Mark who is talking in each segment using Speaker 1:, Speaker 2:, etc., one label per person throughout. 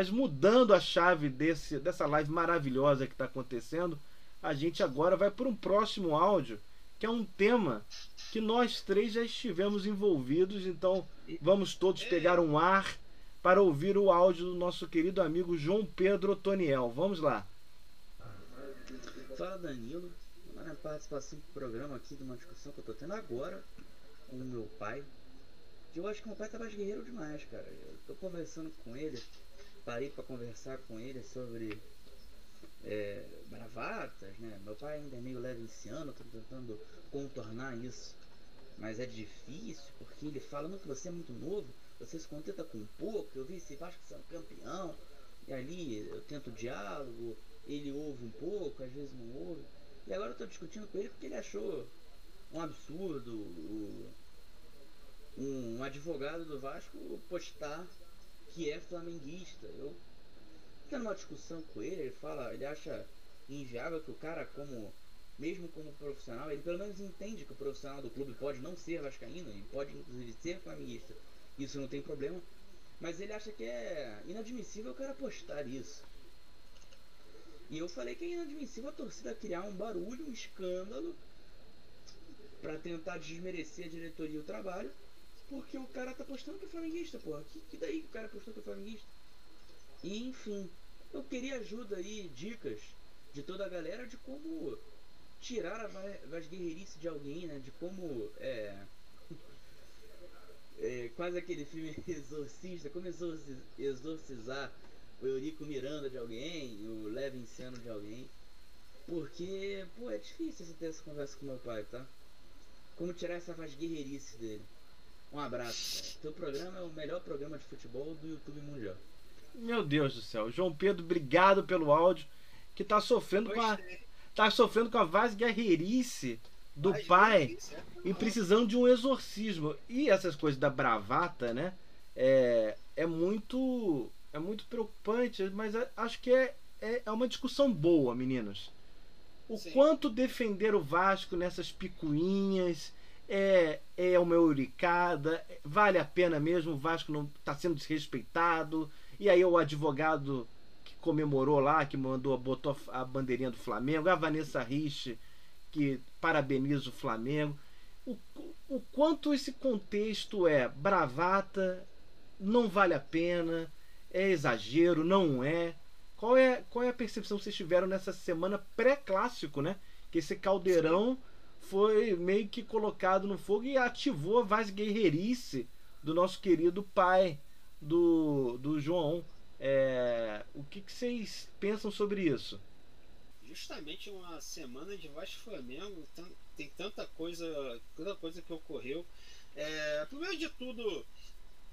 Speaker 1: Mas mudando a chave desse, dessa live maravilhosa que está acontecendo, a gente agora vai para um próximo áudio, que é um tema que nós três já estivemos envolvidos, então vamos todos pegar um ar para ouvir o áudio do nosso querido amigo João Pedro Toniel. Vamos lá.
Speaker 2: Fala Danilo, uma participação do programa aqui de uma discussão que eu estou tendo agora com o meu pai. Eu acho que meu pai tá mais guerreiro demais, cara. Eu tô conversando com ele, parei para conversar com ele sobre é, bravatas, né? Meu pai ainda é meio leve esse ano, tô tentando contornar isso. Mas é difícil, porque ele fala, não, que você é muito novo, você se contenta com pouco, eu vi esse Vasco sendo campeão, e ali eu tento diálogo, ele ouve um pouco, às vezes não ouve. E agora eu tô discutindo com ele porque ele achou um absurdo um advogado do Vasco postar que é flamenguista. Eu tendo uma discussão com ele, ele fala, ele acha inviável que o cara como mesmo como profissional, ele pelo menos entende que o profissional do clube pode não ser vascaíno, e pode inclusive ser flamenguista. Isso não tem problema. Mas ele acha que é inadmissível o cara postar isso. E eu falei que é inadmissível a torcida criar um barulho, um escândalo, para tentar desmerecer a diretoria e o trabalho, porque o cara tá postando que é flamenguista, porra. Que, que daí que o cara postou que é flamenguista? E enfim, eu queria ajuda aí, dicas de toda a galera de como tirar a vasgueirice de alguém, né? De como é, é, quase aquele filme Exorcista, como exorcizar o Eurico Miranda de alguém, o Leve Insano de alguém. Porque, pô, é difícil você ter essa conversa com meu pai, tá? Como tirar essa voz guerreirice dele. Um abraço, cara. Teu programa é o melhor programa de futebol do YouTube Mundial.
Speaker 1: Meu Deus do céu. João Pedro, obrigado pelo áudio. Que tá sofrendo com a. Tá sofrendo com a voz guerreirice do pai é e precisando de um exorcismo. E essas coisas da bravata, né? É, é muito é muito preocupante, mas acho que é, é, é uma discussão boa, meninos. O Sim. quanto defender o Vasco nessas picuinhas é, é uma euricada, vale a pena mesmo, o Vasco não está sendo desrespeitado. E aí o advogado que comemorou lá, que mandou, botou a bandeirinha do Flamengo, a Vanessa Rich, que parabeniza o Flamengo. O, o quanto esse contexto é bravata, não vale a pena, é exagero, não é. Qual é, qual é a percepção que vocês tiveram nessa semana pré-clássico, né? Que esse caldeirão Sim. Foi meio que colocado no fogo e ativou a voz guerreirice do nosso querido pai, do, do João. É, o que, que vocês pensam sobre isso?
Speaker 3: Justamente uma semana de Vasco Flamengo, tem tanta coisa, tanta coisa que ocorreu. É, primeiro de tudo,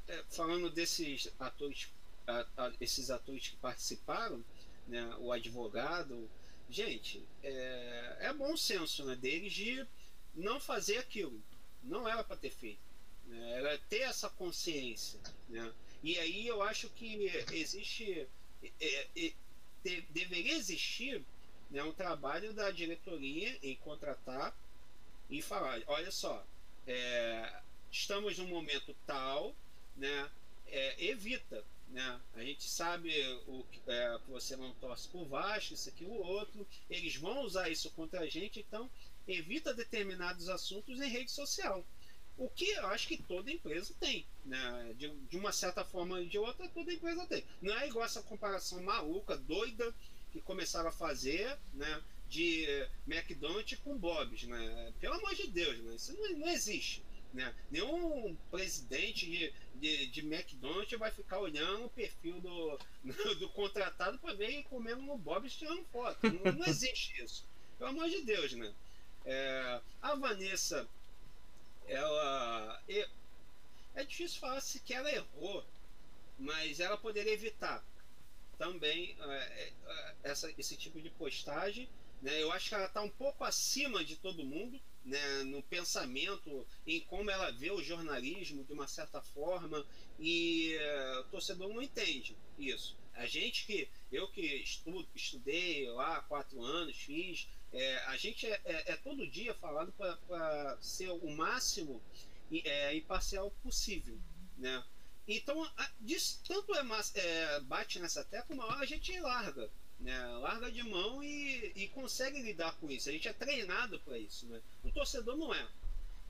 Speaker 3: é, falando desses atores a, a, esses atores que participaram, né, o advogado, gente, é, é bom senso né, deles de não fazer aquilo. Não era para ter feito. Né, era ter essa consciência. Né? E aí eu acho que existe. É, é, de, deveria existir né, um trabalho da diretoria em contratar e falar: olha só, é, estamos num momento tal, né, é, evita né? A gente sabe o, é, que você não torce por Vasco, isso aqui o outro. Eles vão usar isso contra a gente, então evita determinados assuntos em rede social. O que eu acho que toda empresa tem. Né? De, de uma certa forma ou de outra, toda empresa tem. Não é igual essa comparação maluca, doida, que começaram a fazer, né? De McDonald's com Bob's, né? Pelo amor de Deus, né? Isso não, não existe. Né? Nenhum presidente de, de, de, McDonald's vai ficar olhando o perfil do, do contratado para ver comendo no Bob tirando foto. Não, não, existe isso. Pelo amor de Deus, né? É, a Vanessa, ela. É, é difícil falar se que ela errou, mas ela poderia evitar também é, é, é essa, esse tipo de postagem. Né? Eu acho que ela está um pouco acima de todo mundo né, no pensamento, em como ela vê o jornalismo de uma certa forma, e uh, o torcedor não entende isso. A gente que, eu que estudo, estudei lá quatro anos, fiz, é, a gente é, é, é todo dia falado para ser o máximo é, imparcial possível. Né? Então, disso, tanto é, é, bate nessa tecla, uma hora a gente larga. Né? Larga de mão e, e consegue lidar com isso. A gente é treinado para isso. Né? O torcedor não é.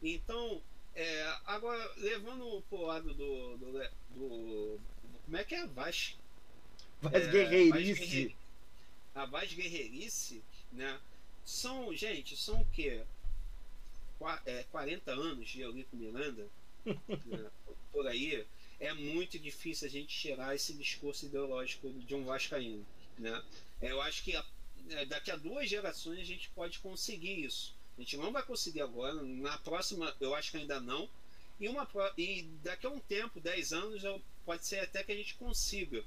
Speaker 3: Então, é, agora, levando pro lado do, do, do, Como é que é? Vaz.
Speaker 1: Vaz é, Guerreirice.
Speaker 3: a Vaz Guerreirice, né? São, gente, são o quê? Qu é, 40 anos de Eurico Miranda, né? por aí. É muito difícil a gente tirar esse discurso ideológico de um Vascaíno. Né? Eu acho que a, é, daqui a duas gerações a gente pode conseguir isso. A gente não vai conseguir agora, na próxima eu acho que ainda não. E, uma, e daqui a um tempo, 10 anos, pode ser até que a gente consiga.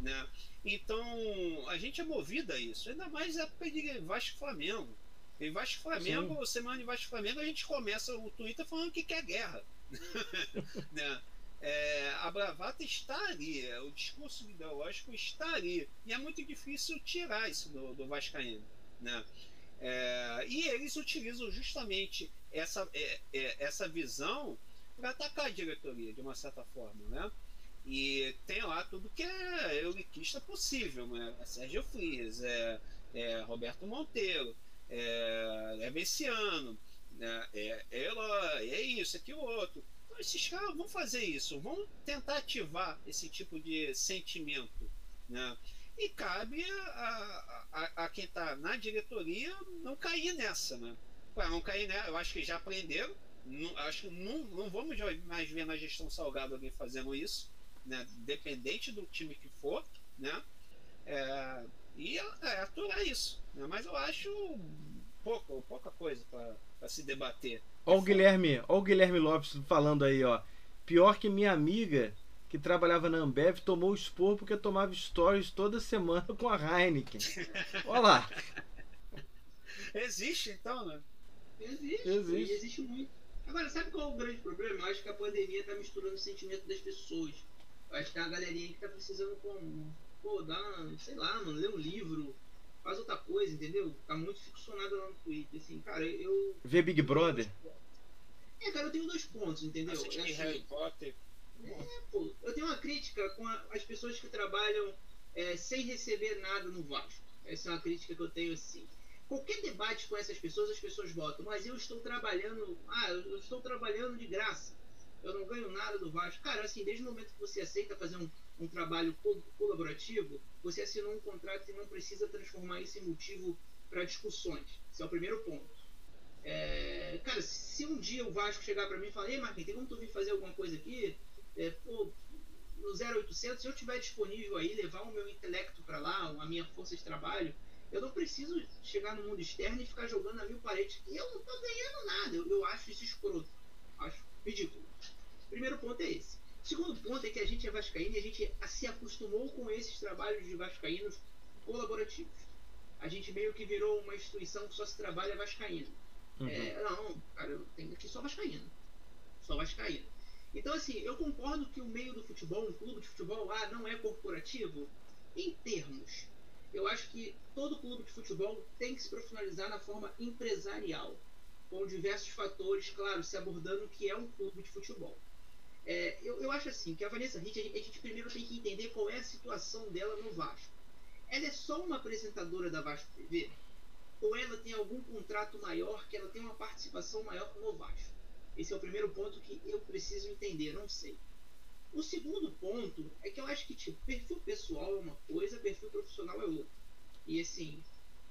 Speaker 3: Né? Então a gente é movido a isso, ainda mais época de Vasco Flamengo. Em Vasco Flamengo, Sim. semana de Vasco Flamengo, a gente começa o Twitter falando que quer guerra. né? É, a bravata está ali, é, o discurso ideológico está ali. E é muito difícil tirar isso do, do Vascaíno. Né? É, e eles utilizam justamente essa, é, é, essa visão para atacar a diretoria, de uma certa forma. Né? E tem lá tudo que é euriquista possível. Né? É Sérgio Frias, é, é Roberto Monteiro, é, é Messiano, né? é, é é isso, aquilo outro esses caras vão fazer isso, vão tentar ativar esse tipo de sentimento. Né? E cabe a, a, a quem está na diretoria não cair nessa. Né? Não cair nessa, eu acho que já aprenderam. Não, acho que não, não vamos mais ver na gestão salgada alguém fazendo isso, né? dependente do time que for. Né? É, e é, é aturar isso. Né? Mas eu acho pouco, pouca coisa para se debater.
Speaker 1: Ó o Guilherme, ó o Guilherme Lopes falando aí, ó. Pior que minha amiga que trabalhava na Ambev tomou expor porque tomava stories toda semana com a Heineken. Olha lá.
Speaker 3: Existe então, né?
Speaker 4: Existe. Existe. existe muito. Agora, sabe qual é o grande problema? Eu acho que a pandemia está misturando o sentimento das pessoas. Eu acho que tem uma galerinha que está precisando, como, pô, dar, sei lá, mano, ler um livro, faz outra coisa, entendeu? Tá muito ficcionado lá no Twitter. Assim, cara, eu.
Speaker 1: Vê Big Brother?
Speaker 4: É, cara, eu tenho dois pontos, entendeu?
Speaker 3: É assim, Harry Potter.
Speaker 4: É, pô, eu tenho uma crítica com a, as pessoas que trabalham é, sem receber nada no Vasco. Essa é uma crítica que eu tenho assim. Qualquer debate com essas pessoas, as pessoas botam, mas eu estou trabalhando. Ah, eu estou trabalhando de graça. Eu não ganho nada do Vasco. Cara, assim, desde o momento que você aceita fazer um, um trabalho colaborativo, você assinou um contrato e não precisa transformar isso em motivo para discussões. Esse é o primeiro ponto. É, cara, se um dia o Vasco chegar para mim e falar, ei Marquinhos, tem como tu vir fazer alguma coisa aqui? É, pô, no 0800, se eu tiver disponível aí, levar o meu intelecto para lá, a minha força de trabalho, eu não preciso chegar no mundo externo e ficar jogando a mil paredes. E eu não tô ganhando nada. Eu, eu acho isso escroto. Acho ridículo. Primeiro ponto é esse. Segundo ponto é que a gente é vascaíno e a gente se acostumou com esses trabalhos de vascaínos colaborativos. A gente meio que virou uma instituição que só se trabalha vascaíno. Uhum. É, não, cara, eu tenho aqui só vascaíno. Só vascaíno. Então, assim, eu concordo que o meio do futebol, um clube de futebol, ah, não é corporativo. Em termos, eu acho que todo clube de futebol tem que se profissionalizar na forma empresarial, com diversos fatores, claro, se abordando o que é um clube de futebol. É, eu, eu acho assim, que a Vanessa Hit, a gente, primeiro tem que entender qual é a situação dela no Vasco. Ela é só uma apresentadora da Vasco TV? Ou ela tem algum contrato maior, que ela tem uma participação maior no Vasco? Esse é o primeiro ponto que eu preciso entender, não sei. O segundo ponto é que eu acho que tipo, perfil pessoal é uma coisa, perfil profissional é outra. E assim,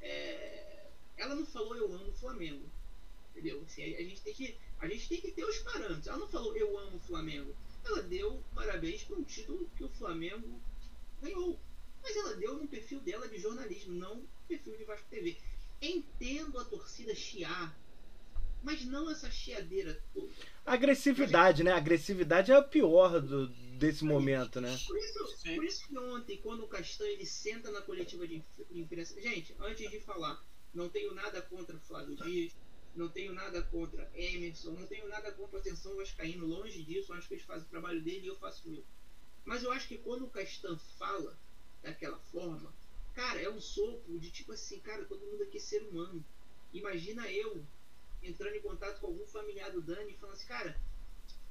Speaker 4: é... ela não falou eu amo o Flamengo. Entendeu? Assim, a, a, gente tem que, a gente tem que ter os parâmetros. Ela não falou eu amo o Flamengo. Ela deu parabéns por um título que o Flamengo ganhou. Mas ela deu no perfil dela de jornalismo, não no perfil de Vasco TV. Entendo a torcida chiar, mas não essa chiadeira toda.
Speaker 1: Agressividade, né? A agressividade é a pior do, desse momento, né?
Speaker 4: Por isso, por isso que ontem, quando o Castanho ele senta na coletiva de imprensa. Gente, antes de falar, não tenho nada contra o Flávio Dias, não tenho nada contra Emerson, não tenho nada contra a atenção vascaíno, longe disso, acho que eles fazem o trabalho dele e eu faço o meu. Mas eu acho que quando o Castan fala daquela forma, cara, é um sopro de tipo assim, cara, todo mundo aqui é ser humano. Imagina eu entrando em contato com algum familiar do Dani e falando assim, cara,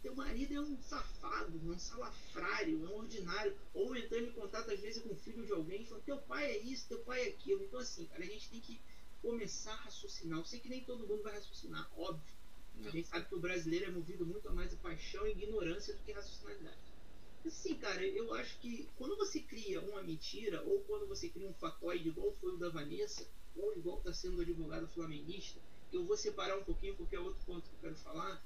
Speaker 4: teu marido é um safado, um salafrário, um ordinário, ou entrando em contato às vezes com o filho de alguém, falando, teu pai é isso, teu pai é aquilo. Então assim, cara, a gente tem que começar a raciocinar. Eu sei que nem todo mundo vai raciocinar, óbvio. A gente sabe que o brasileiro é movido muito a mais de paixão e ignorância do que racionalidade. Assim, cara, eu acho que quando você cria uma mentira, ou quando você cria um fatóide igual foi o da Vanessa, ou igual está sendo o advogado flamenguista, eu vou separar um pouquinho porque é outro ponto que eu quero falar.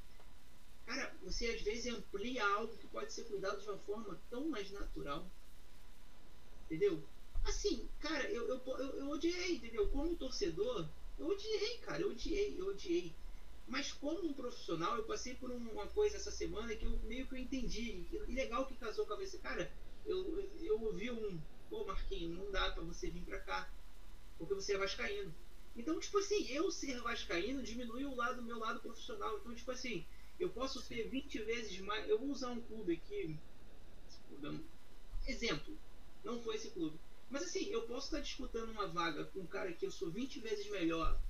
Speaker 4: Cara, você às vezes amplia algo que pode ser cuidado de uma forma tão mais natural. Entendeu? Assim, cara, eu, eu, eu, eu odiei, entendeu? Como torcedor, eu odiei, cara, eu odiei, eu odiei. Mas como um profissional, eu passei por uma coisa essa semana que eu meio que eu entendi. E legal que casou com a você. Cara, eu, eu ouvi um, pô, Marquinhos, não dá pra você vir pra cá. Porque você é vascaíno. Então, tipo assim, eu ser vascaíno diminui o lado meu lado profissional. Então, tipo assim, eu posso ter 20 vezes mais. Eu vou usar um clube aqui. Exemplo. Não foi esse clube. Mas assim, eu posso estar disputando uma vaga com um cara que eu sou 20 vezes melhor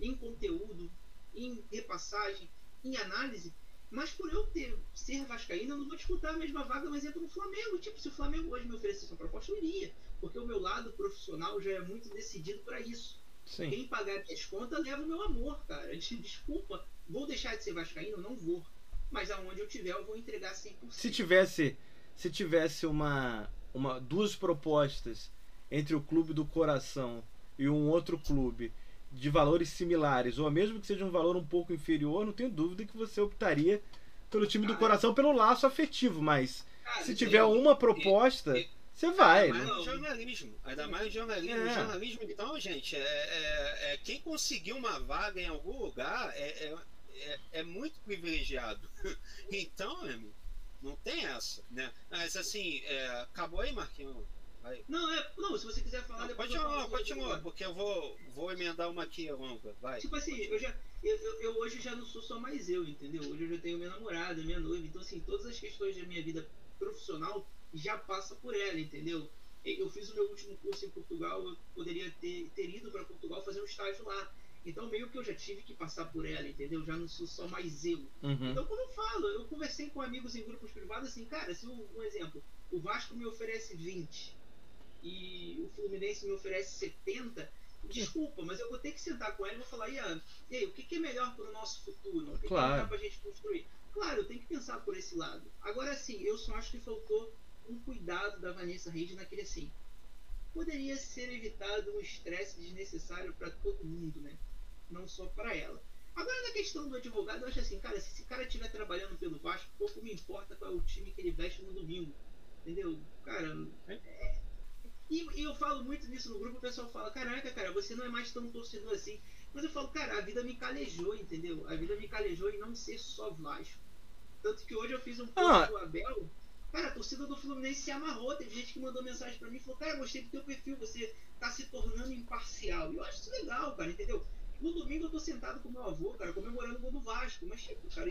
Speaker 4: em conteúdo, em repassagem, em análise, mas por eu ter ser vascaíno, eu não vou disputar a mesma vaga, mas entro no Flamengo. Tipo, se o Flamengo hoje me oferecesse uma proposta, eu iria. Porque o meu lado profissional já é muito decidido para isso. Sim. Quem pagar minhas contas leva o meu amor, cara. Desculpa, vou deixar de ser vascaíno? Não vou. Mas aonde eu tiver, eu vou entregar 100%.
Speaker 1: Se tivesse, se tivesse uma, uma duas propostas entre o clube do coração e um outro clube de valores similares, ou mesmo que seja um valor um pouco inferior, não tenho dúvida que você optaria pelo time do coração pelo laço afetivo, mas se tiver uma proposta, você vai.
Speaker 3: Ainda mais no jornalismo. Ainda mais no jornalismo. É. jornalismo, então, gente, é, é, é, quem conseguiu uma vaga em algum lugar é, é, é, é muito privilegiado. então, não tem essa, né? Mas assim, é, acabou aí, Marquinhos?
Speaker 4: Vai. Não, é, não, se você quiser falar. Não,
Speaker 3: continua, continua, porque eu vou, vou emendar uma aqui longa. Vai.
Speaker 4: Tipo assim, eu, já, eu, eu, eu, hoje já não sou só mais eu, entendeu? Hoje eu já tenho minha namorada, minha noiva. Então, assim, todas as questões da minha vida profissional já passa por ela, entendeu? Eu fiz o meu último curso em Portugal, eu poderia ter, ter ido para Portugal fazer um estágio lá. Então, meio que eu já tive que passar por ela, entendeu? Já não sou só mais eu. Uhum. Então, como eu falo, eu conversei com amigos em grupos privados assim, cara, se um exemplo, o Vasco me oferece 20 e o Fluminense me oferece 70, desculpa, mas eu vou ter que sentar com ela e vou falar, Ian, e aí, o que, que é melhor para o nosso futuro? O que, claro. que é melhor para a gente construir? Claro, eu tenho que pensar por esse lado. Agora sim, eu só acho que faltou um cuidado da Vanessa Reis naquele assim. Poderia ser evitado um estresse desnecessário para todo mundo, né? Não só para ela. Agora, na questão do advogado, eu acho assim, cara, se esse cara estiver trabalhando pelo Vasco, pouco me importa qual é o time que ele veste no domingo. Entendeu? Cara, é, e, e, eu falo muito nisso no grupo, o pessoal fala, caraca, cara, você não é mais tão torcedor assim. Mas eu falo, cara, a vida me calejou, entendeu? A vida me calejou em não ser só Vasco. Tanto que hoje eu fiz um post ah. do Abel. Cara, a torcida do Fluminense se amarrou. Teve gente que mandou mensagem para mim e falou, cara, gostei do teu perfil, você tá se tornando imparcial. E eu acho isso legal, cara, entendeu? No domingo eu tô sentado com meu avô, cara, comemorando o gol do Vasco. Mas, tipo, cara,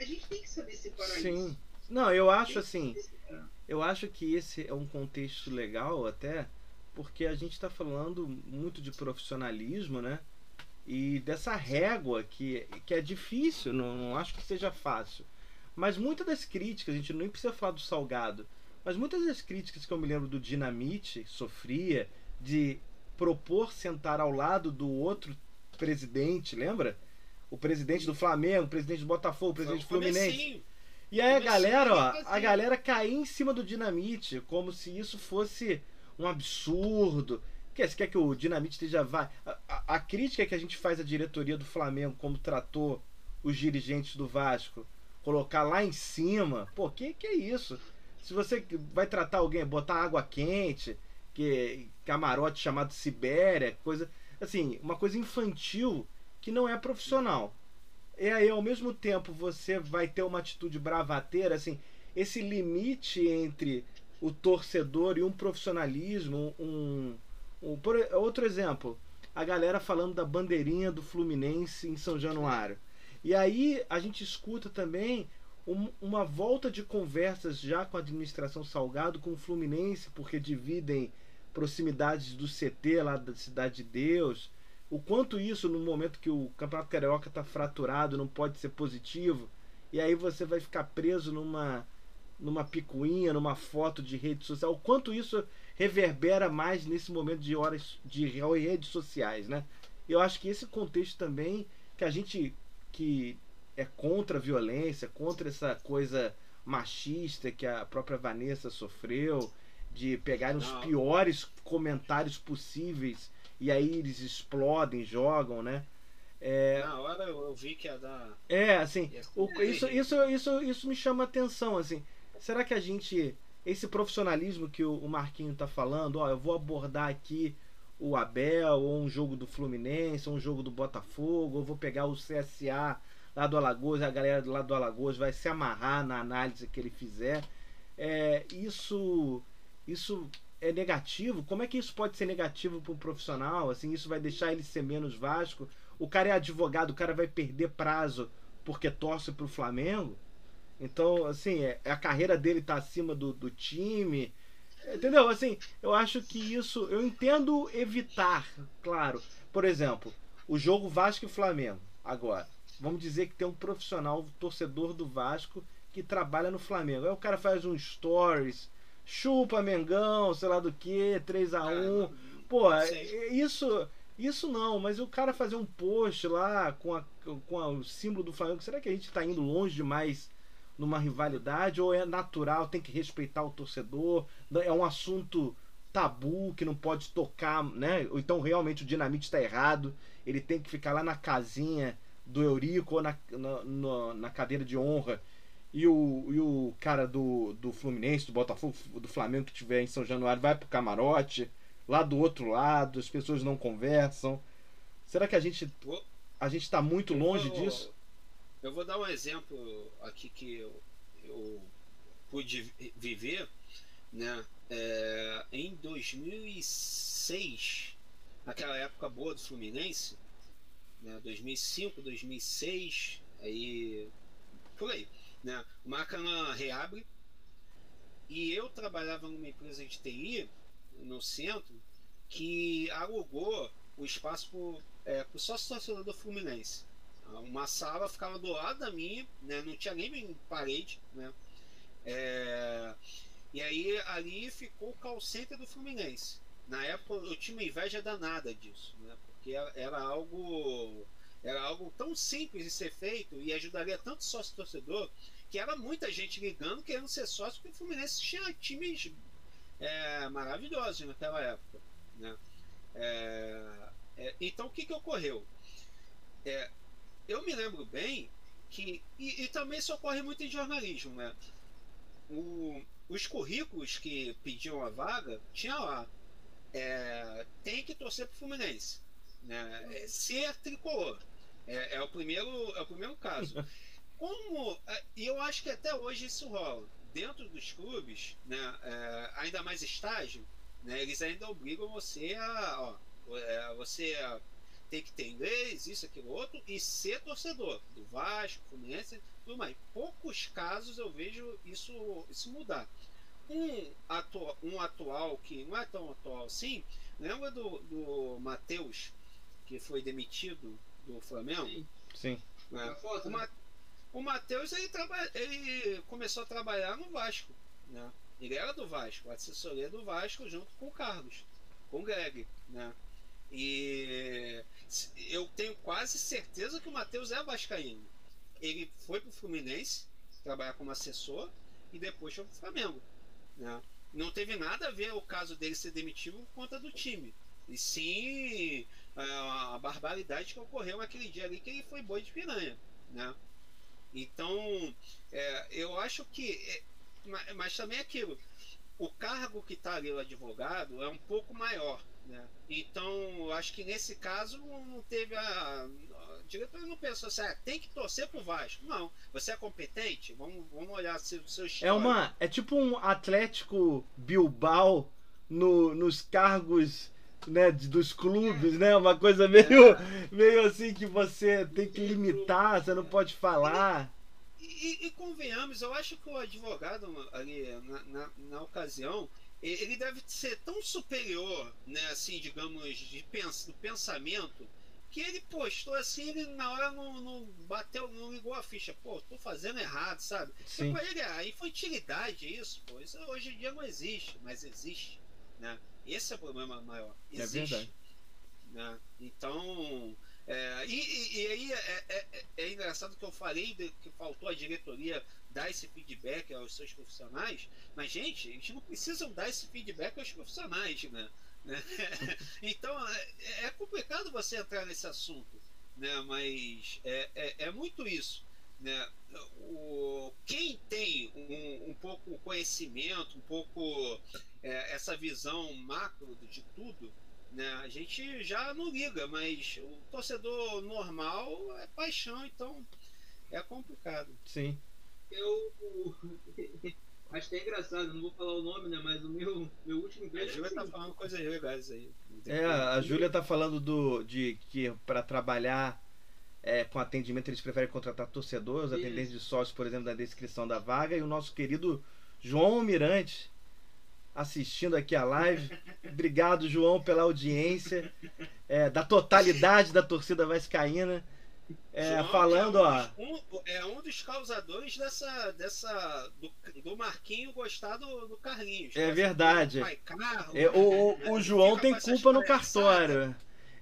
Speaker 4: a gente tem que saber separar Sim. isso.
Speaker 1: Não, eu acho assim. Eu acho que esse é um contexto legal até, porque a gente está falando muito de profissionalismo, né? E dessa régua que, que é difícil, não, não acho que seja fácil. Mas muitas das críticas, a gente nem precisa falar do Salgado, mas muitas das críticas que eu me lembro do Dinamite sofria de propor sentar ao lado do outro presidente, lembra? O presidente do Flamengo, o presidente do Botafogo, o presidente do Fluminense. E aí a galera, ó, a galera cair em cima do dinamite, como se isso fosse um absurdo. Quer, você quer que o dinamite esteja vai? A, a, a, crítica que a gente faz à diretoria do Flamengo, como tratou os dirigentes do Vasco, colocar lá em cima, pô, que que é isso? Se você vai tratar alguém, botar água quente, que camarote chamado Sibéria, coisa assim, uma coisa infantil que não é profissional. E aí, ao mesmo tempo, você vai ter uma atitude bravateira, assim, esse limite entre o torcedor e um profissionalismo, um, um por, outro exemplo, a galera falando da bandeirinha do Fluminense em São Januário. E aí a gente escuta também um, uma volta de conversas já com a administração Salgado com o Fluminense, porque dividem proximidades do CT lá da Cidade de Deus o quanto isso, no momento que o Campeonato Carioca está fraturado, não pode ser positivo. e aí você vai ficar preso numa numa picuinha, numa foto de rede social, o quanto isso reverbera mais nesse momento de horas de redes sociais, né? Eu acho que esse contexto também que a gente que é contra a violência, contra essa coisa machista que a própria Vanessa sofreu, de pegar os piores comentários possíveis e aí eles explodem, jogam, né?
Speaker 3: É, Na hora eu vi que ia dar.
Speaker 1: É, assim, o, isso, isso, isso, isso me chama atenção, assim. Será que a gente. Esse profissionalismo que o, o Marquinho tá falando, ó, eu vou abordar aqui o Abel, ou um jogo do Fluminense, ou um jogo do Botafogo, ou vou pegar o CSA lá do Alagoas, a galera lá do Alagoas vai se amarrar na análise que ele fizer. É, isso, isso é negativo? Como é que isso pode ser negativo para um profissional? Assim, isso vai deixar ele ser menos Vasco? O cara é advogado, o cara vai perder prazo porque torce para o Flamengo? Então, assim, é, a carreira dele tá acima do, do time. Entendeu? Assim, eu acho que isso. Eu entendo evitar, claro. Por exemplo, o jogo Vasco e Flamengo, agora. Vamos dizer que tem um profissional, torcedor do Vasco, que trabalha no Flamengo. Aí o cara faz um stories, chupa Mengão, sei lá do que, 3 a 1 Pô, isso. Isso não, mas o cara fazer um post lá com, a, com a, o símbolo do Flamengo, será que a gente está indo longe demais numa rivalidade ou é natural, tem que respeitar o torcedor, é um assunto tabu que não pode tocar, né? Ou então realmente o Dinamite está errado, ele tem que ficar lá na casinha do Eurico ou na, na, na cadeira de honra e o, e o cara do, do Fluminense, do Botafogo, do Flamengo que estiver em São Januário vai pro camarote, lá do outro lado, as pessoas não conversam. Será que a gente a gente está muito longe disso?
Speaker 3: Eu vou dar um exemplo aqui que eu, eu pude viver, né? É, em 2006, naquela época boa do Fluminense, né? 2005, 2006, aí por aí, né? O Maracanã reabre e eu trabalhava numa empresa de TI no centro que alugou o espaço para é, o sócio torcedor do Fluminense. Uma sala ficava do lado da minha, né? não tinha nem parede. Né? É... E aí ali ficou o call do Fluminense. Na época eu tinha uma inveja danada disso, né? porque era algo era algo tão simples de ser feito e ajudaria tanto sócio torcedor que era muita gente ligando querendo ser sócio porque o Fluminense tinha times é, maravilhosos naquela época. Né? É, é, então o que, que ocorreu? É, eu me lembro bem que. E, e, também isso ocorre muito em jornalismo, né? O, os currículos que pediam a vaga tinha lá. É, tem que torcer pro Fluminense. Né? É, ser tricolor. É, é, o primeiro, é o primeiro caso. Como. É, e eu acho que até hoje isso rola. Dentro dos clubes, né, é, ainda mais estágio, né, eles ainda obrigam você a. Ó, é, você a tem que ter inglês, isso, aquilo, outro, e ser torcedor do Vasco, Fluminense, tudo mais. Poucos casos eu vejo isso, isso mudar. Um, atu um atual que não é tão atual assim, lembra do, do Matheus, que foi demitido do Flamengo?
Speaker 1: Sim. Sim.
Speaker 3: É. O, Ma o Matheus ele, ele começou a trabalhar no Vasco. Né? Ele era do Vasco, assessoria do Vasco junto com o Carlos, com o Greg. Né? E eu tenho quase certeza que o Matheus é vascaíno. Ele foi pro Fluminense trabalhar como assessor e depois foi pro Flamengo. Né? Não teve nada a ver o caso dele ser demitido por conta do time. E sim a, a barbaridade que ocorreu naquele dia ali que ele foi boi de piranha. Né? Então, é, eu acho que. É, mas, também é aquilo. O cargo que está ali o advogado é um pouco maior. Né? Então, acho que nesse caso não teve a. O diretor não pensou assim, ah, tem que torcer pro Vasco. Não, você é competente? Vamos, vamos olhar se o seu
Speaker 1: É uma. É tipo um Atlético Bilbao no, nos cargos né, dos clubes, né? Uma coisa meio, é. meio assim que você tem que limitar, você não pode falar.
Speaker 3: E, e, e convenhamos, eu acho que o advogado ali na, na, na ocasião ele deve ser tão superior, né, assim, digamos, de pens do pensamento que ele postou assim, ele na hora não, não bateu, não ligou a ficha. Pô, tô fazendo errado, sabe?
Speaker 1: Sim.
Speaker 3: Tipo, ele, a infantilidade, isso, pô, isso hoje em dia não existe, mas existe, né? Esse é o problema maior. Existe,
Speaker 1: é verdade.
Speaker 3: Né? Então, é, e, e, aí é, é, é, é, engraçado que eu falei de, que faltou a diretoria dar esse feedback aos seus profissionais, mas, gente, a gente não precisa dar esse feedback aos profissionais, né? né? então, é, é, complicado você entrar nesse assunto, né? mas é, é, é muito isso. Né? O, quem tem um, um pouco conhecimento, um pouco é, essa visão macro de tudo, né? A gente já não liga, mas o torcedor normal é paixão, então é complicado.
Speaker 1: Sim.
Speaker 4: Eu acho até engraçado, não vou falar o nome, né? Mas o meu, meu último
Speaker 3: emprego. A Júlia tá falando coisas legais aí.
Speaker 1: É, a Júlia tá falando do, de que para trabalhar é, com atendimento eles preferem contratar torcedores, atendentes de sócios, por exemplo, na descrição da vaga, e o nosso querido João Mirante assistindo aqui a live. Obrigado, João, pela audiência, é, da totalidade da torcida vascaína. É, João, falando,
Speaker 3: é
Speaker 1: um,
Speaker 3: ó. Um, é um dos causadores dessa. dessa do, do Marquinho gostar do, do Carlinhos.
Speaker 1: É verdade. Carro, é, o, o, o João tem culpa no cartório.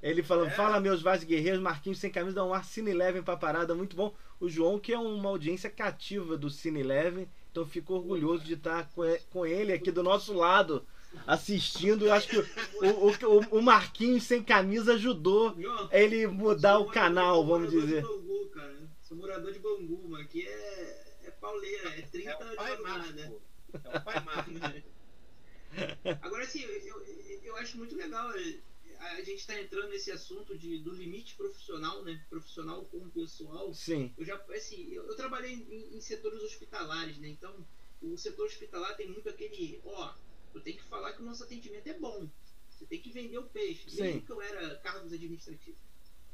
Speaker 1: Ele falando, é. fala meus Vaz Guerreiros, Marquinhos sem camisa, dá um ar Cine Eleven pra parada, muito bom. O João, que é uma audiência cativa do Cine Eleven, então fico orgulhoso de estar com ele aqui do nosso lado, assistindo. Eu acho que o, o, o Marquinhos sem camisa ajudou ele mudar o canal, vamos dizer.
Speaker 4: Bangu, cara. Sou morador de Bangu, mas aqui é, é pauleira, é 30 é de mamar, né? É o pai Marcos. Agora, assim, eu, eu, eu acho muito legal a gente está entrando nesse assunto de, do limite profissional, né? Profissional com pessoal.
Speaker 1: Sim.
Speaker 4: Eu já, assim, eu, eu trabalhei em, em, setores hospitalares, né? Então, o setor hospitalar tem muito aquele, ó, eu tenho que falar que o nosso atendimento é bom. Você tem que vender o peixe. Sim. Mesmo que eu era cargos administrativos.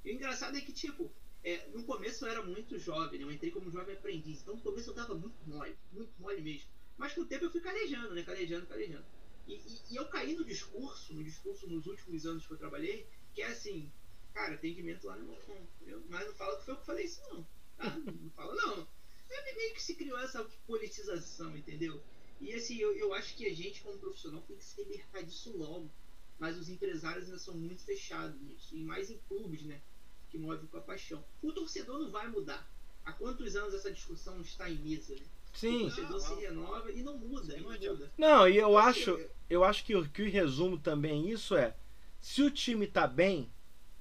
Speaker 4: E o engraçado é que, tipo, é, no começo eu era muito jovem, né? Eu entrei como jovem aprendiz. Então, no começo eu dava muito mole, muito mole mesmo. Mas com o tempo eu fui calejando, né? Calejando, calejando. E, e, e, eu caí no discurso, no discurso nos últimos anos que eu trabalhei, que é assim, cara, atendimento lá no meu Mas não fala que foi eu que falei isso, não. Tá? Não fala, não. É meio que se criou essa politização, entendeu? E assim, eu, eu acho que a gente, como profissional, tem que se libertar disso logo. Mas os empresários ainda são muito fechados nisso. E mais em clubes, né? Que movem com a paixão. O torcedor não vai mudar. Há quantos anos essa discussão está em mesa, né?
Speaker 1: Sim.
Speaker 4: O torcedor se renova e não muda, não muda.
Speaker 1: Não, e eu acho, eu acho que o que o resumo também isso é, se o time tá bem,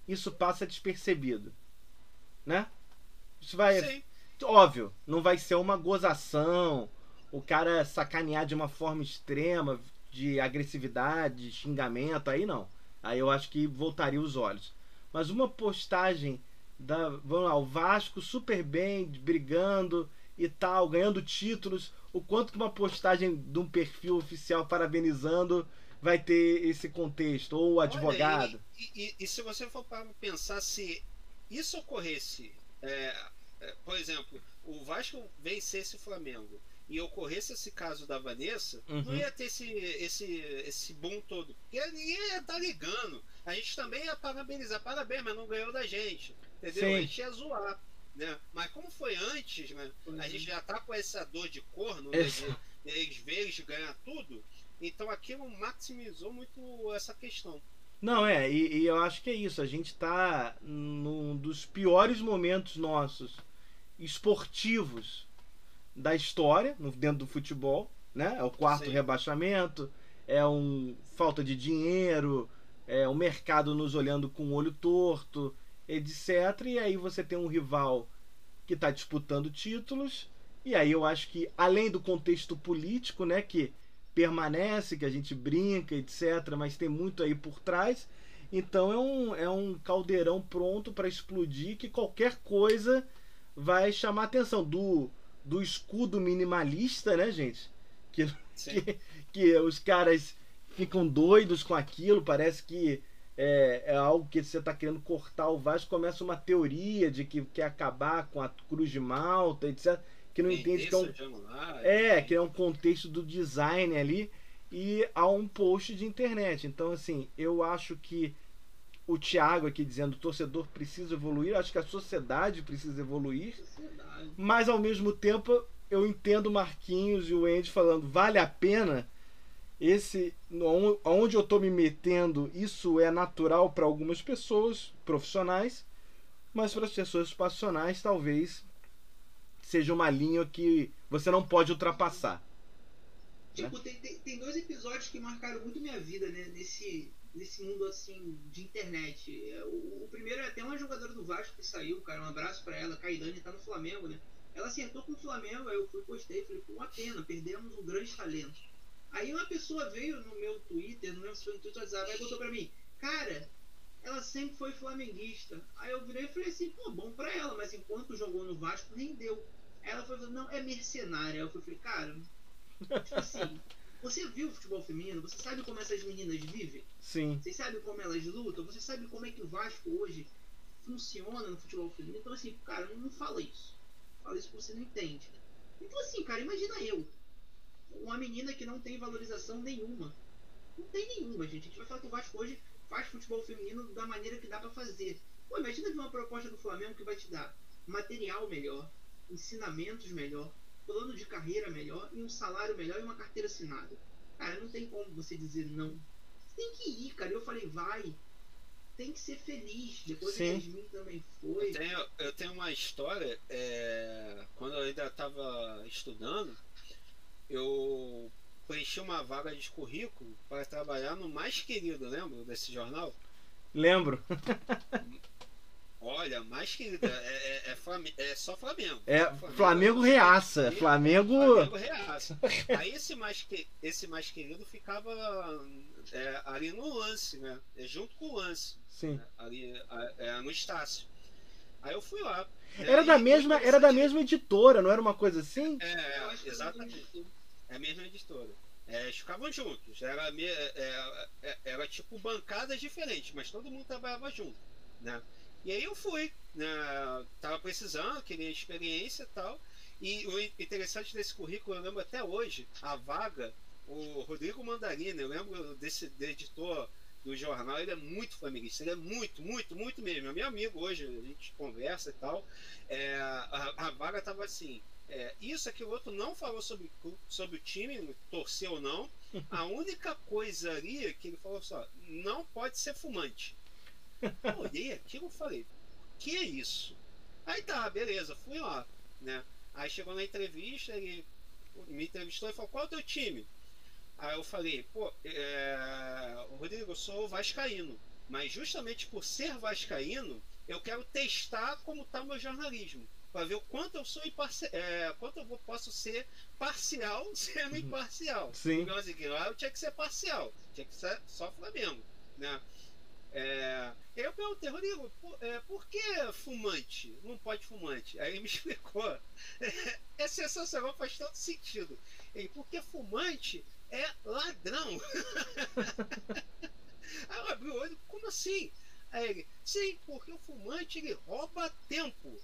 Speaker 1: isso passa despercebido. Né? Isso vai Sim. óbvio, não vai ser uma gozação, o cara sacanear de uma forma extrema, de agressividade, de xingamento, aí não. Aí eu acho que voltaria os olhos. Mas uma postagem da, vamos lá, o Vasco super bem, brigando, e tal, ganhando títulos, o quanto que uma postagem de um perfil oficial parabenizando vai ter esse contexto, ou o advogado.
Speaker 3: Olha, e, e, e, se você for para pensar se isso ocorresse, é, é, por exemplo, o Vasco vencesse o Flamengo e ocorresse esse caso da Vanessa, uhum. não ia ter esse, esse, esse boom todo. Porque ninguém ia estar tá ligando. A gente também ia parabenizar, parabéns, mas não ganhou da gente. Entendeu? Sim. A gente ia zoar. Né? Mas como foi antes, né? Uhum. A gente já tá com essa dor de corno, né? de, eles ver eles ganhar tudo. Então aquilo maximizou muito essa questão.
Speaker 1: Não, é, e, e, eu acho que é isso. A gente tá num dos piores momentos nossos esportivos da história, dentro do futebol, né? É o quarto Sim. rebaixamento, é um falta de dinheiro, é o mercado nos olhando com o olho torto, etc. E aí você tem um rival que está disputando títulos. E aí eu acho que, além do contexto político, né, que permanece, que a gente brinca, etc., mas tem muito aí por trás. Então é um, é um caldeirão pronto para explodir que qualquer coisa vai chamar atenção. Do, do escudo minimalista, né, gente? Que, que, que os caras ficam doidos com aquilo, parece que é, é algo que você está querendo cortar o Vasco, começa uma teoria de que quer acabar com a Cruz de Malta, etc. Que não entende que é um, é, que é um contexto do design ali e há um post de internet. Então, assim, eu acho que o Thiago aqui dizendo o torcedor precisa evoluir, acho que a sociedade precisa evoluir,
Speaker 4: Sociedade.
Speaker 1: mas ao mesmo tempo eu entendo o Marquinhos e o Andy falando vale a pena esse on- onde eu tô me metendo isso é natural para algumas pessoas profissionais mas para as pessoas passionais talvez seja uma linha que você não pode ultrapassar
Speaker 4: Tipo, tem, tem, tem dois episódios que marcaram muito minha vida, né? Nesse, nesse mundo, assim, de internet. É, O, o primeiro é até uma jogadora do Vasco que saiu, cara. Um abraço pra ela. Caidane tá no Flamengo, né? Ela acertou com o Flamengo, aí eu fui, postei, falei, uma pena, perdemos um grande talento. Aí uma pessoa veio no meu Twitter, no meu no Twitter WhatsApp, aí botou pra mim, cara, ela sempre foi flamenguista. Aí eu virei e falei assim, pô, bom pra ela, mas enquanto jogou no Vasco, rendeu. Aí ela foi não, é mercenária. Aí eu falei, cara, tipo assim, você viu o futebol feminino? Você sabe como essas meninas vivem?
Speaker 1: sim
Speaker 4: Vocês sabem como elas lutam? Você sabe como é que o Vasco hoje funciona no futebol feminino? Então, assim, cara, não, não fala isso. Fala isso porque você não entende. Então, assim, cara, imagina eu. Uma menina que não tem valorização nenhuma. Não tem nenhuma, gente. A gente vai falar que o Vasco hoje faz futebol feminino da maneira que dá pra fazer. Pô, imagina ver uma proposta do Flamengo que vai te dar material melhor, ensinamentos melhor, plano de carreira melhor e um salário melhor e uma carteira assinada. Cara, não tem como você dizer não. Você tem que ir, cara. Eu falei, vai. Tem que ser feliz. Depois
Speaker 1: Sim.
Speaker 4: a Yasmin também foi.
Speaker 3: Eu tenho, eu tenho uma história, é, quando eu ainda estava estudando, eu preenchi uma vaga de currículo para trabalhar no mais querido, lembra desse jornal?
Speaker 1: lembro
Speaker 3: Olha, mais querida, é, é, é Flame- é só Flamengo.
Speaker 1: é
Speaker 3: Só
Speaker 1: Flamengo reaça Flamengo
Speaker 3: Flamengo reaça. Aí esse mais, que, esse mais querido ficava é, ali no lance, né? É, junto com o lance,
Speaker 1: sim
Speaker 3: né? ali é, no Estácio. Aí eu fui lá.
Speaker 1: era da mesma era da mesma editora não era uma coisa assim
Speaker 3: É, exatamente. É a mesma editora. É, eles ficavam juntos. Era, me- é, é, era tipo bancadas diferentes, mas todo mundo trabalhava junto. Né? E aí eu fui. Né? Tava precisando, queria experiência e tal. E o interessante desse currículo, eu lembro até hoje, a vaga, o Rodrigo Mandarina, eu lembro desse editor do jornal, ele é muito flamenguista, ele é muito, muito, muito mesmo. É meu amigo hoje, a gente conversa e tal. É, a, a vaga tava assim, é, isso, aquilo, outro, não falou sobre, sobre o time, torceu ou não. A única coisa ali que ele falou só, não pode ser fumante. Eu olhei aquilo e falei, que é isso? Aí tá, beleza, fui lá, né? Aí chegou na entrevista, ele me entrevistou e falou, qual é o teu time? Aí eu falei, pô, é... Rodrigo, eu sou vascaíno, mas justamente por ser vascaíno, eu quero testar como tá o meu jornalismo para ver o quanto eu sou é, quanto eu vou- posso ser parcial sendo imparcial.
Speaker 1: Sim.
Speaker 3: Então, assim, lá eu tinha que ser parcial, tinha que ser só Flamengo, né? É, eu perguntei, Rodrigo, por, é, por que fumante? Não pode fumante? Aí ele me explicou. É, sensacional, faz tanto sentido. Ele, porque fumante é ladrão. Aí eu abri o olho, como assim? Aí ele, sim, porque o fumante ele rouba tempo.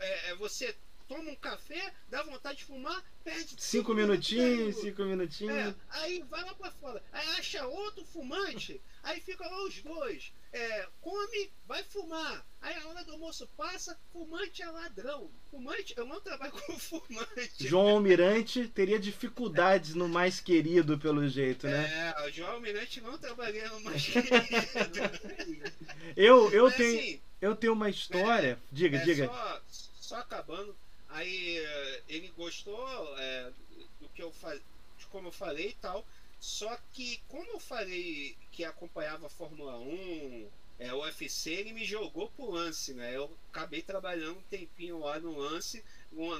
Speaker 3: É, é, você toma um café, dá vontade de fumar, perde
Speaker 1: cinco minutinhos cinco minutinhos.
Speaker 3: É, aí vai lá pra fora, aí acha outro fumante, aí fica lá os dois, é, come, vai fumar, aí a hora do almoço passa, fumante é ladrão, fumante, eu não trabalho com fumante.
Speaker 1: João Almirante teria dificuldades no mais querido pelo jeito né?
Speaker 3: É, o João Almirante não trabalhei no mais querido.
Speaker 1: eu eu
Speaker 3: Mas,
Speaker 1: tenho
Speaker 3: assim,
Speaker 1: eu tenho uma história diga
Speaker 3: É,
Speaker 1: diga
Speaker 3: Só, só acabando. Aí eh, ele gostou é, do que eu fa- de como eu falei e tal. Só que como eu falei que acompanhava a Fórmula 1, é, o UFC, ele me jogou pro lance, né? Eu acabei trabalhando um tempinho lá no lance,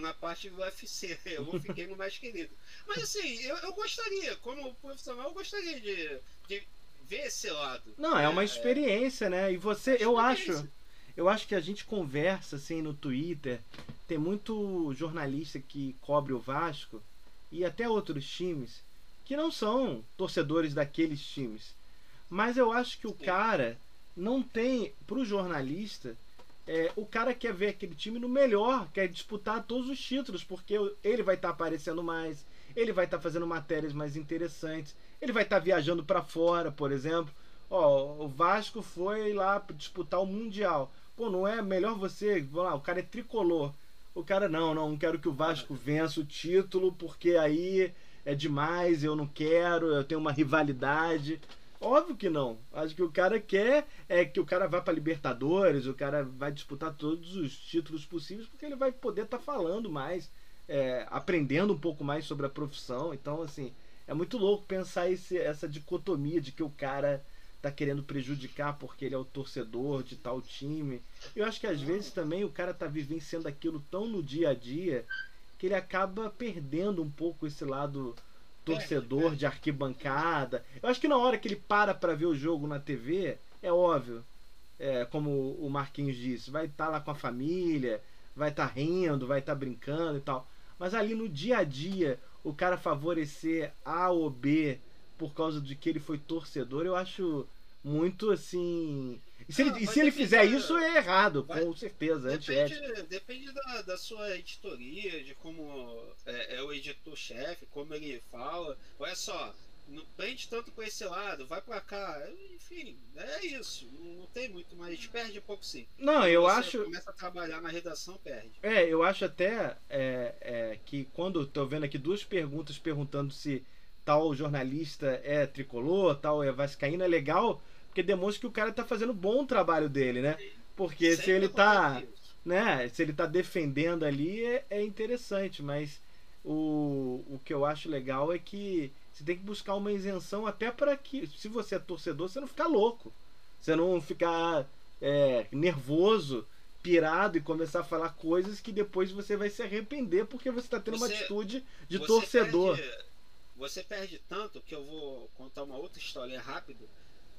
Speaker 3: na parte do UFC. Eu fiquei no mais querido. Mas assim, eu, eu gostaria, como profissional, eu gostaria de, de ver esse lado.
Speaker 1: não é uma
Speaker 3: É,
Speaker 1: experiência né e você eu acho. Eu acho que a gente conversa assim no Twitter tem muito jornalista que cobre o Vasco e até outros times que não são torcedores daqueles times mas eu acho que o cara não tem pro jornalista é, o cara quer ver aquele time no melhor, quer disputar todos os títulos, porque ele vai estar aparecendo mais, ele vai estar fazendo matérias mais interessantes, ele vai estar viajando para fora, por exemplo. Ó, o Vasco foi lá disputar o Mundial. Pô, não é melhor você. Vamos lá, o cara é tricolor. O cara, não, não, quero que o Vasco vença o título, porque aí é demais, eu não quero, eu tenho uma rivalidade. Óbvio que não. Acho que o cara quer é que o cara vá para Libertadores, o cara vai disputar todos os títulos possíveis, porque ele vai poder estar tá falando mais, é, aprendendo um pouco mais sobre a profissão. Então, assim, é muito louco pensar esse, essa dicotomia de que o cara tá querendo prejudicar porque ele é o torcedor de tal time. Eu acho que às vezes também o cara tá vivenciando aquilo tão no dia a dia que ele acaba perdendo um pouco esse lado torcedor de arquibancada. Eu acho que na hora que ele para para ver o jogo na TV, é óbvio, é, como o Marquinhos disse, vai estar tá lá com a família, vai estar tá rindo, vai estar tá brincando e tal. Mas ali no dia a dia, o cara favorecer A ou B por causa de que ele foi torcedor, eu acho muito assim. E se, ele, e se ele fizer da... isso, é errado, vai... com certeza.
Speaker 3: Depende, depende da, da sua editoria, de como é, é o editor-chefe, como ele fala. Olha só, não prende tanto para esse lado, vai para cá. Enfim, é isso. Não, não, tem muito, mas perde um pouco sim.
Speaker 1: Não, eu acho.
Speaker 3: começa a trabalhar na redação, perde.
Speaker 1: É, eu acho até é, é, que quando tô vendo aqui duas perguntas perguntando se tal jornalista é tricolor, tal é vascaíno, é legal porque demonstra que o cara tá fazendo bom trabalho dele, né? Porque Sempre se ele tá. Né, se ele tá defendendo ali é, é interessante, mas o, o que eu acho legal é que você tem que buscar uma isenção até para que, se você é torcedor, você não ficar louco. Você não ficar é, nervoso, pirado e começar a falar coisas que depois você vai se arrepender porque você está tendo você, uma atitude de torcedor.
Speaker 3: Perde, você perde tanto que eu vou contar uma outra história rápido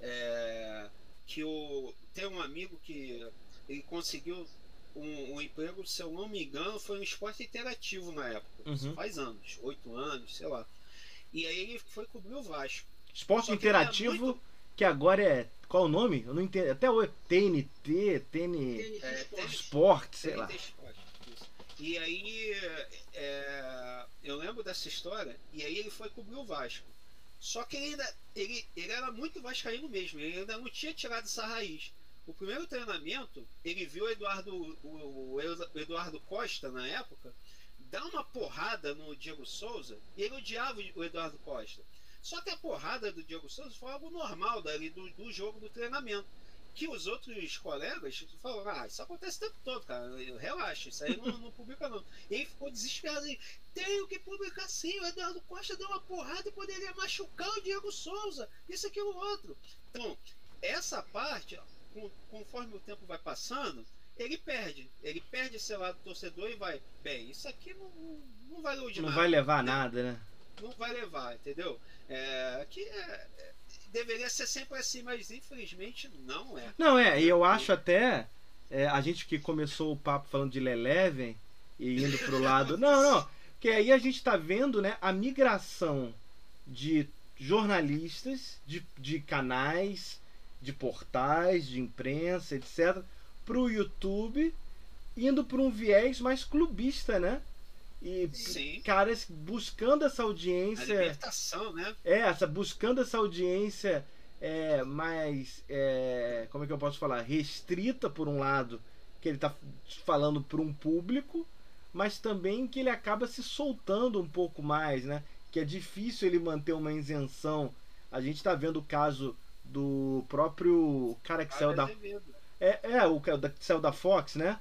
Speaker 3: é, que o, tem um amigo que ele conseguiu um, um, emprego, se eu não me engano, foi um esporte interativo na época. Uhum. Faz anos, oito anos, sei lá. E aí ele foi cobrir o Vasco.
Speaker 1: Esporte interativo muito... que agora é. Qual o nome? Eu não entendo. Até o TNT, TN. É, Esporte, sei lá.
Speaker 3: E aí é, eu lembro dessa história, e aí ele foi cobrir o Vasco. Só que ele ainda ele, ele era muito vascaíno mesmo, ele ainda não tinha tirado essa raiz. O primeiro treinamento, ele viu o Eduardo, o, o Eduardo Costa na época dar uma porrada no Diego Souza e ele odiava o Eduardo Costa. Só que a porrada do Diego Souza foi algo normal dali do, do jogo do treinamento que os outros colegas falaram, ah, isso acontece o tempo todo, cara. Relaxa, isso aí não, não publica não. E ele ficou desesperado aí. Tenho que publicar sim, o Eduardo Costa deu uma porrada e poderia machucar o Diego Souza, isso, aquilo, outro. Então, essa parte, conforme o tempo vai passando, ele perde. Ele perde esse lado torcedor e vai, bem, isso aqui não, não vai
Speaker 1: Não nada, vai levar né? nada, né?
Speaker 3: Não vai levar, entendeu? É, que é, deveria ser sempre assim, mas infelizmente não é.
Speaker 1: Não é, e eu acho até é, a gente que começou o papo falando de Leleven e indo pro lado. não, não, que aí a gente tá vendo, né, a migração de jornalistas, de, de canais, de portais, de imprensa, etc, pro YouTube, indo para um viés mais clubista, né? E Sim. caras buscando essa audiência. A
Speaker 3: libertação, né?
Speaker 1: É, essa, buscando essa audiência é, mais. É, como é que eu posso falar? Restrita, por um lado, que ele está falando para um público, mas também que ele acaba se soltando um pouco mais, né? Que é difícil ele manter uma isenção. A gente está vendo o caso do próprio cara que saiu da. É, é, o que saiu da Fox, né?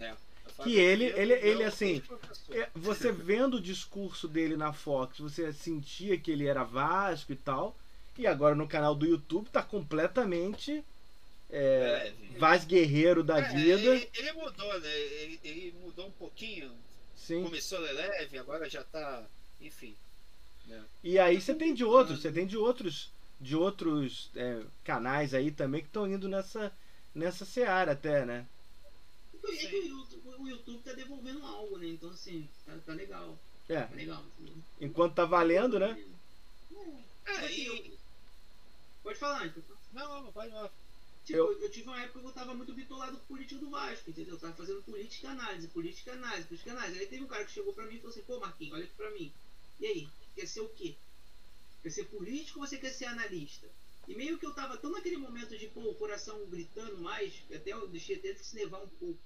Speaker 1: É que ele, ele, ele assim, é, você vendo o discurso dele na Fox, você sentia que ele era Vasco e tal, e agora no canal do YouTube tá completamente é, é, Vaz Guerreiro da é, vida.
Speaker 3: Ele, ele, mudou, né? Ele, ele, mudou um pouquinho. Sim. Começou leve, agora já tá, enfim.
Speaker 1: Né? E aí você tem de outros, você tem de outros, de outros é, canais aí também que estão indo nessa nessa seara até, né?
Speaker 4: É que o YouTube, o YouTube tá devolvendo algo, né? Então, assim, tá, tá legal. É. Tá legal.
Speaker 1: Enquanto tá valendo, né?
Speaker 4: É, é e... eu... Pode falar, então.
Speaker 3: Não, não, pode falar.
Speaker 4: Tipo, eu... eu... tive uma época que eu tava muito bitolado com o político do Vasco, entendeu? Eu tava fazendo política análise, política análise, política análise. Aí teve um cara que chegou pra mim e falou assim, pô Marquinhos, olha aqui pra mim. E aí, quer ser o quê? Quer ser político ou você quer ser analista? E meio que eu tava tão naquele momento de, pô, o coração gritando mais, até eu deixei até de se levar um pouco.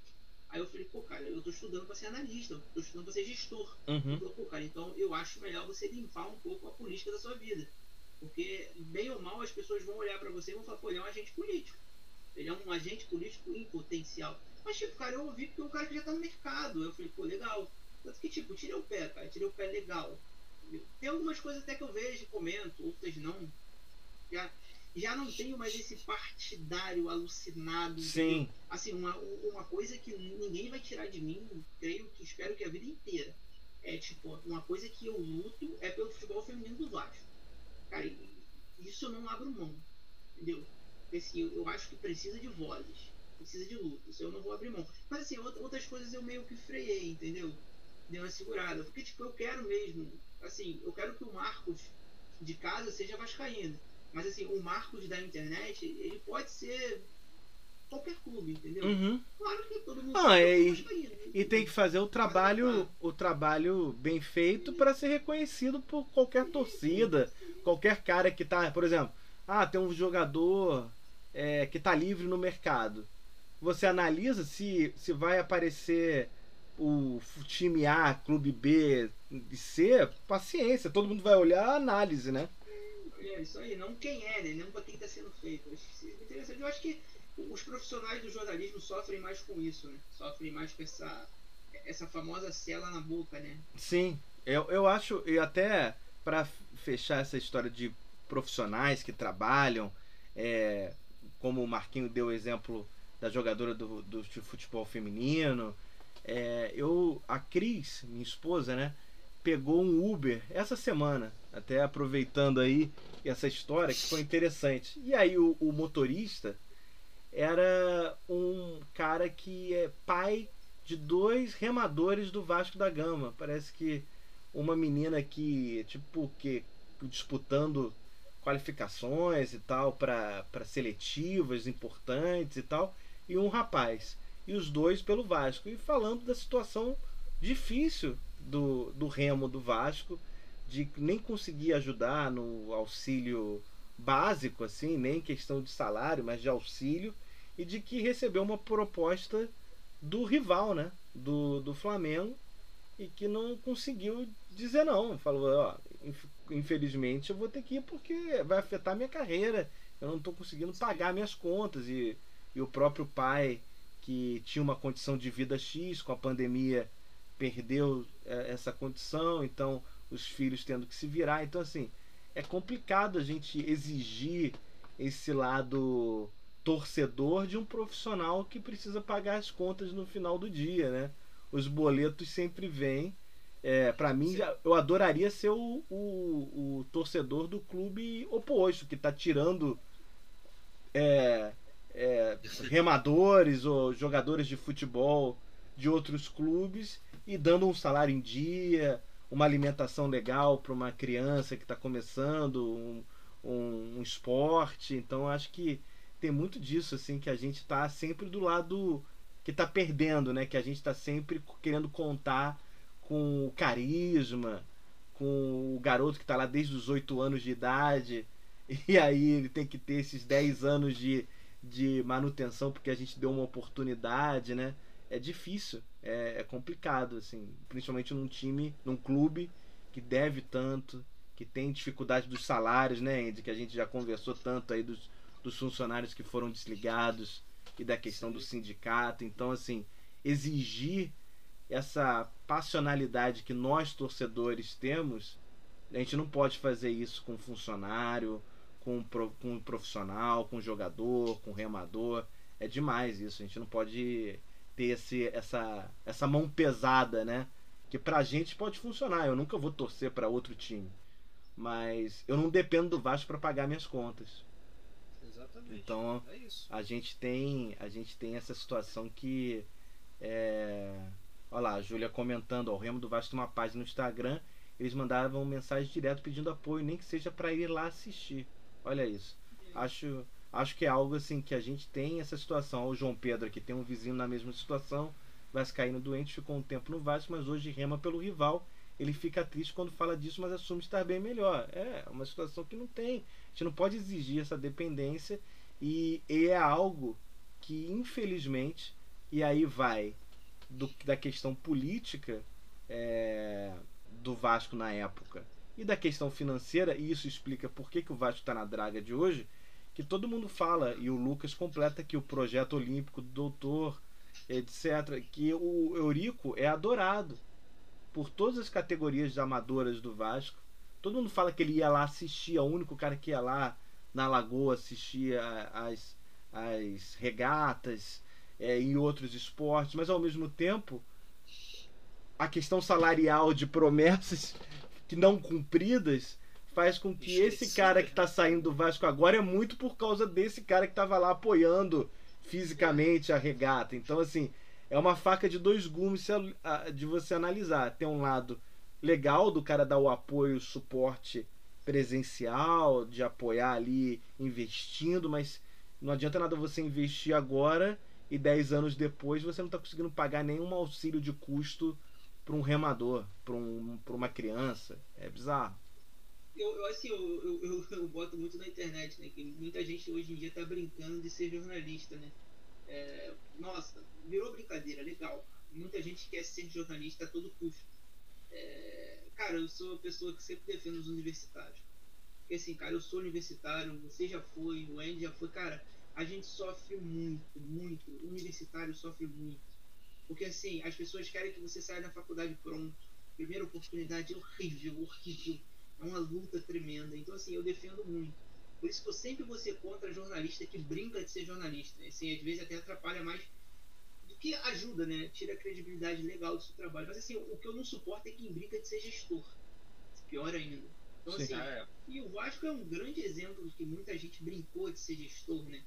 Speaker 4: Aí eu falei, pô, cara, eu tô estudando para ser analista, eu tô estudando para ser gestor.
Speaker 1: Uhum.
Speaker 4: Eu falei, pô, cara, então eu acho melhor você limpar um pouco a política da sua vida. Porque, bem ou mal, as pessoas vão olhar para você e vão falar, pô, ele é um agente político. Ele é um agente político em potencial. Mas, tipo, cara, eu ouvi porque é um cara que já tá no mercado. Eu falei, pô, legal. Tanto que, tipo, tirei o pé, cara, tirei o pé legal. Tem algumas coisas até que eu vejo e comento, outras não. Já, já não tenho mais esse partidário alucinado.
Speaker 1: Sim.
Speaker 4: Entendeu? Assim, uma, uma coisa que ninguém vai tirar de mim, creio que espero que a vida inteira. É tipo, uma coisa que eu luto é pelo futebol feminino do Vasco. Cara, isso eu não abro mão. Entendeu? Assim, eu, eu acho que precisa de vozes. Precisa de luta. Isso eu não vou abrir mão. Mas assim, outras coisas eu meio que freiei, entendeu? Dei uma segurada. Porque, tipo, eu quero mesmo. Assim, eu quero que o Marcos de casa seja vascaíno. Mas assim, o Marcos da internet, ele pode ser qualquer clube, entendeu?
Speaker 1: Uhum.
Speaker 4: Claro que todo mundo
Speaker 1: Ah, é, e-
Speaker 4: é vascaíno, né?
Speaker 1: E tem que fazer o trabalho, o trabalho bem feito para ser reconhecido por qualquer torcida, qualquer cara que tá, por exemplo, ah, tem um jogador é, que tá livre no mercado. Você analisa se, se vai aparecer o time A, clube B e C, paciência, todo mundo vai olhar a análise, né?
Speaker 4: É isso aí, não quem é, né? Não para quem está sendo feito. Que é interessante. Eu acho que os profissionais do jornalismo sofrem mais com isso, né? Sofrem mais com essa, essa famosa cela na boca, né?
Speaker 1: Sim, eu, eu acho, e até para fechar essa história de profissionais que trabalham, é, como o Marquinho deu o exemplo da jogadora do, do futebol feminino, é, eu, a Cris, minha esposa, né, pegou um Uber essa semana, até aproveitando aí essa história que foi interessante. E aí o, o motorista era um cara que é pai de dois remadores do Vasco da Gama. Parece que uma menina que, tipo, que disputando qualificações e tal para seletivas importantes e tal, e um rapaz. E os dois pelo Vasco. E falando da situação difícil do, do remo do Vasco, de nem conseguir ajudar no auxílio básico, assim, nem questão de salário, mas de auxílio, e de que recebeu uma proposta do rival, né? Do, do Flamengo, e que não conseguiu dizer não. Falou, ó, infelizmente eu vou ter que ir porque vai afetar minha carreira. Eu não estou conseguindo pagar minhas contas. E, e o próprio pai, que tinha uma condição de vida X, com a pandemia perdeu essa condição, então os filhos tendo que se virar. Então, assim, é complicado a gente exigir esse lado torcedor de um profissional que precisa pagar as contas no final do dia, né? Os boletos sempre vêm. É, para mim, eu adoraria ser o, o, o, torcedor do clube oposto, que está tirando é, é, remadores ou jogadores de futebol de outros clubes e dando um salário em dia, uma alimentação legal para uma criança que está começando um, um, um, esporte. Então acho que tem muito disso assim que a gente está sempre do lado que está perdendo, né? Que a gente está sempre querendo contar com o carisma, com o garoto que está lá desde os 8 anos de idade e aí ele tem que ter esses 10 anos de, de manutenção porque a gente deu uma oportunidade, né? É difícil, é, é complicado, assim, principalmente num time, num clube que deve tanto, que tem dificuldade dos salários, né, Andy? Que a gente já conversou tanto aí dos, dos funcionários que foram desligados e da questão do sindicato. Então, assim, exigir essa passionalidade que nós torcedores temos, a gente não pode fazer isso com funcionário, com, com profissional, com jogador, com remador. É demais isso. A gente não pode ter esse, essa, essa mão pesada, né? Que pra gente pode funcionar. Eu nunca vou torcer para outro time. Mas eu não dependo do Vasco para pagar minhas contas.
Speaker 3: Exatamente.
Speaker 1: Então
Speaker 3: é
Speaker 1: a gente tem a gente tem essa situação que é... olha lá, a Júlia comentando, ó, o Remo do Vasco tem uma página no Instagram, eles mandavam mensagem direto pedindo apoio, nem que seja para ir lá assistir. Olha isso. Acho acho que é algo assim que a gente tem essa situação. O João Pedro aqui tem um vizinho na mesma situação, vascaíno doente, ficou um tempo no Vasco, mas hoje rema pelo rival ele fica triste quando fala disso, mas assume estar bem melhor. É uma situação que não tem. A gente não pode exigir essa dependência e, e é algo que, infelizmente, e aí vai do, da questão política é, do Vasco na época e da questão financeira, e isso explica por que, que o Vasco está na draga de hoje, que todo mundo fala, e o Lucas completa que o projeto olímpico do doutor, etc., que o Eurico é adorado por todas as categorias amadoras do Vasco. Todo mundo fala que ele ia lá assistir, é o único cara que ia lá na Lagoa assistir as, as regatas é, em outros esportes, mas ao mesmo tempo a questão salarial de promessas que não cumpridas faz com que esse cara que está saindo do Vasco agora é muito por causa desse cara que estava lá apoiando fisicamente a regata. Então, assim, é uma faca de dois gumes de você analisar. Tem um lado legal do cara dar o apoio, o suporte presencial, de apoiar ali investindo, mas não adianta nada você investir agora e 10 anos depois você não está conseguindo pagar nenhum auxílio de custo para um remador, para um, uma criança. É bizarro.
Speaker 4: Eu, eu assim, eu, eu, eu, boto muito na internet, né? Que muita gente hoje em dia tá brincando de ser jornalista, né? É, nossa, virou brincadeira, legal. Muita gente quer ser jornalista a todo custo. É, cara, eu sou a pessoa que sempre defendo os universitários. Porque assim, cara, eu sou universitário, você já foi, o Andy já foi, cara, a gente sofre muito, muito. O universitário sofre muito porque assim, as pessoas querem que você saia da faculdade pronto. Primeira oportunidade horrível, horrível. É uma luta tremenda. Então assim, eu defendo muito. Por isso que eu sempre vou ser contra jornalista que brinca de ser jornalista. Assim, às vezes até atrapalha mais do que ajuda, né? Tira a credibilidade legal do seu trabalho. Mas assim, o que eu não suporto é quem brinca de ser gestor. Pior ainda. Então, Sim, assim, ah, é. e o Vasco é um grande exemplo de que muita gente brincou de ser gestor, né?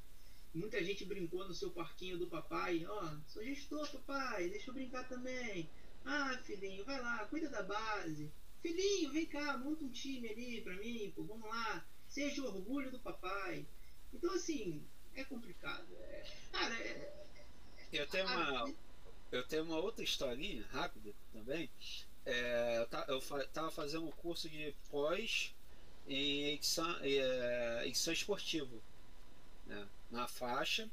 Speaker 4: Muita gente brincou no seu parquinho do papai. Ó, oh, sou gestor, papai, deixa eu brincar também. Ah, filhinho, vai lá, cuida da base. Filhinho, vem cá, monta um time ali pra mim, pô, vamos lá. Seja o orgulho do papai. Então, assim, é complicado. É... Cara, é...
Speaker 3: Eu tenho uma. Eu tenho uma outra historinha rápida também. É, eu estava fazendo um curso de pós em edição, é, edição esportivo. Né? na faixa.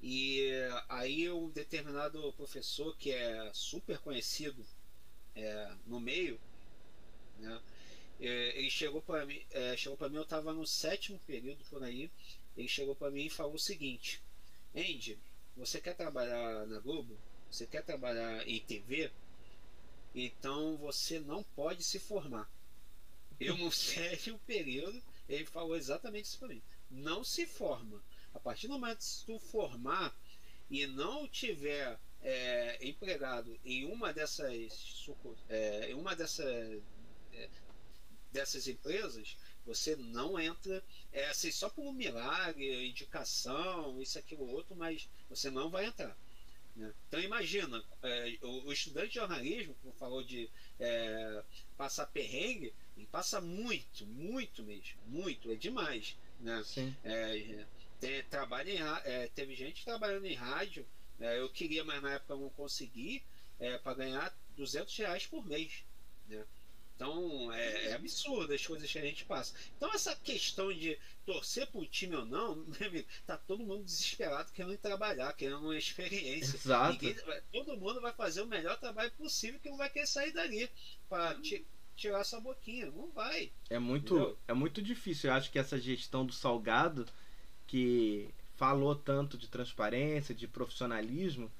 Speaker 3: E aí um determinado professor que é super conhecido é, no meio, né, ele chegou para mim, é, chegou para mim, eu estava no sétimo período por aí, ele chegou para mim e falou o seguinte: Andy, você quer trabalhar na Globo? Você quer trabalhar em TV? Então você não pode se formar. Eu no sétimo período, ele falou exatamente isso para mim não se forma. A partir do momento que tu formar e não tiver é, empregado em uma dessas, é, em uma dessa, é, dessas empresas, você não entra é, assim, só por um milagre, indicação, isso, aquilo, outro, mas você não vai entrar. Né? Então imagina, é, o, o, estudante de jornalismo, como falou de é, passar perrengue, ele passa muito, muito mesmo, muito, é demais. Né? Sim. É, tem, trabalha em, é, teve gente trabalhando em rádio, né? eu queria, mas na época não consegui, é, para ganhar 200 reais por mês. Então é, é, absurdo as coisas que a gente passa. Então essa questão de torcer para o time ou não, né, tá todo mundo desesperado querendo trabalhar, querendo uma experiência.
Speaker 1: Exato.
Speaker 3: Ninguém, todo mundo vai fazer o melhor trabalho possível que não vai querer sair dali para tirar essa boquinha. Não vai.
Speaker 1: É muito, é muito difícil. Eu acho que essa gestão do Salgado, que falou tanto de transparência, de profissionalismo,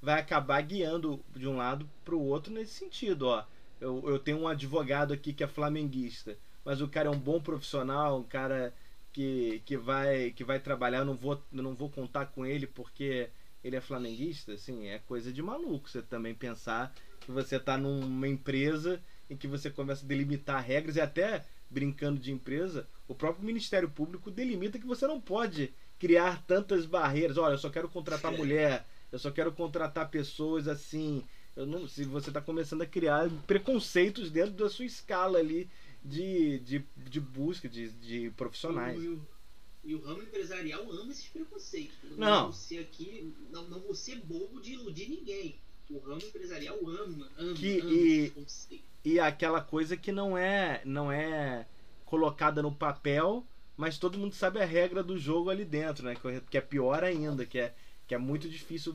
Speaker 1: vai acabar guiando de um lado para o outro nesse sentido. Ó, eu, eu tenho um advogado aqui que é flamenguista, mas o cara é um bom profissional, um cara que, que, vai, que vai trabalhar. Eu não vou, não vou contar com ele porque ele é flamenguista. Assim, é coisa de maluco você também pensar que você está numa empresa em que você começa a delimitar regras e até brincando de empresa, o próprio Ministério Público delimita que você não pode criar tantas barreiras. Olha, eu só quero contratar mulher, eu só quero contratar pessoas assim. Não, se você está começando a criar preconceitos dentro da sua escala ali de, de, de busca de, de profissionais.
Speaker 4: E o, e o ramo empresarial ama esses preconceitos.
Speaker 1: Não.
Speaker 4: Você aqui não, não vou ser bobo de iludir ninguém. o ramo empresarial ama, ama,
Speaker 1: que,
Speaker 4: ama
Speaker 1: e, e aquela coisa que não é, não é colocada no papel, mas todo mundo sabe a regra do jogo ali dentro, né? Que é pior ainda, que é, que é muito difícil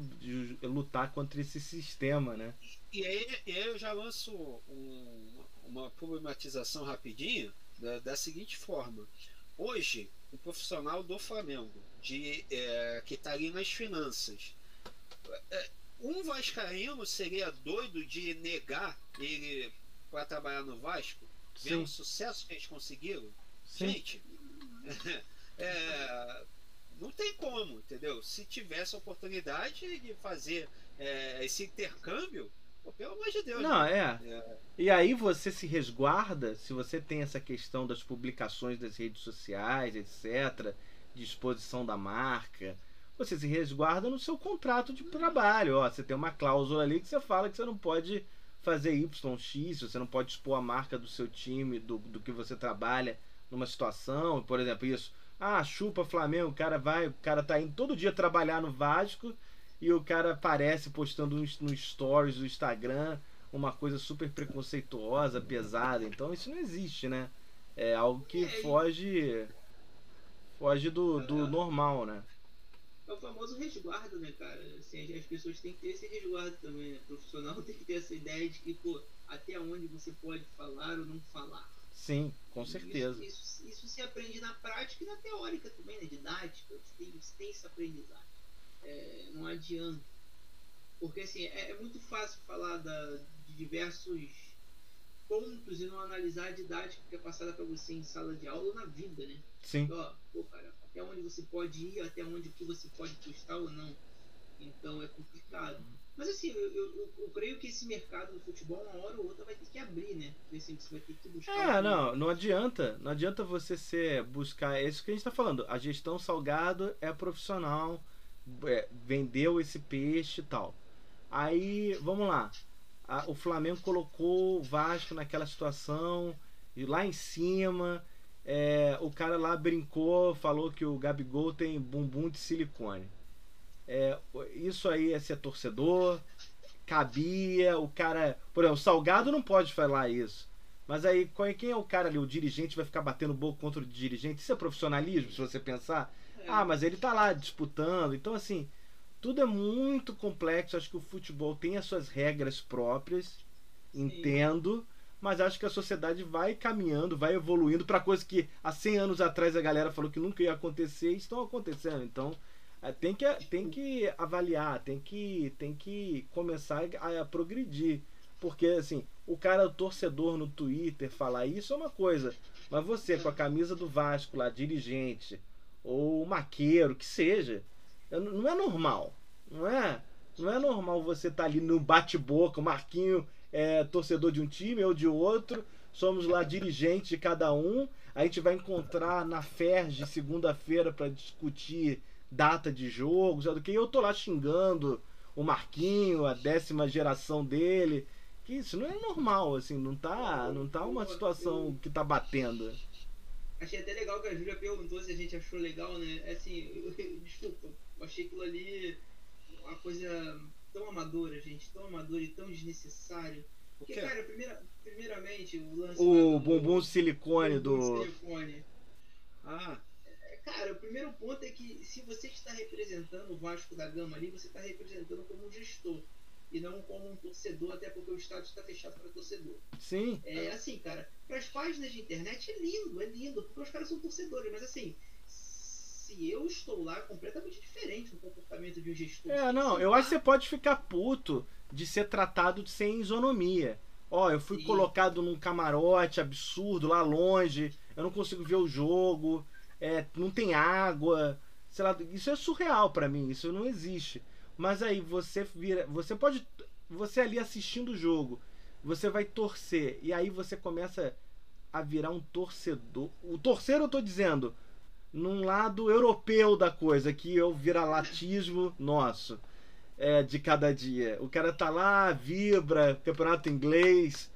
Speaker 1: lutar contra esse sistema, né?
Speaker 3: E aí, e aí eu já lanço um, uma problematização rapidinho da, da, seguinte forma. Hoje, o profissional do Flamengo, de, é, que está ali nas finanças, é, um vascaíno seria doido de negar ele para trabalhar no Vasco, vendo o sucesso que eles conseguiram? Sim. Gente, é, não tem como, entendeu? Se tivesse a oportunidade de fazer é, esse intercâmbio, pô, pelo amor de Deus.
Speaker 1: Não, né? é. é. E aí você se resguarda, se você tem essa questão das publicações das redes sociais, etc., de exposição da marca, você se resguarda no seu contrato de trabalho. Ó, você tem uma cláusula ali que você fala que você não pode fazer YX, você não pode expor a marca do seu time, do, do que você trabalha numa situação, por exemplo, isso. Ah, chupa Flamengo, o cara vai, o cara tá indo todo dia trabalhar no Vasco e o cara aparece postando no stories do Instagram uma coisa super preconceituosa, pesada. Então isso não existe, né? É algo que é, foge foge do, do normal, né?
Speaker 4: É o famoso resguardo, né, cara? Assim, as pessoas têm que ter esse resguardo também, né? O profissional tem que ter essa ideia de que, pô, até onde você pode falar ou não falar.
Speaker 1: Sim, com certeza.
Speaker 4: Isso, isso, isso, se aprende na prática e na teórica também, na né? didática. Você tem, você tem esse aprendizado. É, não adianta. Porque assim, é, é, muito fácil falar da, de diversos pontos e não analisar a didática que é passada para você em sala de aula ou na vida, né?
Speaker 1: Sim.
Speaker 4: Então, pô, cara, até onde você pode ir, até onde que você pode postar ou não. Então é complicado. Mas assim, eu, eu, eu, creio que esse mercado do futebol, uma hora ou outra, vai ter que abrir, né? Assim, você vai ter que buscar.
Speaker 1: É, não, não adianta. Não adianta você ser buscar. É isso que a gente está falando. A gestão salgado é profissional, é, vendeu esse peixe e tal. Aí, vamos lá. A, o Flamengo colocou o Vasco naquela situação, e lá em cima. É, o cara lá brincou, falou que o Gabigol tem bumbum de silicone. É, isso aí é ser torcedor. Cabia, o cara. Por exemplo, o Salgado não pode falar isso. Mas aí, quem é o cara ali? O dirigente vai ficar batendo boca contra o dirigente? Isso é profissionalismo, se você pensar. É. Ah, mas ele tá lá disputando. Então, assim, tudo é muito complexo. Acho que o futebol tem as suas regras próprias. Sim. Entendo. Mas acho que a sociedade vai caminhando, vai evoluindo para coisas que há 100 anos atrás a galera falou que nunca ia acontecer e estão acontecendo. Então, tem que, tem que avaliar, tem que, tem que começar a, a progredir. Porque, assim, o cara, o torcedor no Twitter falar isso é uma coisa. Mas você, com a camisa do Vasco lá, dirigente, ou maqueiro, que seja, não é normal. Não é, não é normal você estar tá ali no bate-boca, o Marquinho é torcedor de um time ou de outro, somos lá dirigentes de cada um. A gente vai encontrar na FERJ segunda-feira para discutir data de jogo, sabe do que? Eu tô lá xingando o Marquinho, a décima geração dele. Que isso não é normal, assim, não tá, não tá uma situação que tá batendo.
Speaker 4: Achei até legal que a Júlia perguntou se a gente achou legal, né? É assim, eu, desculpa, eu achei aquilo ali uma coisa tão amadora, gente, tão amadora e tão desnecessário. Porque, cara, primeira, primeiramente, o lance.
Speaker 1: O bumbum silicone do.
Speaker 4: Silicone. Ah, Cara, o primeiro ponto é que se você está representando o Vasco da Gama ali, você está representando como um gestor e não como um torcedor, até porque o estádio está fechado para torcedor.
Speaker 1: Sim.
Speaker 4: É assim, cara, para as páginas de internet é lindo, é lindo, porque os caras são torcedores, mas assim, se eu estou lá, é completamente diferente do comportamento de um gestor.
Speaker 1: É, não, eu lá... acho que você pode ficar puto de ser tratado sem isonomia. Ó, eu fui Sim. colocado num camarote absurdo lá longe, eu não consigo ver o jogo é, não tem água, sei lá, isso é surreal para mim, isso não existe. Mas aí você vira, você pode, você ali assistindo o jogo, você vai torcer e aí você começa a virar um torcedor. O torcer eu tô dizendo num lado europeu da coisa, que é o viralatismo nosso. É, de cada dia. O cara tá lá, vibra, campeonato inglês,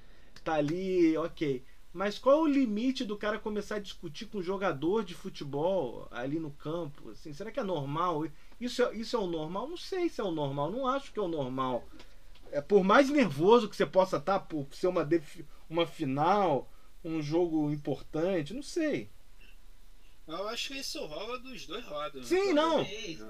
Speaker 1: tá ali, ok. Mas qual é o limite do cara começar a discutir com um jogador de futebol ali no campo? Assim, será que é normal? Isso é, isso é o normal? Não sei se é o normal, não acho que é o normal. é, por mais nervoso que você possa estar tá, por ser uma, uma final, um jogo importante, não sei.
Speaker 3: Eu acho que isso rola dos dois lados.
Speaker 1: Sim, não.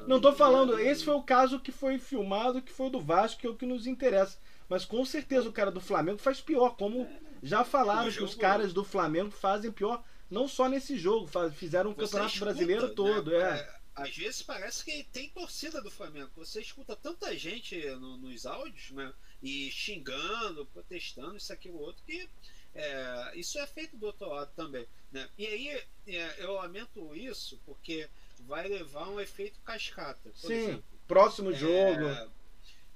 Speaker 1: Não tô falando. Esse foi o caso que foi filmado, que foi do Vasco, que é o que nos interessa. Mas com certeza o cara do Flamengo faz pior, como já falaram que os caras do Flamengo fazem pior, não só nesse jogo, fizeram o Campeonato escuta, Brasileiro né? todo, é. é.
Speaker 3: Às vezes parece que tem torcida do Flamengo. Você escuta tanta gente no, nos áudios, né? E xingando, protestando, isso, aquilo, outro, que é, isso é feito do outro lado também. Né? E aí é, eu lamento isso porque vai levar um efeito cascata.
Speaker 1: Sim, exemplo. próximo é, jogo.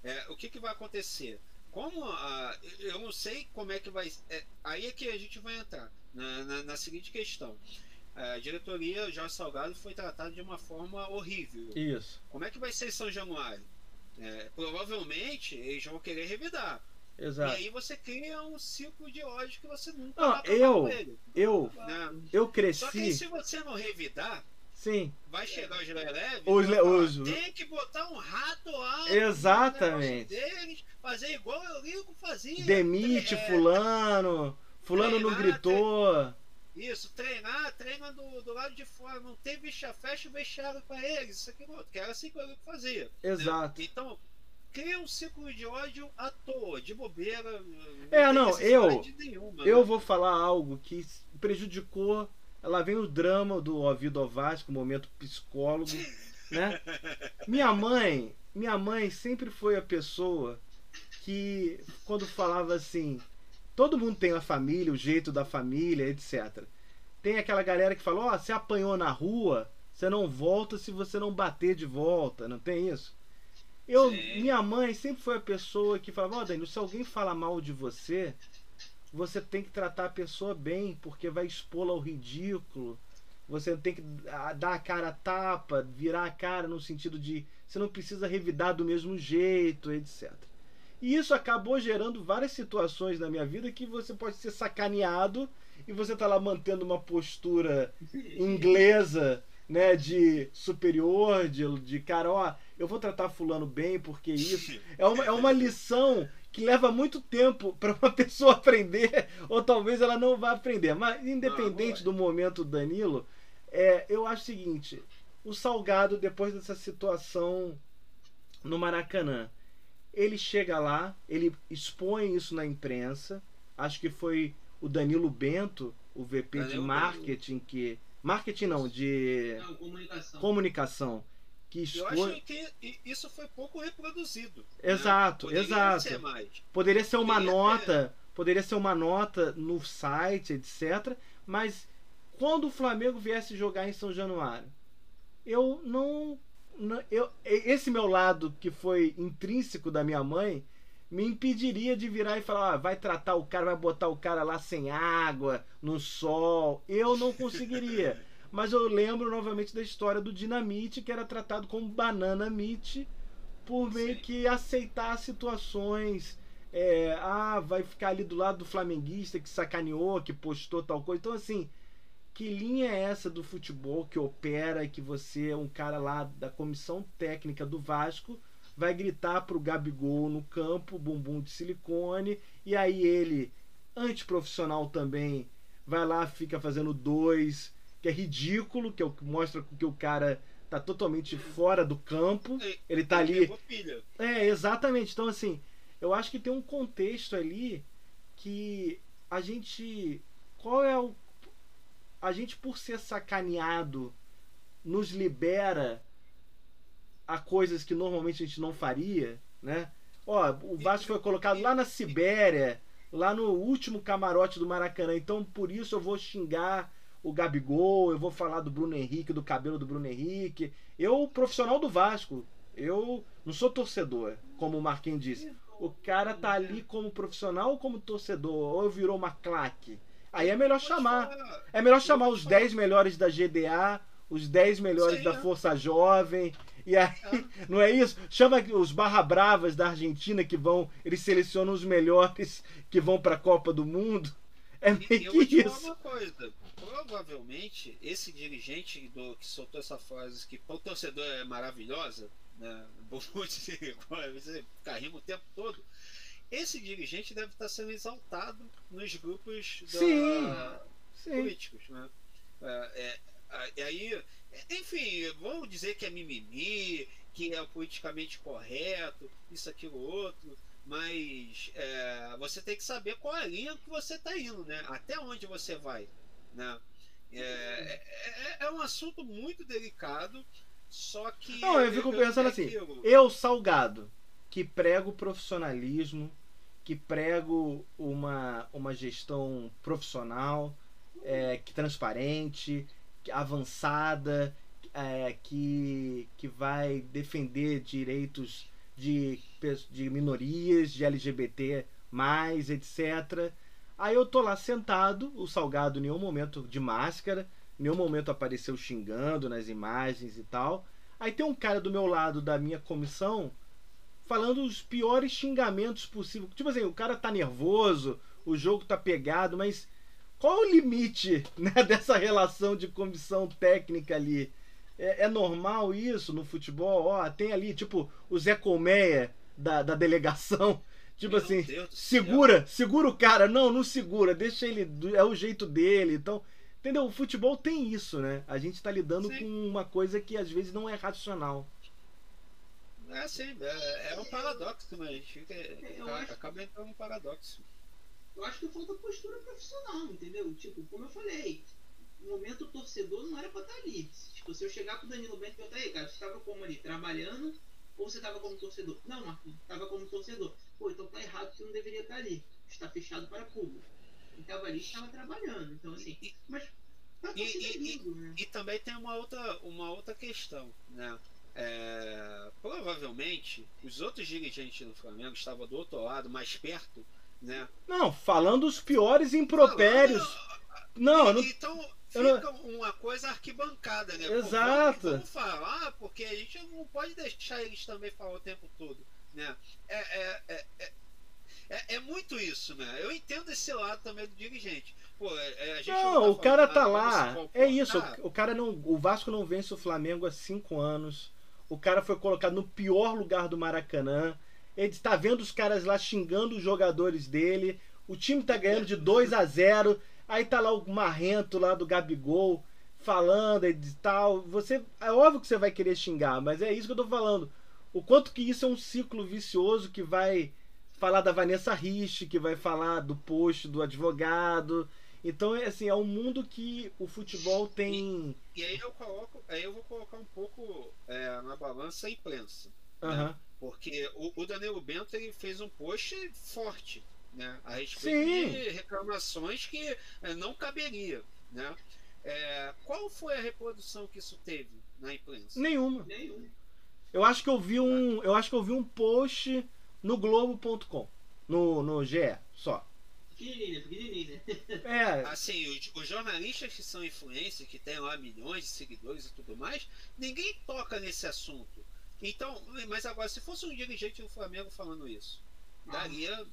Speaker 3: É, o que, que vai acontecer? Como a, eu não sei como é que vai. É, aí é que a gente vai entrar na, na, na seguinte questão. A diretoria Jorge Salgado foi tratado de uma forma horrível.
Speaker 1: Isso.
Speaker 3: Como é que vai ser São Januário? É, provavelmente eles vão querer revidar.
Speaker 1: Exato.
Speaker 3: E aí você cria um ciclo de ódio que você nunca
Speaker 1: não, vai eu, ele. Eu, né? eu cresci. Só
Speaker 3: que se você não revidar,
Speaker 1: Sim.
Speaker 3: Vai chegar os leves.
Speaker 1: Os, os...
Speaker 3: Tem que botar um rato lá.
Speaker 1: Exatamente.
Speaker 3: Deles, fazer igual eu ligo fazia.
Speaker 1: Demite é... fulano. Fulano treinar, não gritou.
Speaker 3: Isso, treinar, treina do, do lado de fora. Não tem bicha, fecha o vestiário pra eles. Isso aqui, que era assim que eu fazia.
Speaker 1: Exato.
Speaker 3: Né? Então, cria um ciclo de ódio à toa, de bobeira.
Speaker 1: Não é, não, eu. Nenhuma, eu né? vou falar algo que prejudicou. Lá vem o drama do ouvido ao Vasco, momento psicólogo, né? Minha mãe, minha mãe sempre foi a pessoa que quando falava assim, todo mundo tem a família, o jeito da família, etc. Tem aquela galera que fala, ó, oh, você apanhou na rua, você não volta se você não bater de volta, não tem isso? Eu, minha mãe sempre foi a pessoa que falava, ó, oh, Danilo, se alguém fala mal de você, você tem que tratar a pessoa bem, porque vai expô-la ao ridículo. Você tem que dar a cara a tapa, virar a cara no sentido de você não precisa revidar do mesmo jeito, etc. E isso acabou gerando várias situações na minha vida que você pode ser sacaneado e você tá lá mantendo uma postura inglesa, né, de superior, de, de cara, ó, eu vou tratar fulano bem porque isso é uma, é uma lição que leva muito tempo para uma pessoa aprender ou talvez ela não vá aprender. Mas independente do momento Danilo, é, eu acho o seguinte, o Salgado depois dessa situação no Maracanã, ele chega lá, ele expõe isso na imprensa. Acho que foi o Danilo Bento, o VP Danilo de marketing que marketing não, de
Speaker 4: não, comunicação.
Speaker 1: comunicação que expõe...
Speaker 3: Eu acho que isso foi pouco reproduzido.
Speaker 1: Né? Exato, né? exato. Ser poderia ser uma poderia nota, ter... poderia ser uma nota no site, etc. Mas quando o Flamengo viesse jogar em São Januário, eu não eu, esse meu lado que foi intrínseco da minha mãe me impediria de virar e falar, ah, vai tratar o cara, vai botar o cara lá sem água, no sol. Eu não conseguiria. Mas eu lembro novamente da história do Dinamite, que era tratado como banana meat, por meio Sim. que aceitar situações. É, ah, vai ficar ali do lado do flamenguista que sacaneou, que postou tal coisa. Então, assim, que linha é essa do futebol que opera e que você é um cara lá da comissão técnica do Vasco vai gritar pro Gabigol no campo, bumbum de silicone, e aí ele, antiprofissional também, vai lá, fica fazendo dois, que é ridículo, que é o que mostra que o cara tá totalmente fora do campo. Ele tá ali. É, exatamente. Então, assim, eu acho que tem um contexto ali que a gente. Qual é o. A gente, por ser sacaneado, nos libera a coisas que normalmente a gente não faria, né? Ó, o Vasco foi colocado lá na Sibéria, lá no último camarote do Maracanã, então por isso eu vou xingar o Gabigol, eu vou falar do Bruno Henrique, do cabelo do Bruno Henrique. Eu, profissional do Vasco, eu não sou torcedor, como o Marquinhos disse. O cara tá ali como profissional ou como torcedor, ou virou uma claque. Aí é melhor chamar. É melhor chamar os 10 melhores da GDA, os 10 melhores da Força Jovem. E aí, não é isso? Chama os Barra Bravas da Argentina que vão, eles selecionam os melhores que vão para a Copa do Mundo. É meio que isso.
Speaker 3: Uma coisa provavelmente esse dirigente do, que soltou essa frase que para o torcedor é maravilhosa, né? Bonucci carrima o tempo todo. Esse dirigente deve estar sendo exaltado nos grupos da,
Speaker 1: sim, sim.
Speaker 3: políticos, né? É, é, aí, enfim, vão dizer que é mimimi, que é politicamente correto, isso, aquilo, outro, mas é, você tem que saber qual é a linha que você está indo, né? Até onde você vai, né? É, é, é, é um assunto muito delicado, só que.
Speaker 1: Não, eu fico pensando assim, eu, Salgado, que prego profissionalismo, que prego uma, uma gestão profissional, é, que transparente, avançada, é, que, que vai defender direitos de, de minorias, de LGBT, mais, etc. Aí eu tô lá sentado, o Salgado em nenhum momento de máscara, em nenhum momento apareceu xingando nas imagens e tal. Aí tem um cara do meu lado da minha comissão falando os piores xingamentos possíveis. Tipo assim, o cara tá nervoso, o jogo tá pegado, mas qual o limite né, dessa relação de comissão técnica ali? É, é, normal isso no futebol? Ó, tem ali, tipo, o Zé Colmeia da, da delegação. Tipo Meu assim, segura, segura o cara. Não, não segura, deixa ele. É o jeito dele. Então, entendeu? O futebol tem isso, né? A gente tá lidando sim. com uma coisa que às vezes não é racional.
Speaker 3: É sim, é, é um paradoxo, mas fica, é, acho... acaba entrando um paradoxo.
Speaker 4: Eu acho que falta postura profissional, entendeu? Tipo, como eu falei, no momento o torcedor não era pra estar ali. Tipo, se eu chegar pro Danilo Bento e perguntar, aí, cara, você estava como ali? Trabalhando ou você estava como torcedor? Não, Marquinhos, estava como torcedor. Pô, então tá errado que não deveria estar ali. Está fechado para público. Quem estava ali estava trabalhando. Então, assim, mas.
Speaker 3: E, e, e, né? e, também tem uma outra, uma outra questão, né? É, provavelmente os outros dirigentes do Flamengo estavam do outro lado, mais perto, né?
Speaker 1: Não, falando os piores impropérios. Não, não,
Speaker 3: então, fica uma coisa arquibancada, né?
Speaker 1: Exato.
Speaker 3: Pô, vamos, falar, porque a gente não pode deixar eles também falar o tempo todo, né? É, é, é, é, é, é muito isso, né? Eu entendo esse lado também do dirigente. Pô, é, a gente
Speaker 1: não, não tá o cara tá lá. É isso. O cara não, o Vasco não vence o Flamengo há cinco anos. O cara foi colocado no pior lugar do Maracanã. Ele está vendo os caras lá xingando os jogadores dele. O time tá ganhando de 2 a 0 Aí tá lá o marrento lá do Gabigol falando e tal. Você, é óbvio que você vai querer xingar, mas é isso que eu tô falando. O quanto que isso é um ciclo vicioso que vai falar da Vanessa Rich, que vai falar do post do advogado. Então, é assim, é um mundo que o futebol tem.
Speaker 3: E, e aí eu coloco, aí eu vou colocar um pouco é, na balança a imprensa.
Speaker 1: Uhum. Né?
Speaker 3: Porque o, o Danilo Bento ele fez um post forte né, a respeito Sim. de reclamações que é, não caberia. Né? É, qual foi a reprodução que isso teve na imprensa?
Speaker 1: Nenhuma.
Speaker 3: Nenhuma.
Speaker 1: Eu acho que eu vi um, eu acho que eu vi um post no globo.com, no no GE, só.
Speaker 4: Pequenininha, pequenininha.
Speaker 1: É.
Speaker 3: Assim, os, os, jornalistas que são influência, que tem lá milhões de seguidores e tudo mais, ninguém toca nesse assunto. Então, mas agora, se fosse um dirigente do Flamengo falando isso, daria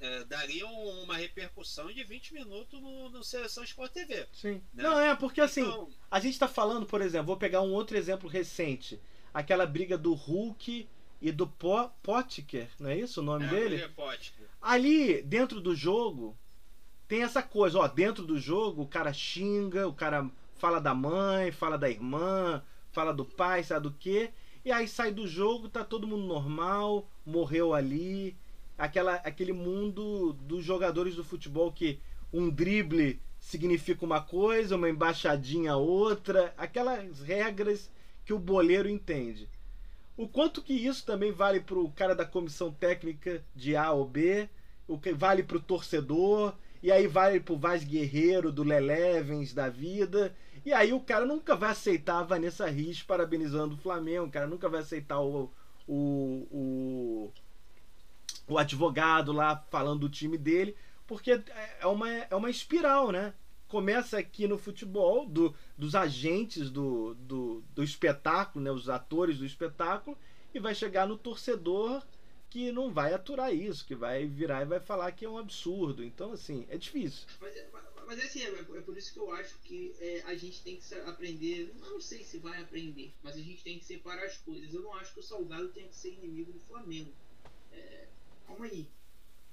Speaker 3: é, daria uma repercussão de 20 minutos no, no Seleção Sport TV.
Speaker 1: Sim. Né? Não, é, porque assim, então, a gente está falando, por exemplo, vou pegar um outro exemplo recente. Aquela briga do Hulk e do po Potker, não é isso o nome
Speaker 3: é,
Speaker 1: dele?
Speaker 3: Potker.
Speaker 1: Ali, dentro do jogo, tem essa coisa, ó, dentro do jogo o cara xinga, o cara fala da mãe, fala da irmã, fala do pai, sabe do quê? E aí sai do jogo, tá todo mundo normal, morreu ali, aquela, aquele mundo dos jogadores do futebol que um drible significa uma coisa, uma embaixadinha outra, aquelas regras que o boleiro entende. O quanto que isso também vale para o cara da comissão técnica de A ou B, o que vale para o torcedor, e aí vale para o Vaz Guerreiro do Lelevens da vida, e aí o cara nunca vai aceitar a Vanessa Rios parabenizando o Flamengo, o cara nunca vai aceitar o, o, o, o advogado lá falando do time dele, porque é uma, é uma espiral, né? Começa aqui no futebol, do, dos agentes do, do, do espetáculo, né? os atores do espetáculo, e vai chegar no torcedor que não vai aturar isso, que vai virar e vai falar que é um absurdo. Então, assim, é difícil.
Speaker 4: Mas, Mas assim, é, é, por isso que eu acho que é, a gente tem que aprender. Não sei se vai aprender, mas a gente tem que separar as coisas. Eu não acho que o Salgado tenha que ser inimigo do Flamengo. É, calma aí.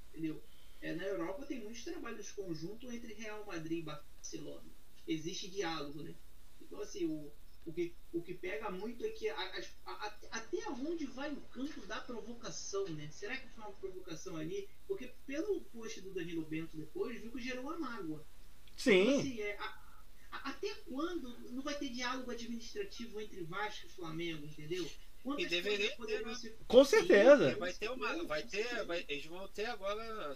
Speaker 4: Entendeu? É, na Europa tem muitos trabalhos conjuntos entre Real Madrid e Barcelona. Existe diálogo, né? Então, assim, o, o, que, o que pega muito é que a, a, a, até onde vai o campo da provocação, né? Será que foi uma provocação ali? Porque pelo post do Danilo Bento depois, viu que gerou uma mágoa.
Speaker 1: Sim.
Speaker 4: Então, assim, é, até quando não vai ter diálogo administrativo entre Vasco e Flamengo, entendeu?
Speaker 3: Quantas e deveria ter, né?
Speaker 1: ser... Com certeza.
Speaker 3: Vai ter uma. Vai ter, vai, eles vão ter agora,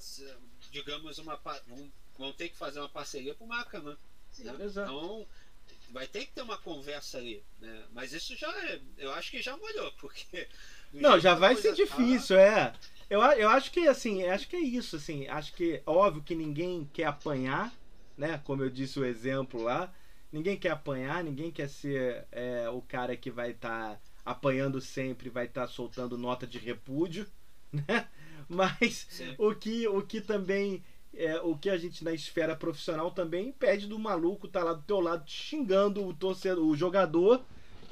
Speaker 3: digamos, uma. Vão, vão ter que fazer uma parceria com o Maca, Sim, né? Então, vai ter que ter uma conversa ali, né? Mas isso já é, eu acho que já molhou, porque
Speaker 1: não, já vai ser difícil, tá... é. Eu, eu acho que assim, acho que é isso, assim, acho que óbvio que ninguém quer apanhar, né? Como eu disse o exemplo lá, ninguém quer apanhar, ninguém quer ser é, o cara que vai estar tá apanhando sempre, vai estar tá soltando nota de repúdio, né? Mas o que, o que também é, o que a gente na esfera profissional também pede do maluco tá lá do teu lado te xingando o torcedor, o jogador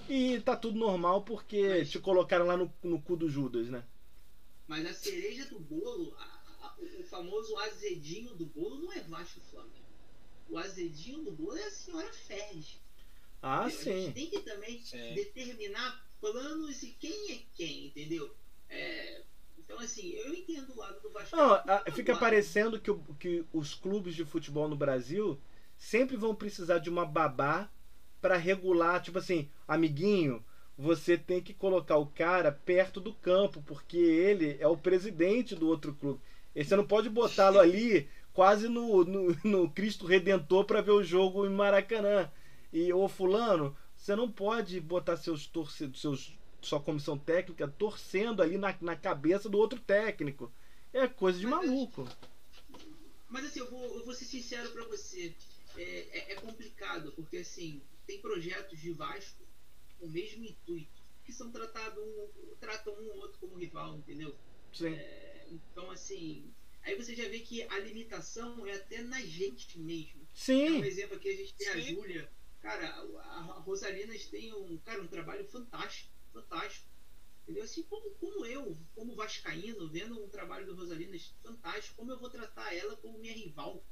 Speaker 1: e tá tudo normal porque mas, te colocaram lá no, no cu do Judas, né?
Speaker 4: Mas a cereja do bolo, a, a, o famoso azedinho do bolo não é Vasco Flamengo. O azedinho do bolo é a senhora Ferge.
Speaker 1: Ah, sim. A
Speaker 4: gente tem que também sim. determinar planos e quem é quem, entendeu? É, então, assim, eu entendo o lado do Vasco. Não,
Speaker 1: fica parecendo que, que os clubes de futebol no Brasil sempre vão precisar de uma babá para regular, tipo assim, amiguinho, você tem que colocar o cara perto do campo, porque ele é o presidente do outro clube. E você não pode botá-lo ali quase no, no, no Cristo Redentor para ver o jogo em Maracanã. E, ô fulano, você não pode botar seus torcedores, seus sua comissão técnica torcendo ali na, na cabeça do outro técnico. É coisa de mas, maluco.
Speaker 4: Mas assim, eu vou, eu vou ser sincero para você. É, é, é, complicado, porque assim, tem projetos de Vasco com o mesmo intuito, que são tratados um, tratam um ou outro como rival, entendeu?
Speaker 1: Sim.
Speaker 4: É, então assim, aí você já vê que a limitação é até na gente mesmo.
Speaker 1: Sim. É
Speaker 4: um exemplo aqui, a gente tem Sim. a Júlia. Cara, a, Rosalinas tem um, cara, um trabalho fantástico fantástico. Entendeu? Assim como, como eu, como Vascaíno, vendo um trabalho do Rosalinas fantástico, como eu vou tratar ela como minha rival.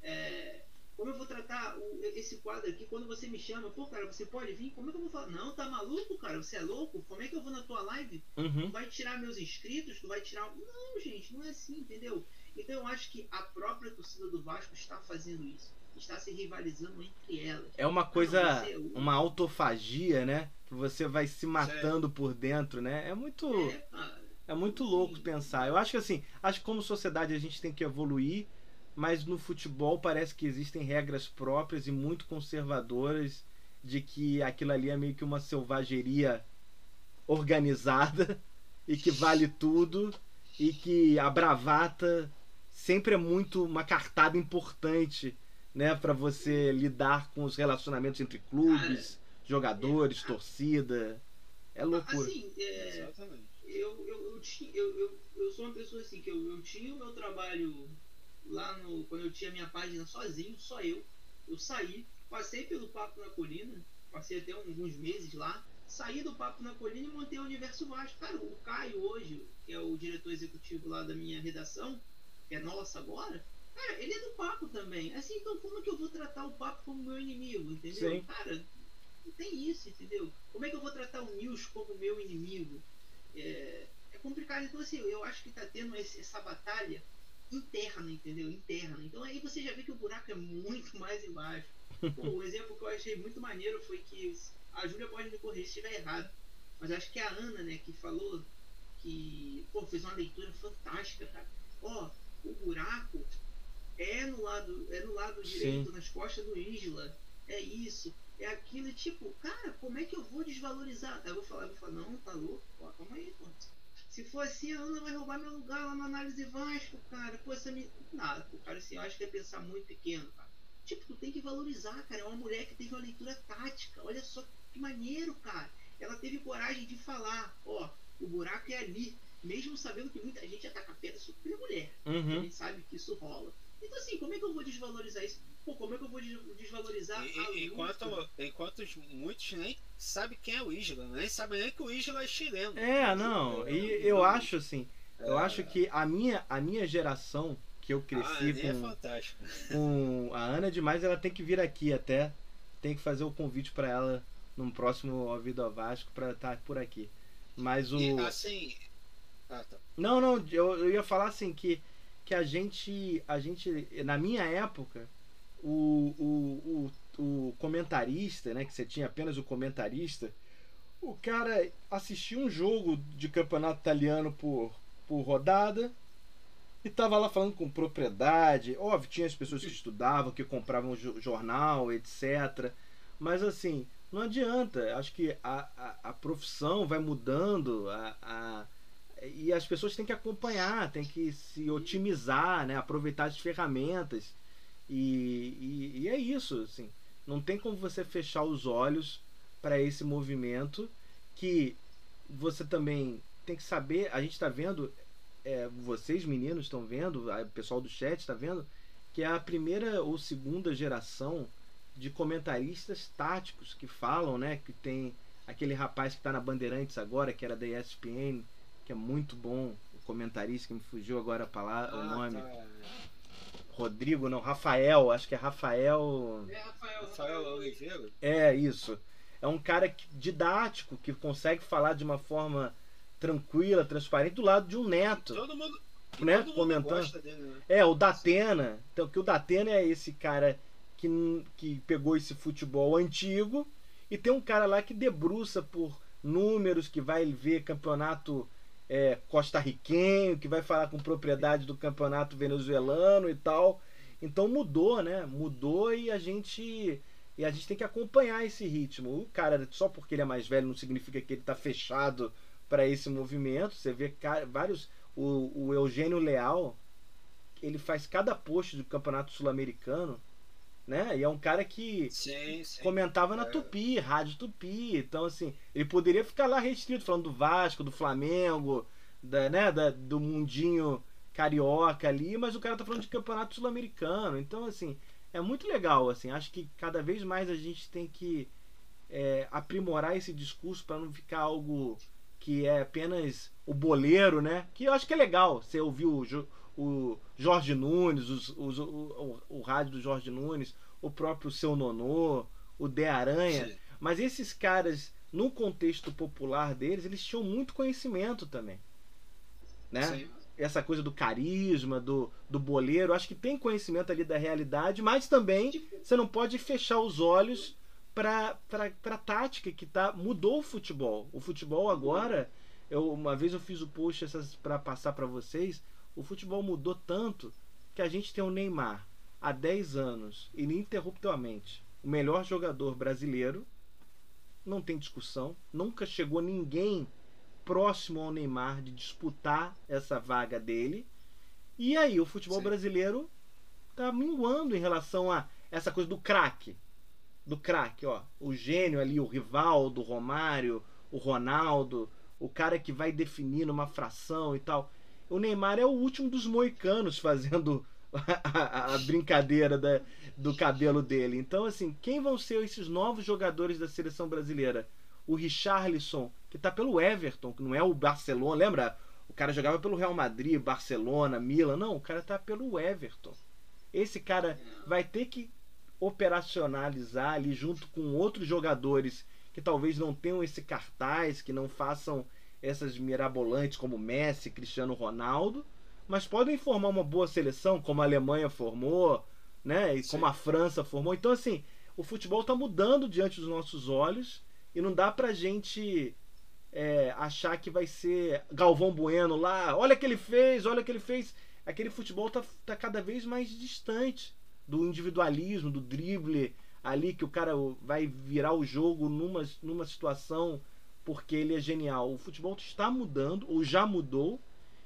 Speaker 4: É, como eu vou tratar o, esse quadro aqui quando você me chama, pô, cara, você pode vir? Como é que eu vou falar? Não, tá maluco, cara? Você é louco? Como é que eu vou na tua live?
Speaker 1: Uhum.
Speaker 4: Tu vai tirar meus inscritos? Tu vai tirar. Não, gente, não é assim, entendeu? Então eu acho que a própria torcida do Vasco está fazendo isso. Está se rivalizando entre elas.
Speaker 1: É uma coisa, não, uma autofagia, né? que você vai se matando por dentro, né? É muito. É muito louco pensar. Eu acho que assim, acho que como sociedade a gente tem que evoluir, mas no futebol parece que existem regras próprias e muito conservadoras de que aquilo ali é meio que uma selvageria organizada e que vale tudo e que a bravata sempre é muito uma cartada importante, né, para você lidar com os relacionamentos entre clubes jogadores, é, torcida. É loucura.
Speaker 4: Assim, é, eu, eu, eu, eu, eu, eu sou uma pessoa assim, que eu, eu tinha o meu trabalho lá no. Quando eu tinha minha página sozinho, só eu. Eu saí, passei pelo Papo na Colina, passei até alguns meses lá, saí do Papo na Colina e montei o Universo Vasco. Cara, o Caio hoje, que é o diretor executivo lá da minha redação, que é nossa agora, cara, ele é do Papo também. Assim, então como que eu vou tratar o Papo como meu inimigo, entendeu?
Speaker 1: Sim.
Speaker 4: Cara, não tem isso, entendeu? Como é que eu vou tratar o News como meu inimigo? É, é complicado. Então, assim, eu acho que está tendo esse, essa batalha interna, entendeu? Interna. Então aí você já vê que o buraco é muito mais embaixo. Pô, o exemplo que eu achei muito maneiro foi que a Júlia pode me corrigir se estiver errado, mas acho que é a Ana, né, que falou que pô, fez uma leitura fantástica, cara. Ó, o buraco é no lado é no lado direito, nas costas do Isla. É isso é aquilo, e tipo, cara, como é que eu vou desvalorizar? Aí eu vou falar, eu vou falar, não, tá louco? Pô, calma aí, pô. Se for assim, a Ana vai roubar meu lugar lá na análise Vasco, cara. Pô, essa me. Nada, pô, cara, assim, eu acho que é pensar muito pequeno, cara. Tipo, tu tem que valorizar, cara. É uma mulher que teve uma leitura tática. Olha só que maneiro, cara. Ela teve coragem de falar, ó, o buraco é ali. Mesmo sabendo que muita gente ataca pedra sobre a mulher.
Speaker 1: Uhum.
Speaker 4: A gente sabe que isso rola. Então, assim, como é que eu vou desvalorizar isso? Pô, como é que eu vou desvalorizar
Speaker 3: e, a enquanto, enquanto muitos nem sabem quem é o Isla, nem sabem nem que o Isla é chileno.
Speaker 1: É, não. E eu acho assim, eu acho que a minha, a minha geração, que eu cresci
Speaker 3: ah,
Speaker 1: com,
Speaker 3: é
Speaker 1: com a Ana demais, ela tem que vir aqui até. Tem que fazer o convite para ela num próximo Ouvido ao Vasco para estar tá por aqui. Mas o.
Speaker 3: E, assim. Ah, tá.
Speaker 1: Não, não, eu, eu ia falar assim que, que a gente. A gente. Na minha época, o, o, o, o comentarista, né? Que você tinha apenas o comentarista, o cara assistia um jogo de campeonato italiano por, por rodada e tava lá falando com propriedade. Óbvio, tinha as pessoas que estudavam, que compravam jornal, etc. Mas assim, não adianta. Acho que a, a, a profissão vai mudando a, a, e as pessoas têm que acompanhar, têm que se otimizar, né? aproveitar as ferramentas. E, e, e é isso. Assim, não tem como você fechar os olhos para esse movimento que você também tem que saber. A gente está vendo, é, vocês meninos estão vendo, o pessoal do chat está vendo, que é a primeira ou segunda geração de comentaristas táticos que falam, né? Que tem aquele rapaz que está na Bandeirantes agora, que era da ESPN, que é muito bom, o comentarista que me fugiu agora a palavra, ah, o nome. Tá. Rodrigo, não, Rafael, acho que é Rafael.
Speaker 4: É Rafael,
Speaker 3: Rafael Oliveira?
Speaker 1: É, isso. É um cara didático, que consegue falar de uma forma tranquila, transparente, do lado de um neto.
Speaker 3: Todo mundo.
Speaker 1: Né, comentando. Dele, né? É, o Datena. Então, que o Datena é esse cara que, que pegou esse futebol antigo e tem um cara lá que debruça por números, que vai ver campeonato é, costarriquenho, que vai falar com propriedade do campeonato venezuelano e tal. Então mudou, né? Mudou e a gente e a gente tem que acompanhar esse ritmo. O cara, só porque ele é mais velho, não significa que ele está fechado para esse movimento. Você vê vários. O, o Eugênio Leal, ele faz cada post do campeonato sul-americano né? E é um cara que
Speaker 3: sim, sim.
Speaker 1: comentava na é. Tupi, Rádio Tupi. Então, assim, ele poderia ficar lá restrito, falando do Vasco, do Flamengo, da, né, da, do mundinho carioca ali, mas o cara tá falando de campeonato sul-americano. Então, assim, é muito legal, assim. Acho que cada vez mais a gente tem que é, aprimorar esse discurso para não ficar algo que é apenas o boleiro, né? Que eu acho que é legal você ouvir o, o Jorge Nunes, os, os, o, o, o, rádio do Jorge Nunes, o próprio Seu Nonô, o De Aranha. Sim. Mas esses caras, no contexto popular deles, eles tinham muito conhecimento também. Né? Sim. Essa coisa do carisma, do, do boleiro, acho que tem conhecimento ali da realidade, mas também você não pode fechar os olhos para a tática que tá mudou o futebol. O futebol agora, eu uma vez eu fiz o post para passar para vocês, o futebol mudou tanto que a gente tem o Neymar há 10 anos, ininterruptamente, o melhor jogador brasileiro. Não tem discussão. Nunca chegou ninguém próximo ao Neymar de disputar essa vaga dele. E aí, o futebol Sim. brasileiro tá minguando em relação a essa coisa do craque. Do craque, ó. O gênio ali, o Rivaldo, o Romário, o Ronaldo, o cara que vai definir numa fração e tal o Neymar é o último dos moicanos fazendo a, a, brincadeira da, do cabelo dele. Então, assim, quem vão ser esses novos jogadores da seleção brasileira? O Richarlison, que tá pelo Everton, que não é o Barcelona, lembra? O cara jogava pelo Real Madrid, Barcelona, Milan. Não, o cara tá pelo Everton. Esse cara vai ter que operacionalizar ali junto com outros jogadores que talvez não tenham esse cartaz, que não façam essas mirabolantes como Messi, Cristiano Ronaldo, mas podem formar uma boa seleção, como a Alemanha formou, né? E Sim. como a França formou. Então, assim, o futebol está mudando diante dos nossos olhos e não dá pra gente é, achar que vai ser Galvão Bueno lá, olha o que ele fez, olha o que ele fez. Aquele futebol tá, tá cada vez mais distante do individualismo, do drible ali que o cara vai virar o jogo numa, numa situação porque ele é genial. O futebol está mudando, ou já mudou,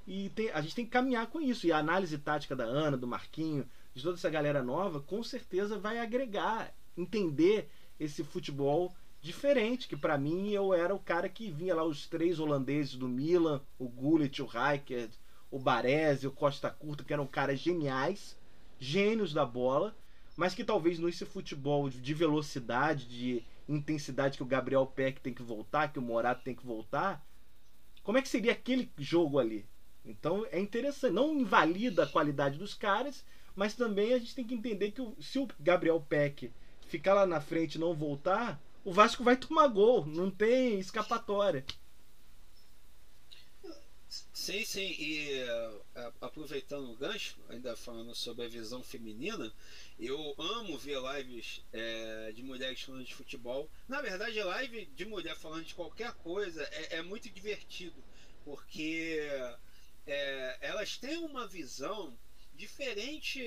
Speaker 1: e tem, a gente tem que caminhar com isso. E a análise tática da Ana, do Marquinho, de toda essa galera nova, com certeza vai agregar, entender esse futebol diferente, que para mim eu era o cara que vinha lá os três holandeses do Milan, o Gullit, o Rijkaard, o Baresi, o Costa Curta, que eram caras geniais, gênios da bola, mas que talvez nesse futebol de velocidade, de intensidade que o Gabriel Peck tem que voltar, que o Morato tem que voltar, como é que seria aquele jogo ali? Então é interessante, não invalida a qualidade dos caras, mas também a gente tem que entender que se o Gabriel Peck ficar lá na frente e não voltar, o Vasco vai tomar gol, não tem escapatória.
Speaker 3: Sim, sim, e uh, aproveitando o gancho, ainda falando sobre a visão feminina, eu amo ver lives é, de mulheres falando de futebol. Na verdade, live de mulher falando de qualquer coisa é, é muito divertido, porque é, elas têm uma visão diferente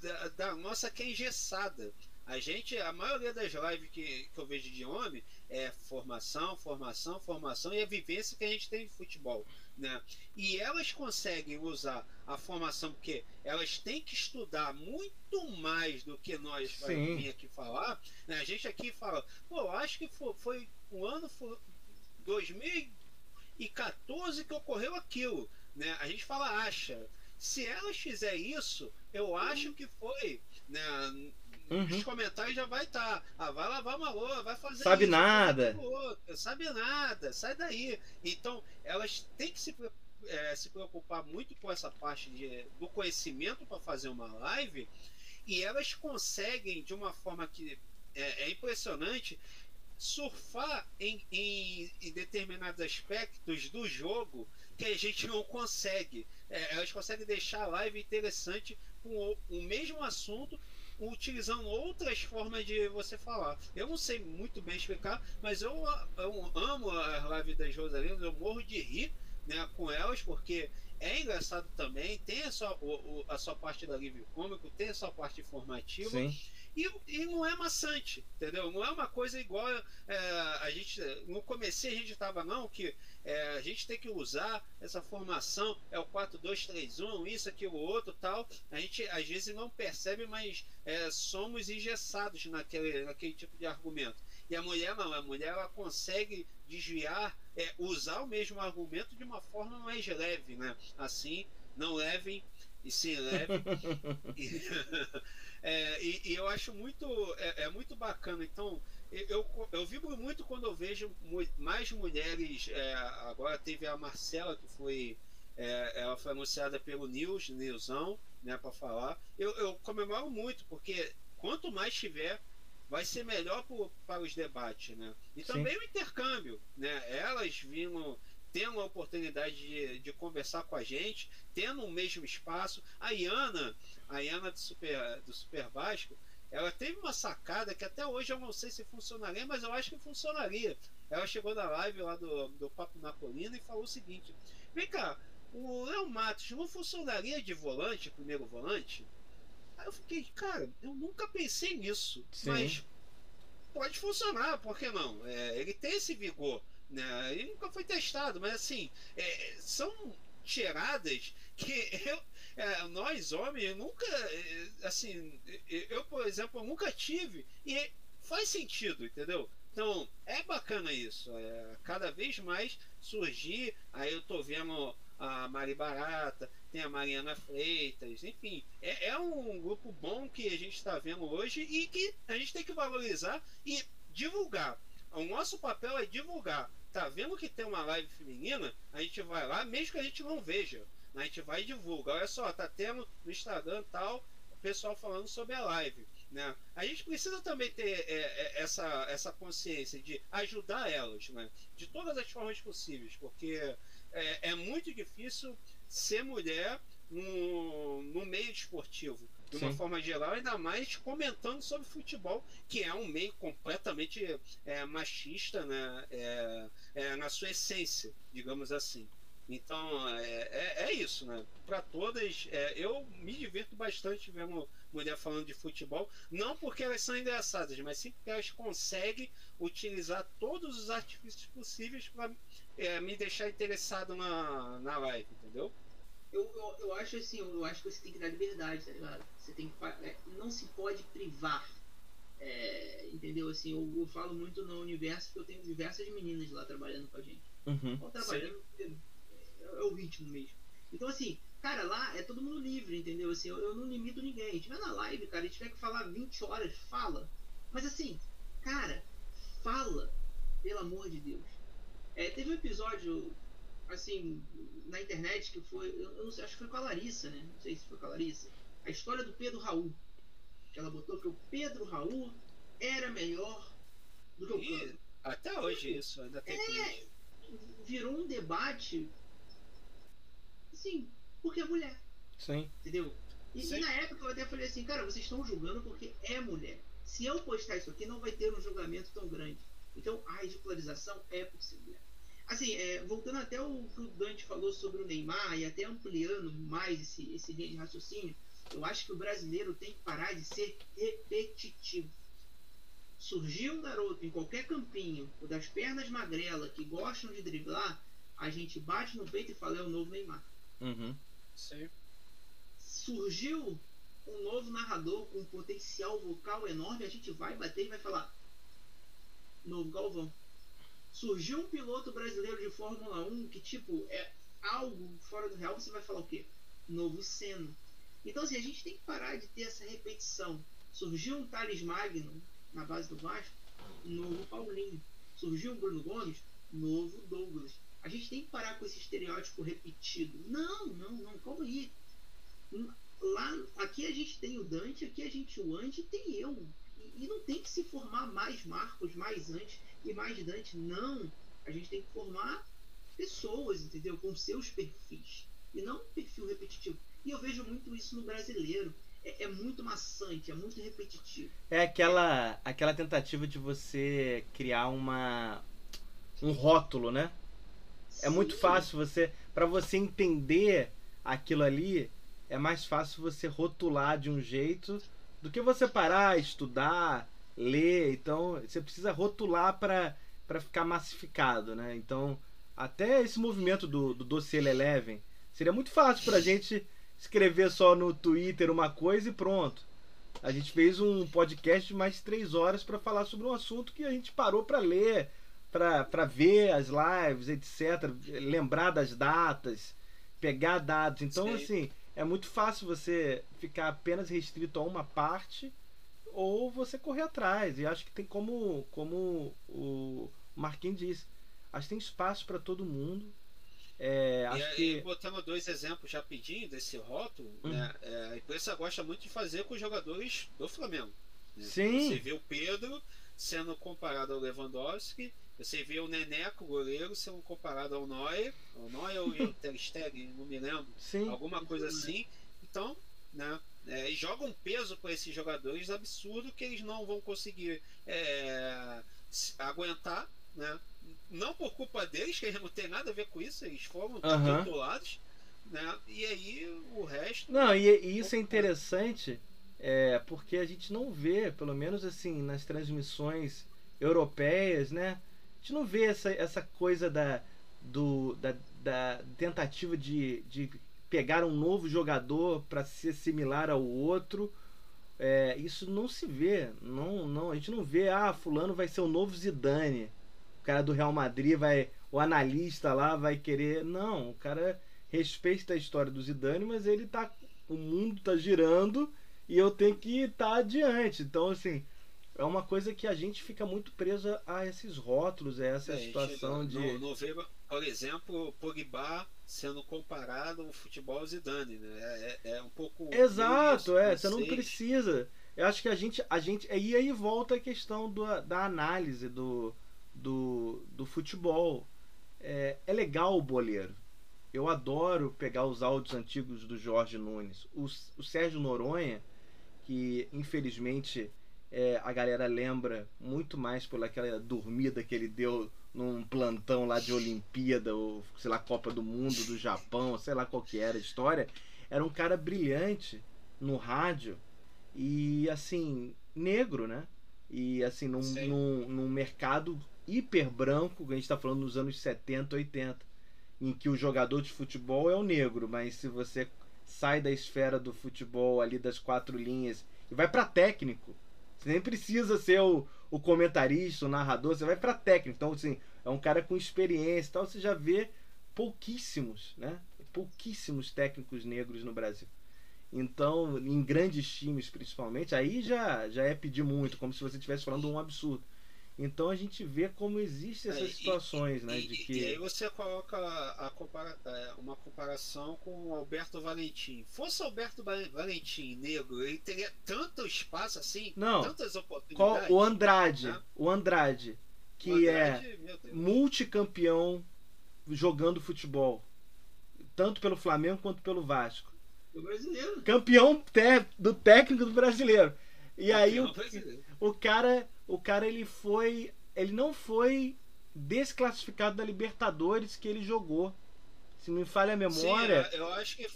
Speaker 3: da, da nossa que é engessada. A gente, a maioria das lives que, que eu vejo de homem é formação, formação, formação e a vivência que a gente tem de futebol. Né? E elas conseguem usar a formação, porque elas têm que estudar muito mais do que nós vamos aqui falar. Né? A gente aqui fala, pô, acho que foi, foi o ano foi 2014 que ocorreu aquilo. Né? A gente fala acha. Se elas fizerem isso, eu acho que foi. Né? Uhum. Nos comentários já vai estar. Tá. Ah, vai lavar uma louça, vai fazer
Speaker 1: Sabe isso, nada.
Speaker 3: Outro, sabe nada, sai daí. Então, elas têm que se, é, se preocupar muito com essa parte de, do conhecimento para fazer uma live. E elas conseguem, de uma forma que é, é impressionante, surfar em, em, em, determinados aspectos do jogo que a gente não consegue. É, elas conseguem deixar a live interessante com o, o mesmo assunto utilizando outras formas de você falar. Eu não sei muito bem explicar, mas eu, eu amo as lives das Rosalinas, eu morro de rir né, com elas, porque é engraçado também, tem a sua, o, a sua parte da livre cômico, tem a sua parte informativa. Sim. E, e não é maçante, entendeu? Não é uma coisa igual é, a gente. No começo a gente estava, não, que é, a gente tem que usar essa formação, é o 4-2-3-1, isso, aquilo, outro tal. A gente às vezes não percebe, mas é, somos engessados naquele, naquele tipo de argumento. E a mulher não, a mulher ela consegue desviar, é, usar o mesmo argumento de uma forma mais leve, né? Assim, não levem e sim leve. e, é, e, e, eu acho muito, é, é, muito bacana. Então, eu, eu vibro muito quando eu vejo mais mulheres. É, agora teve a Marcela, que foi. É, ela foi anunciada pelo News, Newsão, né, para falar. Eu, eu comemoro muito, porque quanto mais tiver, vai ser melhor pro, para os debates, né? E também Sim. o intercâmbio, né? Elas vindo tendo a oportunidade de, de, conversar com a gente, tendo o mesmo espaço. A Iana, a Iana do Super, do Super Vasco, ela teve uma sacada que até hoje eu não sei se funcionaria, mas eu acho que funcionaria. Ela chegou na live lá do, do Papo Napolino e falou o seguinte: Vem cá, o Léo Matos não funcionaria de volante, primeiro volante? Aí eu fiquei, cara, eu nunca pensei nisso, Sim. mas pode funcionar, por que não? É, ele tem esse vigor. Né? Ele nunca foi testado, mas assim, é, são tiradas que eu, é, nós homens nunca é, assim eu por exemplo nunca tive e faz sentido entendeu então é bacana isso é, cada vez mais surgir aí eu tô vendo a Mari Barata tem a Mariana Freitas enfim é, é um grupo bom que a gente está vendo hoje e que a gente tem que valorizar e divulgar o nosso papel é divulgar. Tá vendo que tem uma live feminina? A gente vai lá, mesmo que a gente não veja. A gente vai e divulga. Olha só, tá tendo no Instagram tal, o pessoal falando sobre a live. Né? A gente precisa também ter é, é, essa, essa consciência de ajudar elas, né? de todas as formas possíveis, porque é, é muito difícil ser mulher no, no meio esportivo de uma Sim. forma geral, ainda mais comentando sobre futebol, que é um meio completamente é, machista né? É, é, na sua essência, digamos assim. Então é, é, é isso, né? Para todas, é, eu me divirto bastante vendo mulher falando de futebol, não porque elas são engraçadas, mas sim porque elas conseguem utilizar todos os artifícios possíveis para é, me deixar interessado na, na live, entendeu?
Speaker 4: Eu, eu, eu, acho assim, eu acho que você tem que dar liberdade, tá ligado? Você tem que. É, não se pode privar. É, entendeu? Assim, eu, eu, falo muito no universo porque eu tenho diversas meninas lá trabalhando com a gente. Uhum, trabalhando é, o ritmo mesmo. Então, assim, cara, lá é todo mundo livre, entendeu? Assim, eu, eu não limito ninguém. Se tiver na live, cara, e tiver que falar 20 horas, fala. Mas assim, cara, fala, pelo amor de Deus. É, teve um episódio, assim, na internet que foi. Eu, eu não sei, acho que foi com a Larissa, né? Não sei se foi com a Larissa. A história do Pedro Raul. Que ela botou que o Pedro Raul era melhor do que o Cano.
Speaker 3: Até hoje isso, ainda tem
Speaker 4: é, Virou um debate. Assim, porque é mulher.
Speaker 1: Sim.
Speaker 4: Entendeu? E, e, na época eu até falei assim, cara, vocês estão julgando porque é mulher. Se eu postar isso aqui, não vai ter um julgamento tão grande. Então a ridicularização é por ser mulher. Assim, é, voltando até o que o Dante falou sobre o Neymar e até ampliando mais esse, esse linha de raciocínio, eu acho que o brasileiro tem que parar de ser repetitivo. Surgiu um garoto em qualquer campinho, o das pernas magrelas, que gostam de driblar, a gente bate no peito e fala, é o novo Neymar.
Speaker 1: Uhum.
Speaker 3: Sim.
Speaker 4: Surgiu um novo narrador com um potencial vocal enorme, a gente vai bater e vai falar, novo Galvão. Surgiu um piloto brasileiro de Fórmula 1 que, tipo, é algo fora do real, você vai falar o quê? Novo Senna. Então, assim, a gente tem que parar de ter essa repetição. Surgiu um Thales Magno na base do Vasco, novo Paulinho. Surgiu um Bruno Gomes, novo Douglas. A gente tem que parar com esse estereótipo repetido. Não, não, não, calma aí. Lá, aqui a gente tem o Dante, aqui a gente o Andy tem eu. E, e não tem que se formar mais Marcos, mais Antes e mais Dante. Não. A gente tem que formar pessoas, entendeu? Com seus perfis. E não um perfil repetitivo. E eu vejo muito isso no brasileiro. É, é, muito maçante, é muito repetitivo.
Speaker 1: É aquela, aquela tentativa de você criar uma um rótulo, né? Sim. É muito fácil você, para você entender aquilo ali, é mais fácil você rotular de um jeito do que você parar, estudar, ler. Então, você precisa rotular para para ficar massificado, né? Então, até esse movimento do, do Dossier Eleven seria muito fácil para a gente escrever só no Twitter uma coisa e pronto. A gente fez um podcast de mais três horas para falar sobre um assunto que a gente parou para ler, para ver as lives, etc. Lembrar das datas, pegar dados. Então, Sim. assim, é muito fácil você ficar apenas restrito a uma parte ou você correr atrás. E acho que tem como, como o Marquinhos disse, acho que tem espaço para todo mundo. É,
Speaker 3: e,
Speaker 1: que...
Speaker 3: e botando dois exemplos rapidinho desse rótulo, uhum. né, é, a imprensa gosta muito de fazer com os jogadores do Flamengo. Né?
Speaker 1: Sim.
Speaker 3: Você vê o Pedro sendo comparado ao Lewandowski, você vê o Neneco, o goleiro, sendo comparado ao Neuer, o Neuer ou o Ter Stegen, não me lembro,
Speaker 1: Sim.
Speaker 3: alguma coisa assim. Então, né, é, jogam peso para esses jogadores absurdo que eles não vão conseguir é, aguentar, né? não por culpa deles, que eles não tem nada a ver com isso, eles foram uhum. titulados, né? E aí o resto.
Speaker 1: Não, e, e isso é interessante, é, porque a gente não vê, pelo menos assim, nas transmissões europeias, né? Gente não vê essa, essa coisa da, do, da, da tentativa de, de pegar um novo jogador para ser similar ao outro. É, isso não se vê. Não, não, a gente não vê, ah, fulano vai ser o novo Zidane cara do Real Madrid vai. O analista lá vai querer. Não, o cara respeita a história do Zidane, mas ele tá. O mundo tá girando e eu tenho que estar tá adiante. Então, assim, é uma coisa que a gente fica muito presa a esses rótulos, a essa é, situação
Speaker 3: no,
Speaker 1: de.
Speaker 3: No, Weber, por exemplo, o Pogba sendo comparado ao futebol Zidane, né? É, é, é um pouco.
Speaker 1: Exato, é. Você não precisa. Eu acho que a gente. A gente e aí volta a questão do, da análise do do, do futebol. É, é legal o boleiro. Eu adoro pegar os áudios antigos do Jorge Nunes. O, o Sérgio Noronha, que infelizmente é, a galera lembra muito mais pelaquela dormida que ele deu num plantão lá de Olimpíada, ou sei lá, Copa do Mundo do Japão, sei lá qual que era a história. Era um cara brilhante no rádio e assim, negro, né? E assim, num, num, num mercado hiper branco, que a gente está falando nos anos 70, 80, em que o jogador de futebol é o negro, mas se você sai da esfera do futebol ali das quatro linhas e vai para técnico, você nem precisa ser o, o comentarista, o narrador, você vai para técnico. Então, assim, é um cara com experiência e tal, você já vê pouquíssimos, né? pouquíssimos técnicos negros no Brasil. Então, em grandes times principalmente, aí já, já é pedir muito, como se você estivesse falando um absurdo. Então a gente vê como existem essas é, situações,
Speaker 3: e,
Speaker 1: né?
Speaker 3: E,
Speaker 1: de que...
Speaker 3: e aí você coloca a compara é, uma comparação com o Alberto Valentim. Fosse Alberto Valentim negro, ele teria tanto espaço assim,
Speaker 1: Não.
Speaker 3: tantas oportunidades.
Speaker 1: Qual, o Andrade, né? o Andrade, que o Andrade, é multicampeão jogando futebol, tanto pelo Flamengo quanto pelo Vasco.
Speaker 4: Brasileiro.
Speaker 1: Campeão do técnico do brasileiro. E aí o, o cara o cara ele foi. Ele não foi desclassificado da Libertadores que ele jogou. Se me falha a memória.
Speaker 3: Sim, eu acho que.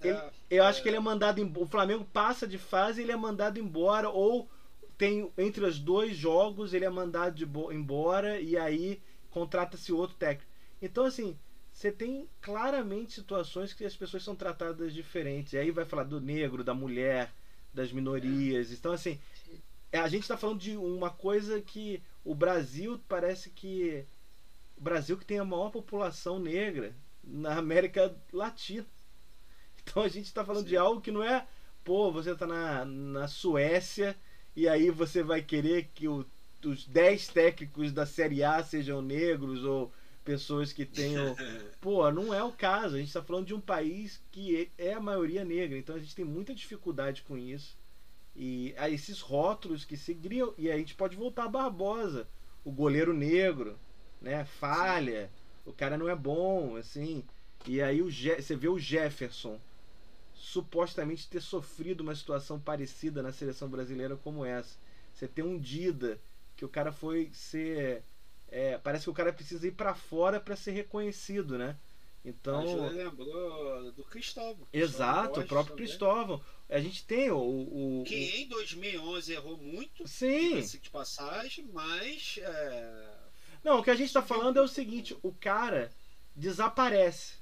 Speaker 1: Ele, é, eu é... acho que ele é mandado embora. O Flamengo passa de fase e ele é mandado embora. Ou tem entre os dois jogos ele é mandado de, embora e aí contrata-se outro técnico. Então, assim, você tem claramente situações que as pessoas são tratadas diferentes. E aí vai falar do negro, da mulher, das minorias. Então, assim, é, a gente está falando de uma coisa que o Brasil parece que o Brasil que tem a maior população negra na América Latina. Então a gente está falando Sim. de algo que não é, pô, você está na, na Suécia e aí você vai querer que o, os 10 técnicos da Série A sejam negros ou pessoas que tenham. Pô, não é o caso. A gente está falando de um país que é a maioria negra, então a gente tem muita dificuldade com isso. E a esses rótulos que se criam. E a gente pode voltar a Barbosa, o goleiro negro, né? Falha, Sim. o cara não é bom, assim. E aí o Je você vê o Jefferson supostamente ter sofrido uma situação parecida na seleção brasileira como essa. Você tem um Dida, que o cara foi ser. É, parece que o cara precisa ir para fora para ser reconhecido, né? Então.
Speaker 3: A lembrou do Cristóvão.
Speaker 1: Exato, o próprio também. Cristóvão. A gente tem o. o
Speaker 3: que o... em 2011 errou muito.
Speaker 1: Sim.
Speaker 3: De passagem, mas. É...
Speaker 1: Não, o que a gente está falando é o seguinte: o cara desaparece.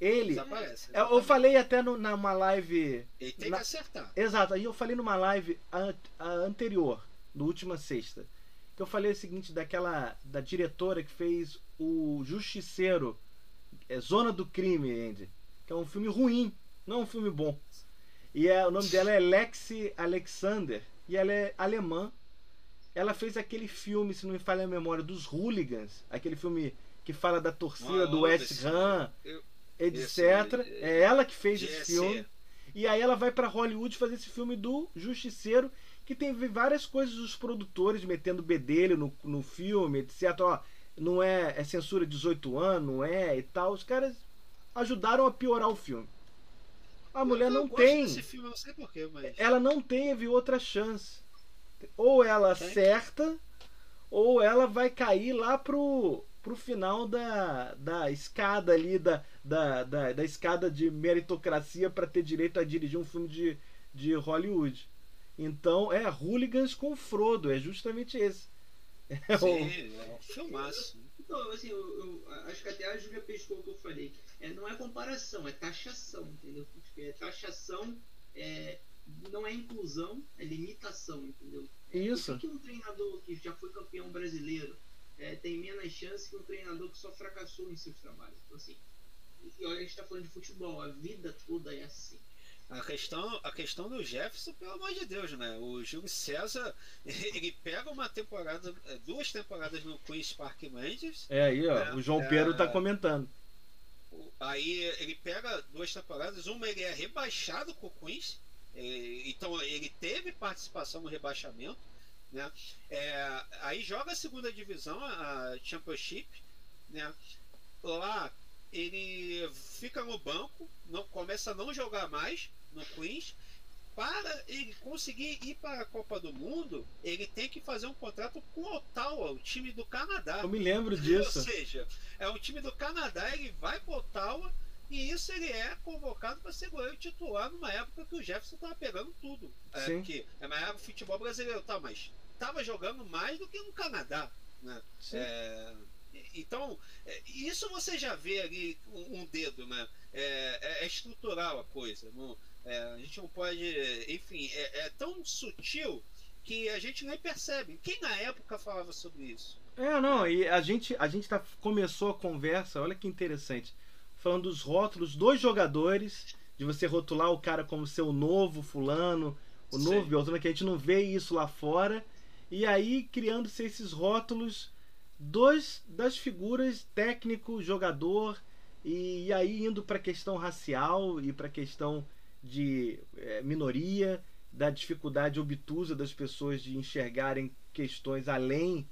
Speaker 1: Ele.
Speaker 3: Desaparece.
Speaker 1: É, eu falei até no, numa live.
Speaker 3: Ele tem
Speaker 1: na...
Speaker 3: que acertar.
Speaker 1: Exato. Aí eu falei numa live a, a anterior, no última sexta. Que eu falei o seguinte daquela. Da diretora que fez o Justiceiro é Zona do Crime, Andy. Que é um filme ruim, não é um filme bom. E é, o nome dela é Lexi Alexander. E ela é alemã. Ela fez aquele filme, se não me falha a memória, dos Hooligans. Aquele filme que fala da torcida ah, do West Ham, etc. é ela que fez esse filme. E aí ela vai para Hollywood fazer esse filme do Justiceiro, que tem várias coisas dos produtores metendo bedelho no, no filme, etc. Ó, não é, é censura 18 anos, não é e tal. Os caras ajudaram a piorar o filme. A mulher não tem.
Speaker 3: Filme, não porquê, mas...
Speaker 1: Ela não teve outra chance. Ou ela tem? acerta, ou ela vai cair lá pro, pro final da, da escada ali, da, da, da, da escada de meritocracia para ter direito a dirigir um filme de, de Hollywood. Então, é Hooligans com Frodo, é justamente esse.
Speaker 3: É Sim, é um filmaço.
Speaker 4: Então, assim, eu, eu, acho que até a Júlia pescou o que eu falei. É, não é comparação, é taxação, entendeu? É taxação é, não é inclusão, é limitação, entendeu?
Speaker 1: Isso.
Speaker 4: Por que, um treinador que já foi campeão brasileiro é, tem menos chance que um treinador que só fracassou em seus trabalhos? Então, assim, e olha, a gente está falando de futebol, a vida toda é assim.
Speaker 3: A questão, a questão do Jefferson, pelo amor de Deus, né? O Júlio César, ele pega uma temporada, é, duas temporadas no Queen's Park Rangers.
Speaker 1: É aí, ó. Né? O João Pedro tá é, comentando.
Speaker 3: Aí ele pega duas temporadas, uma ele é rebaixado com o Queens, então ele teve participação no rebaixamento. Né? É, aí joga a segunda divisão, a Championship. Né? Lá ele fica no banco, não começa a não jogar mais no Queens. Para ele conseguir ir para a Copa do Mundo, ele tem que fazer um contrato com o Ottawa, o time do Canadá.
Speaker 1: Eu me lembro disso.
Speaker 3: Ou seja, é um time do Canadá, ele vai para o Ottawa e isso ele é convocado para ser goleiro titular numa época que o Jefferson estava pegando tudo. É,
Speaker 1: Sim.
Speaker 3: é uma época futebol brasileiro, tá, mas estava jogando mais do que no Canadá. Né? É, então, é, isso você já vê ali um, dedo, né? É, é, é estrutural a coisa. Não, é, a gente não pode. Enfim, é, é, tão sutil que a gente nem percebe. Quem na época falava sobre isso?
Speaker 1: É, não, e a gente, a gente tá, começou a conversa, olha que interessante, falando dos rótulos dos jogadores, de você rotular o cara como seu novo fulano, o
Speaker 3: Sim.
Speaker 1: novo Beltrano, que a gente não vê isso lá fora. E aí criando-se esses rótulos dos, das figuras técnico, jogador, e, e aí indo para a questão racial e para a questão de eh, minoria, da dificuldade obtusa das pessoas de enxergarem questões além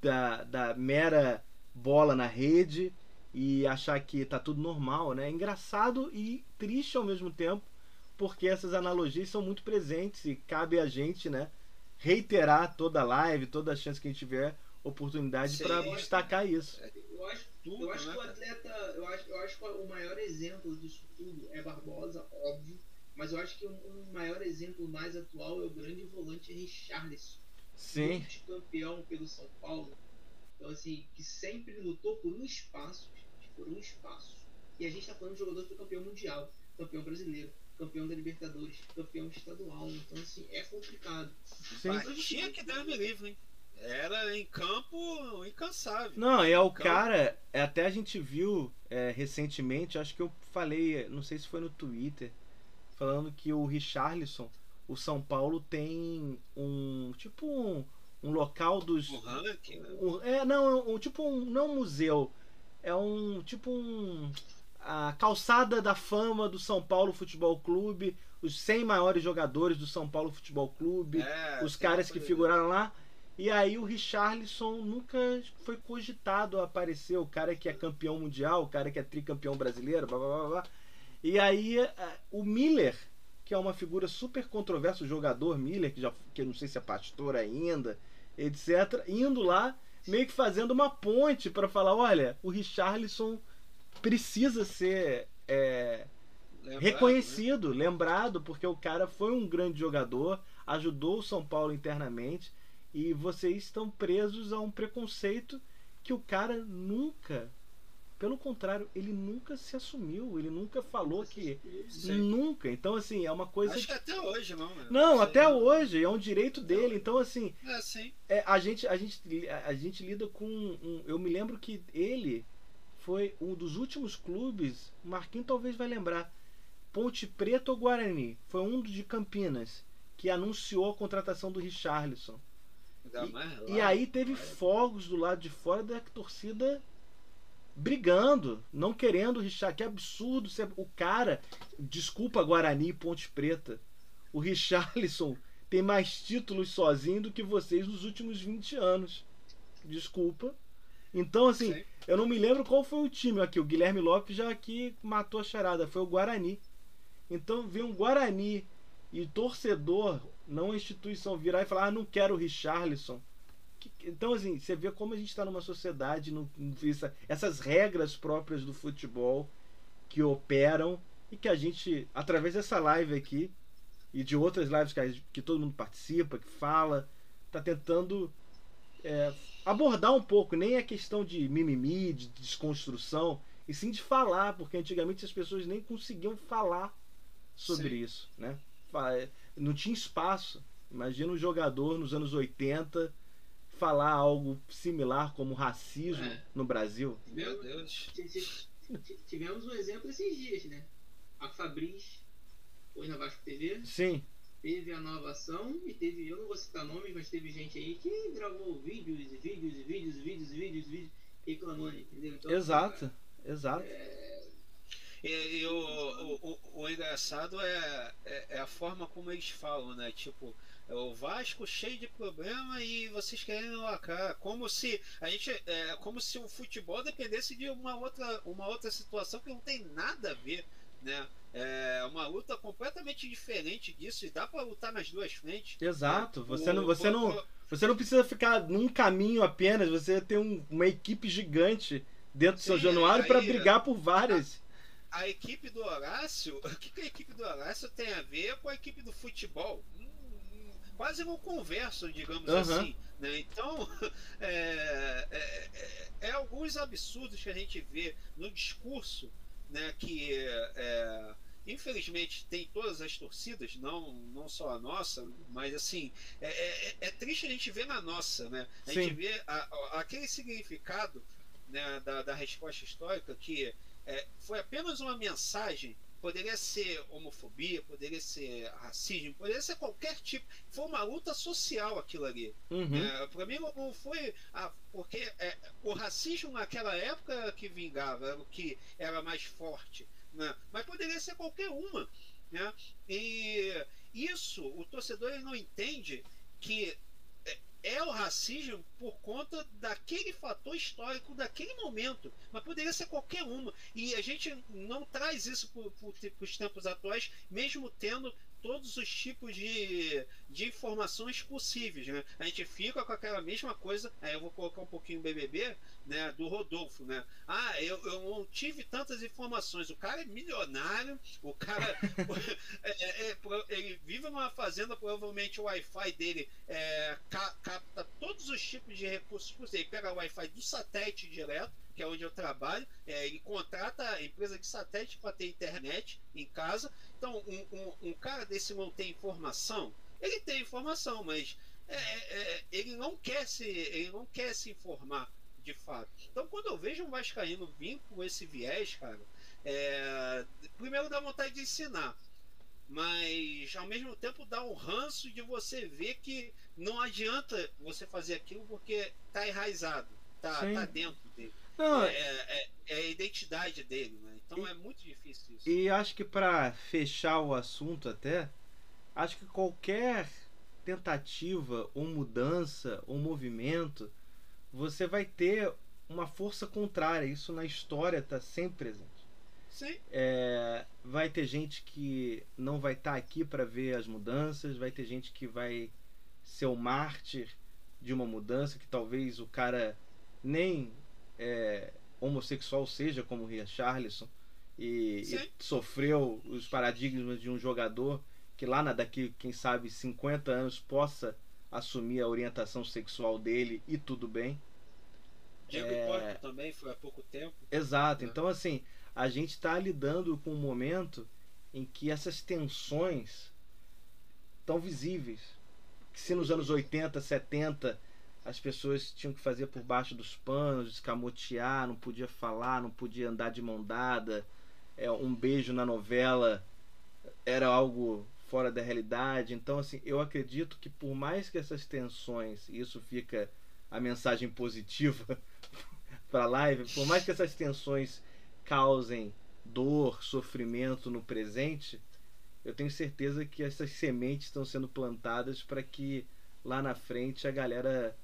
Speaker 1: da, da mera bola na rede e achar que tá tudo normal, né? É engraçado e triste ao mesmo tempo, porque essas analogias são muito presentes e cabe a gente, né, reiterar toda a live, toda a chance que a gente tiver oportunidade para destacar isso.
Speaker 4: Eu acho,
Speaker 3: Tudo,
Speaker 4: eu acho
Speaker 3: né,
Speaker 4: que o atleta, eu acho, eu acho que o maior exemplo disso tudo é Barbosa, óbvio. Mas eu acho que um, um maior exemplo mais atual é o grande volante Richarlison.
Speaker 1: Sim,
Speaker 4: campeão pelo São Paulo. Então, assim, que sempre lutou por um espaço, por um espaço. E a gente tá falando de jogador que foi campeão mundial, campeão brasileiro, campeão da Libertadores, campeão estadual. Então, assim, é complicado.
Speaker 1: sim.
Speaker 3: Batia que Deus me livre, hein? Era em campo incansável.
Speaker 1: Não, é o
Speaker 3: Então-
Speaker 1: cara, é, até a gente viu é, recentemente, acho que eu falei, não sei se foi no Twitter, falando que o Richarlison, o São Paulo tem um tipo um, um local dos
Speaker 3: O ranking, né?
Speaker 1: um- é não, um, tipo um não um museu, é um tipo um a calçada da fama do São Paulo Futebol Clube, os 100 maiores jogadores do São Paulo Futebol Clube
Speaker 3: É,
Speaker 1: os caras que figuraram lá. E aí o Richarlison nunca foi cogitado a aparecer, o cara que é campeão mundial, o cara que é tricampeão brasileiro, blá blá blá blá. E aí eh, o Miller, que é uma figura super controversa, o jogador Miller, que já que não sei se é pastor ainda, etc, indo lá, meio que fazendo uma ponte para falar, olha, o Richarlison precisa ser é,
Speaker 3: Lembrado,
Speaker 1: reconhecido, lembrado, porque o cara foi um grande jogador, ajudou o São Paulo internamente e vocês estão presos a um preconceito que o cara nunca, pelo contrário, ele nunca se assumiu, ele nunca falou que
Speaker 3: Sim.
Speaker 1: nunca. Então assim, é uma coisa
Speaker 3: Acho que até hoje não, né?
Speaker 1: não, até hoje é um direito dele. Então assim,
Speaker 3: É, sim.
Speaker 1: é, a gente a gente a gente lida com um, eu me lembro que ele foi um dos últimos clubes, o Marquinhos talvez vai lembrar, Ponte Preta ou Guarani, foi um de Campinas que anunciou a contratação do Richarlison. E aí teve fogos do lado de fora da torcida brigando, não querendo Richard. Que absurdo. ser- O cara, desculpa Guarani e Ponte Preta, o Richarlison tem mais títulos sozinho do que vocês nos últimos 20 anos. Desculpa. Então, assim,
Speaker 3: Sim.
Speaker 1: eu não me lembro qual foi o time aqui. O Guilherme Lopes já aqui matou a charada. Foi o Guarani. Então, ver um Guarani e torcedor, não a instituição, virar e falar: ah, não quero o Richarlison. Então, assim, você vê como a gente está numa sociedade, vê essa- essas regras próprias do futebol que operam e que a gente, através dessa live aqui e de outras lives que, a que todo mundo participa, que fala, tá tentando é, abordar um pouco, nem a questão de mimimi, de desconstrução, e sim de falar, porque antigamente as pessoas nem conseguiam falar sobre
Speaker 3: Sim.
Speaker 1: isso, né? Não tinha espaço. Imagina um jogador nos anos 80 falar algo similar como racismo
Speaker 4: É.
Speaker 1: no Brasil.
Speaker 3: Meu Deus.
Speaker 4: Tivemos um exemplo esses dias, né? A Fabris foi na Vasco TV,
Speaker 1: Sim,
Speaker 4: teve a nova ação e teve, eu não vou citar nomes, mas teve gente aí que gravou vídeos e vídeos e vídeos e vídeos e vídeos e vídeos reclamando, entendeu? Então,
Speaker 1: exato, exato.
Speaker 3: E, e o, o, o, o engraçado é, é, é a forma como eles falam, né? Tipo, é o Vasco cheio de problema e vocês querem lacrar. Como se a gente. É, como se o futebol dependesse de uma outra, uma outra situação que não tem nada a ver. Né? É uma luta completamente diferente disso e dá pra lutar nas duas frentes.
Speaker 1: Exato.
Speaker 3: né?
Speaker 1: Você
Speaker 3: O-
Speaker 1: não, você não, você não precisa ficar num caminho apenas. Você tem um- uma equipe gigante dentro do
Speaker 3: Sim,
Speaker 1: Januário para brigar por várias.
Speaker 3: a equipe do Horácio, o que, que a equipe do Horácio tem a ver com a equipe do futebol? Hum, hum, quase não conversam, digamos
Speaker 1: Aham.
Speaker 3: assim. Né? Então, é, é- é- é alguns absurdos que a gente vê no discurso né, que, é, infelizmente, tem todas as torcidas, não, não só a nossa, mas assim, é, é- é triste a gente ver na nossa, né? A
Speaker 1: Sim.
Speaker 3: gente vê a- a- aquele significado né, da, da resposta histórica que é, foi apenas uma mensagem poderia ser homofobia, poderia ser racismo, poderia ser qualquer tipo. Foi uma luta social aquilo ali.
Speaker 1: Uhum.
Speaker 3: É, para mim não foi. Ah, porque é, o racismo naquela época era que vingava, era o que era mais forte. Né? Mas poderia ser qualquer uma. Né? E isso, o torcedor não entende que é o racismo por conta daquele fator histórico daquele momento, mas poderia ser qualquer uma. E a gente não traz isso para os tempos atuais, mesmo tendo todos os tipos de, de informações possíveis. Né? A gente fica com aquela mesma coisa, aí eu vou colocar um pouquinho o BBB, né, do Rodolfo. Né? Ah, eu, eu não tive tantas informações. O cara é milionário, o cara é, é, é, ele vive numa fazenda, provavelmente o Wi-Fi dele é, capta todos os tipos de recursos possíveis. Ele pega o Wi-Fi do satélite direto que é onde eu trabalho, é, ele contrata a empresa de satélite para ter internet em casa. Então, um, um, um, cara desse não tem informação, ele tem informação, mas é, é, é, ele não quer se, ele não quer se informar de fato. Então, quando eu vejo um vascaíno vir com esse viés, cara, é, primeiro dá vontade de ensinar mas ao mesmo tempo dá um ranço de você ver que não adianta você fazer aquilo porque tá enraizado, tá, tá dentro dele. Não, é, é, é, a identidade dele, né? Então e, é muito difícil isso.
Speaker 1: E acho que para fechar o assunto até, acho que qualquer tentativa ou mudança ou movimento, você vai ter uma força contrária. Isso na história está sempre presente.
Speaker 3: Sim.
Speaker 1: É, vai ter gente que não vai estar tá aqui para ver as mudanças, vai ter gente que vai ser o mártir de uma mudança que talvez o cara nem é, homossexual seja como Ria Charlison e, e, sofreu os paradigmas de um jogador que lá na daqui, quem sabe, 50 anos possa assumir a orientação sexual dele e tudo bem.
Speaker 3: Diego é... também foi há pouco tempo.
Speaker 1: Exato. Né? Então, assim, a gente está lidando com um momento em que essas tensões estão visíveis. Que se nos anos 80, 70 as pessoas tinham que fazer por baixo dos panos, escamotear, não podia falar, não podia andar de mão dada. É, um beijo na novela era algo fora da realidade. Então, assim, eu acredito que por mais que essas tensões, e isso fica a mensagem positiva para a live, por mais que essas tensões causem dor, sofrimento no presente, eu tenho certeza que essas sementes estão sendo plantadas para que lá na frente a galera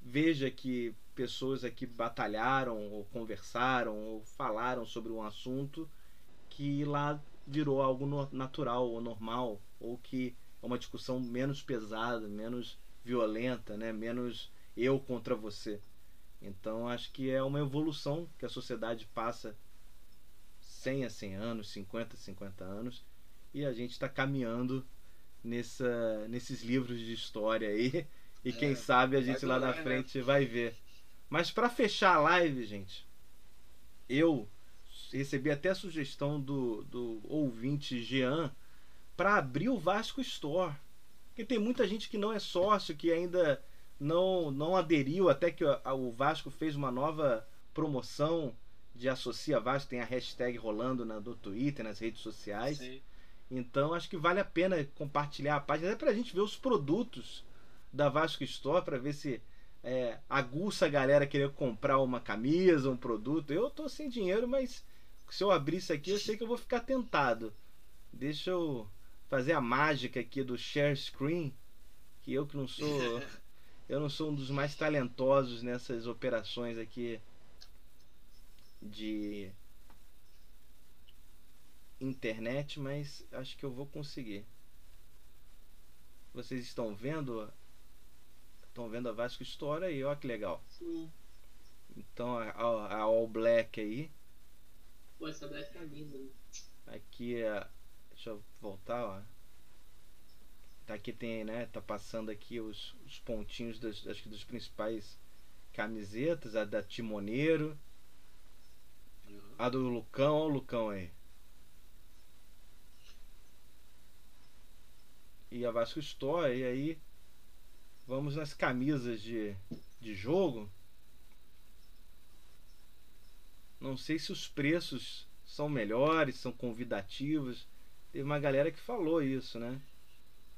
Speaker 1: veja que pessoas aqui batalharam ou conversaram ou falaram sobre um assunto que lá virou algo natural ou normal ou que é uma discussão menos pesada, menos violenta, né? menos eu contra você. Então acho que é uma evolução que a sociedade passa 100 a 100 anos, 50 a 50 anos e a gente está caminhando nessa, nesses livros de história aí e quem é, sabe a gente lá na né? frente vai ver. Mas para fechar a live, gente, eu recebi até a sugestão do, do ouvinte Jean para abrir o Vasco Store. Porque tem muita gente que não é sócio, que ainda não, não aderiu, até que o Vasco fez uma nova promoção de Associa Vasco, tem a hashtag rolando na, no Twitter, nas redes sociais. Sim. Então acho que vale a pena compartilhar a página, até para a gente ver os produtos da Vasco Store para ver se é, aguça a galera querer comprar uma camisa, um produto. Eu tô sem dinheiro, mas se eu abrir isso aqui, eu sei que eu vou ficar tentado. Deixa eu fazer a mágica aqui do share screen, que eu que não sou eu não sou um dos mais talentosos nessas operações aqui de internet, mas acho que eu vou conseguir. Vocês estão vendo Estão vendo a Vasco Store aí, ó que legal.
Speaker 4: Sim.
Speaker 1: Então a, a, All Black aí.
Speaker 4: Pô, essa Black tá linda. Né?
Speaker 1: Aqui é. Deixa eu voltar, ó. Tá aqui tem, né? Tá passando aqui os, os pontinhos das, acho que dos principais camisetas, a da Timoneiro. Uhum. A do Lucão, ó o Lucão aí. E a Vasco Store, e aí Vamos nas camisas de, de jogo. Não, sei se os preços são melhores, são convidativos. Teve uma galera que falou isso, né?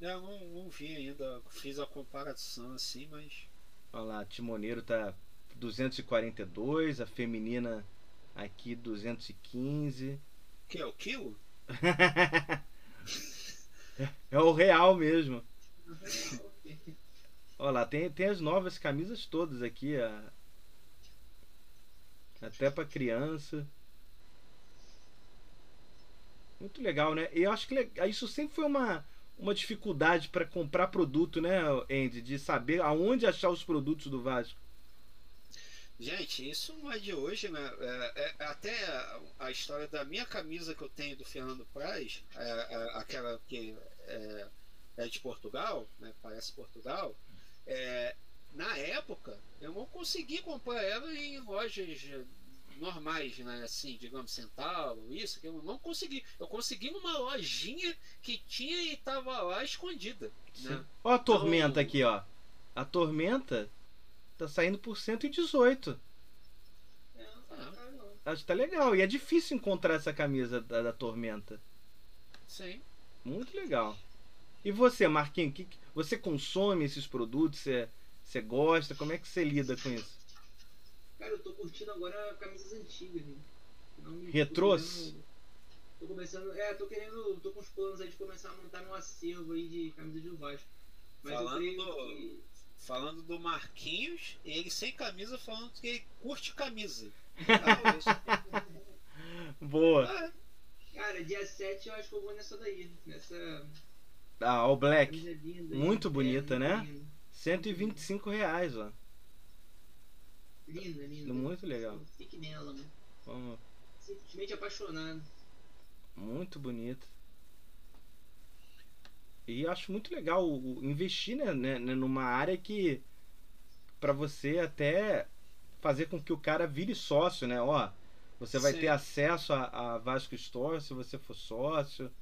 Speaker 3: Eu não, não vi ainda, fiz a comparação assim, mas.
Speaker 1: Olha lá, Timoneiro tá 242, a feminina aqui 215.
Speaker 3: Que é o quilo?
Speaker 1: é o real mesmo. Olha lá, tem, tem as novas camisas todas aqui. A... Até para criança. Muito legal, né? E eu acho que isso sempre foi uma, uma dificuldade para comprar produto, né, Andy? De saber aonde achar os produtos do Vasco.
Speaker 3: Gente, isso não é de hoje, né? É, é, até a história da minha camisa que eu tenho do Fernando Praz, é, é aquela que é, é, de Portugal, né? Parece Portugal. Na época, eu não consegui comprar ela em lojas normais, né? Assim, digamos, Centauro, isso, que eu não consegui. Eu consegui numa lojinha que tinha e estava lá escondida. Né?
Speaker 1: Ó a tormenta então, aqui, ó. A tormenta Tá saindo por 118. É, Acho que tá legal. E é difícil encontrar essa camisa da, da Tormenta.
Speaker 3: Sim.
Speaker 1: Muito legal. E você, Marquinhos, que, você consome esses produtos? Você, você gosta? Como é que você lida com isso?
Speaker 4: Cara, eu tô curtindo agora camisas antigas, né?
Speaker 1: Retrôs?
Speaker 4: Tô, começando. É, tô querendo. tô com os planos aí de começar a montar um acervo aí de camisa de Vasco.
Speaker 3: Mas Falando que falando do Marquinhos, ele sem camisa falando que ele curte camisa.
Speaker 1: Boa.
Speaker 4: Ah, cara, dia 7 eu acho que eu vou nessa daí. Nessa.
Speaker 1: Ah, All Black. Linda, muito é, bonita, né? Linda. 125 reais, ó.
Speaker 4: Linda, linda.
Speaker 1: Muito legal.
Speaker 4: Fique nela, mano.
Speaker 1: Vamos.
Speaker 4: Simplesmente apaixonado.
Speaker 1: Muito bonita. E acho muito legal investir né, né, né, numa área que para você até fazer com que o cara vire sócio, né? Ó, você vai Sim. ter acesso a, a Vasco Store se você for sócio.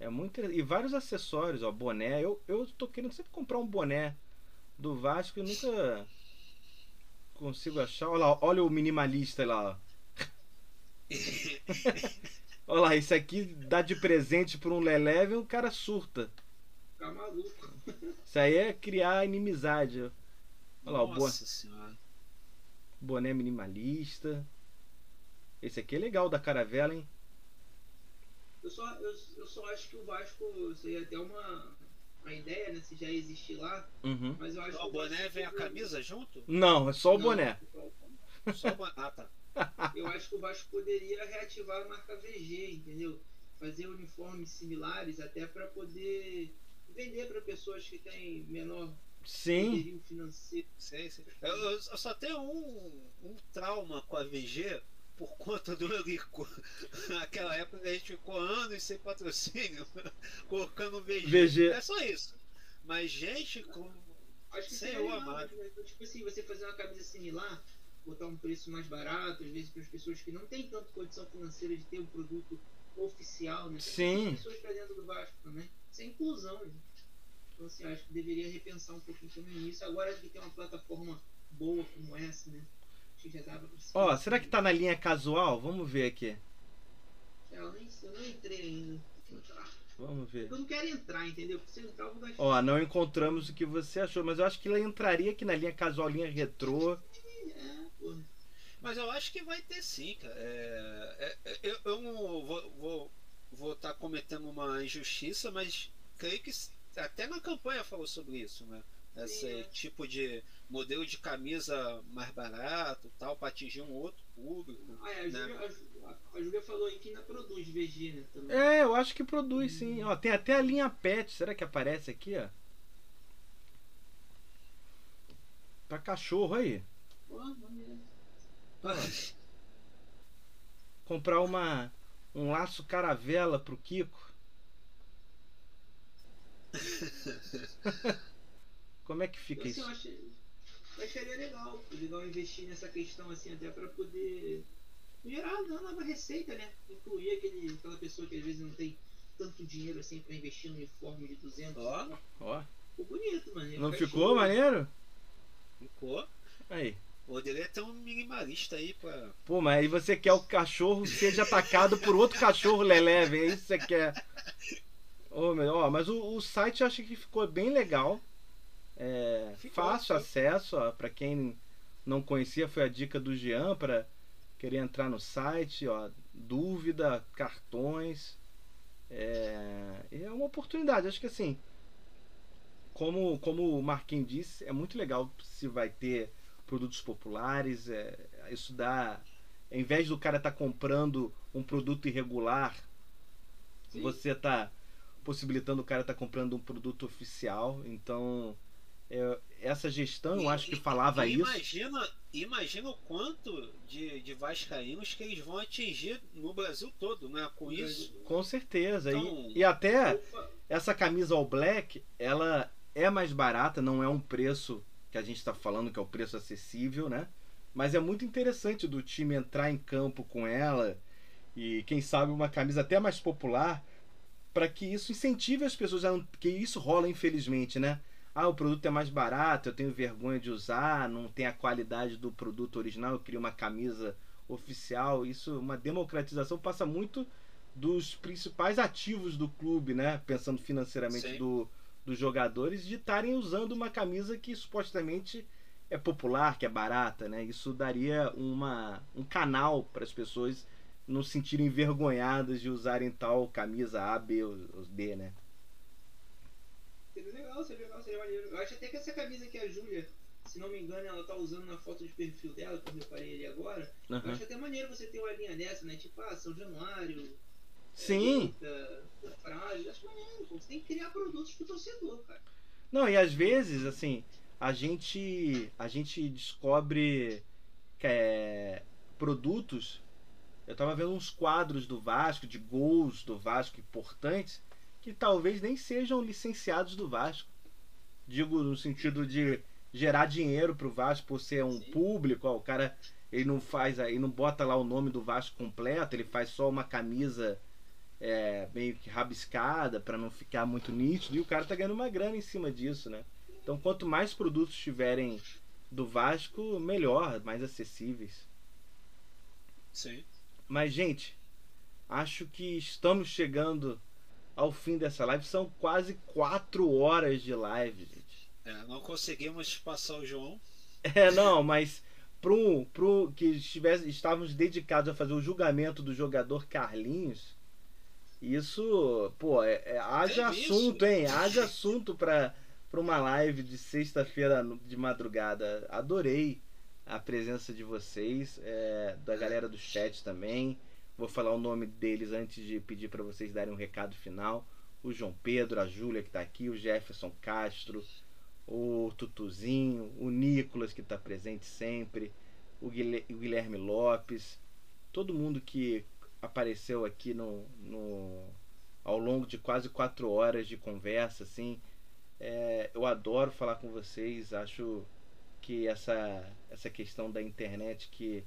Speaker 1: É muito e vários acessórios, ó, boné. Eu eu tô querendo sempre comprar um boné do Vasco e nunca consigo achar. Olha lá, olha o minimalista lá. olha lá, isso aqui dá de presente por um Leleve e o cara surta.
Speaker 4: Ficar maluco.
Speaker 1: Isso aí é criar inimizade. Olha lá,
Speaker 3: Nossa o boné. Senhora.
Speaker 1: Boné minimalista. Esse aqui é legal da caravela, hein?
Speaker 4: Eu só, eu, eu só acho que o Vasco seria até uma, uma ideia, né? Se já existir lá.
Speaker 1: Uhum.
Speaker 4: Mas eu acho
Speaker 3: que. O boné vem a camisa junto?
Speaker 1: Não, é só o Não, boné.
Speaker 3: Só o boné. Ah, tá.
Speaker 4: Eu acho que o Vasco poderia reativar a marca VG, entendeu? Fazer uniformes similares até para poder vender para pessoas que têm menor
Speaker 1: sim.
Speaker 4: financeiro.
Speaker 3: Sim, sim. Eu, eu, só tenho um, um trauma com a VG por conta do Eurico. Naquela época a gente ficou anos sem patrocínio, colocando VG. VG. É só isso. Mas gente com.
Speaker 4: Acho que Senhor amado. Né? Tipo assim, você fazer uma camisa similar, botar um preço mais barato, às vezes para as pessoas que não têm tanta condição financeira de ter um produto oficial, né?
Speaker 1: Sim.
Speaker 4: pessoas para dentro do Vasco também. Isso é inclusão, gente. Então, assim, acho que deveria repensar um pouquinho também isso. Agora que tem uma plataforma boa como essa, né?
Speaker 1: Ó, oh, será que tá na linha casual? Vamos ver aqui.
Speaker 4: Eu, nem, eu não entrei ainda.
Speaker 1: Vamos ver.
Speaker 4: Eu não quero entrar, entendeu? Porque se entrar, eu vou dar
Speaker 1: Ó, não encontramos o que você achou, mas eu acho que ela entraria aqui na linha casual, linha retrô.
Speaker 4: É, porra.
Speaker 3: Mas eu acho que vai ter sim, cara. É, é, é eu, eu não vou, vou, vou estar tá cometendo uma injustiça, mas creio que até na campanha falou sobre isso, né? Esse Sim. tipo de modelo de camisa mais barato tal, para atingir um outro público.
Speaker 4: Ah, é, a, né? Júlia, a, a Júlia falou aí que ainda produz VG, né?
Speaker 1: Também. É, eu acho que produz sim. Ó, tem até a linha PET, será que aparece aqui, ó? Pra cachorro aí.
Speaker 4: Pô,
Speaker 1: Comprar uma um laço caravela pro Kiko. Como é que fica
Speaker 4: eu,
Speaker 1: isso?
Speaker 4: eu, eu acharia legal, legal investir nessa questão assim até para poder gerar uma nova receita, né? Incluir aquele, aquela pessoa que às vezes não tem tanto dinheiro assim para investir num uniforme de 200.
Speaker 1: Ó, né? ó.
Speaker 4: Ficou bonito, mano.
Speaker 1: Não ficou show, maneiro?
Speaker 3: Ficou.
Speaker 1: Aí.
Speaker 3: Poderia ter um minimalista aí pra.
Speaker 1: Pô, mas aí você quer o cachorro seja atacado por outro cachorro leleve, é isso que você quer. Oh, meu, ó, mas o, o site eu acho que ficou bem legal. É, fácil acesso, ó, pra quem não conhecia, foi a dica do Jean para querer entrar no site, ó, dúvida, cartões. É, é uma oportunidade, acho que assim, como, como o Marquinhos disse, é muito legal se vai ter produtos populares, é, isso dá, em vez do cara estar comprando um produto irregular,
Speaker 4: Sim.
Speaker 1: você tá possibilitando o cara estar comprando um produto oficial, então é, essa gestão, eu
Speaker 3: E-
Speaker 1: acho que
Speaker 3: e-
Speaker 1: falava
Speaker 3: e
Speaker 1: isso.
Speaker 3: Imagina, imagina o quanto de, de vascaínos que eles vão atingir no Brasil todo, né? Com isso.
Speaker 1: Com certeza. E-
Speaker 3: Então-
Speaker 1: e, até
Speaker 4: Eu fa-
Speaker 1: essa camisa All Black, ela é mais barata, não é um preço que a gente está falando que é o preço acessível, né? Mas é muito interessante do time entrar em campo com ela e quem sabe uma camisa até mais popular para que isso incentive as pessoas que isso rola infelizmente, né? Ah, o produto é mais barato, eu tenho vergonha de usar, não tem a qualidade do produto original, eu queria uma camisa oficial. Isso, uma democratização passa muito dos principais ativos do clube, né? Pensando financeiramente do, dos jogadores, de estarem usando uma camisa que supostamente é popular, que é barata, né? Isso daria uma, um canal para as pessoas não se sentirem envergonhadas de usarem tal camisa A, B ou D, né?
Speaker 4: Seria legal, seria legal, seria maneiro. Eu acho até que essa camisa que a Júlia, se não me engano, ela tá usando na foto de perfil dela, que eu reparei ali agora. Eu
Speaker 1: Aham.
Speaker 4: acho até maneiro você ter uma linha dessa, né? Tipo, ah, São Januário,
Speaker 1: Sim.
Speaker 4: é, luta, frágil. Acho maneiro, pô. Você tem que criar produtos pro torcedor, cara.
Speaker 1: Não, e às vezes, assim, a gente a gente descobre que é, produtos. Eu tava vendo uns quadros do Vasco, de gols do Vasco importantes, que talvez nem sejam licenciados do Vasco. Digo no sentido de gerar dinheiro pro Vasco por ser um
Speaker 4: Sim.
Speaker 1: público, ó, o cara ele não faz, ele não bota lá o nome do Vasco completo, ele faz só uma camisa é, meio que rabiscada para não ficar muito nítido e o cara tá ganhando uma grana em cima disso, né? Então quanto mais produtos tiverem do Vasco, melhor, mais acessíveis.
Speaker 3: Sim.
Speaker 1: Mas gente, acho que estamos chegando ao fim dessa live. São quase quatro horas de live, gente.
Speaker 3: É, não conseguimos passar o João.
Speaker 1: É, não, mas pro, pro que estivesse, estávamos dedicados a fazer o julgamento do jogador Carlinhos, isso, pô, é, é- haja
Speaker 3: isso.
Speaker 1: assunto, hein? Haja assunto pra, pra uma live de sexta-feira de madrugada. Adorei a presença de vocês, é, da galera do chat também. Vou falar o nome deles antes de pedir para vocês darem um recado final. O João Pedro, a Júlia que tá aqui, o Jefferson Castro, o Tutuzinho, o Nicolas que está presente sempre, o Guilherme Lopes, todo mundo que apareceu aqui no, no ao longo de quase quatro horas de conversa, assim, é, eu adoro falar com vocês, acho que essa essa questão da internet que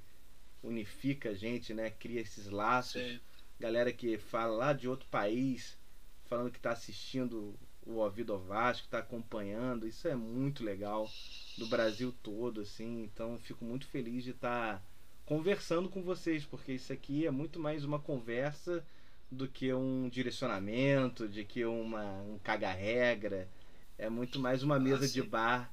Speaker 1: unifica a gente, né, cria esses laços.
Speaker 3: Sim.
Speaker 1: galera que fala lá de outro país, falando que está assistindo o Ouvido Vasco, está acompanhando, isso é muito legal, do Brasil todo, assim, então fico muito feliz de estar conversando com vocês, porque isso aqui é muito mais uma conversa do que um direcionamento, de que uma, um caga-regra, é muito mais uma mesa de
Speaker 3: sim.
Speaker 1: bar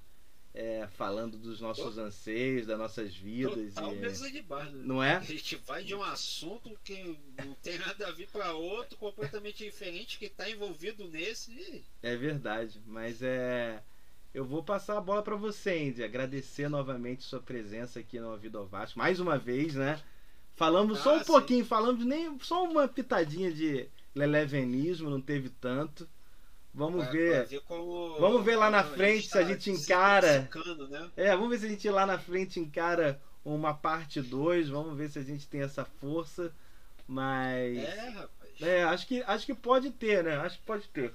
Speaker 1: é, falando dos nossos anseios, das nossas vidas.
Speaker 3: Total
Speaker 1: e-
Speaker 3: mesa de bar, né?
Speaker 1: Não é?
Speaker 3: A gente vai de um assunto que não tem nada a ver para outro, completamente diferente, que está envolvido nesse. e
Speaker 1: É verdade, mas é. Eu vou passar a bola para você, Andy. Agradecer novamente sua presença aqui no Ouvido ao Vasco. Mais uma vez, né? Falamos só
Speaker 3: Ah,
Speaker 1: um
Speaker 3: sim.
Speaker 1: pouquinho, falamos nem só uma pitadinha de lelevenismo, não teve tanto. Vamos
Speaker 3: pra-
Speaker 1: ver.
Speaker 3: pra ver como-
Speaker 1: Vamos ver lá na frente se a
Speaker 3: tá
Speaker 1: gente encara.
Speaker 3: né?
Speaker 1: É, vamos ver se a gente lá na frente encara uma parte 2. Vamos ver se a gente tem essa força. Mas.
Speaker 3: É, rapaz.
Speaker 1: É, acho que, acho que pode ter, né? Acho que pode ter.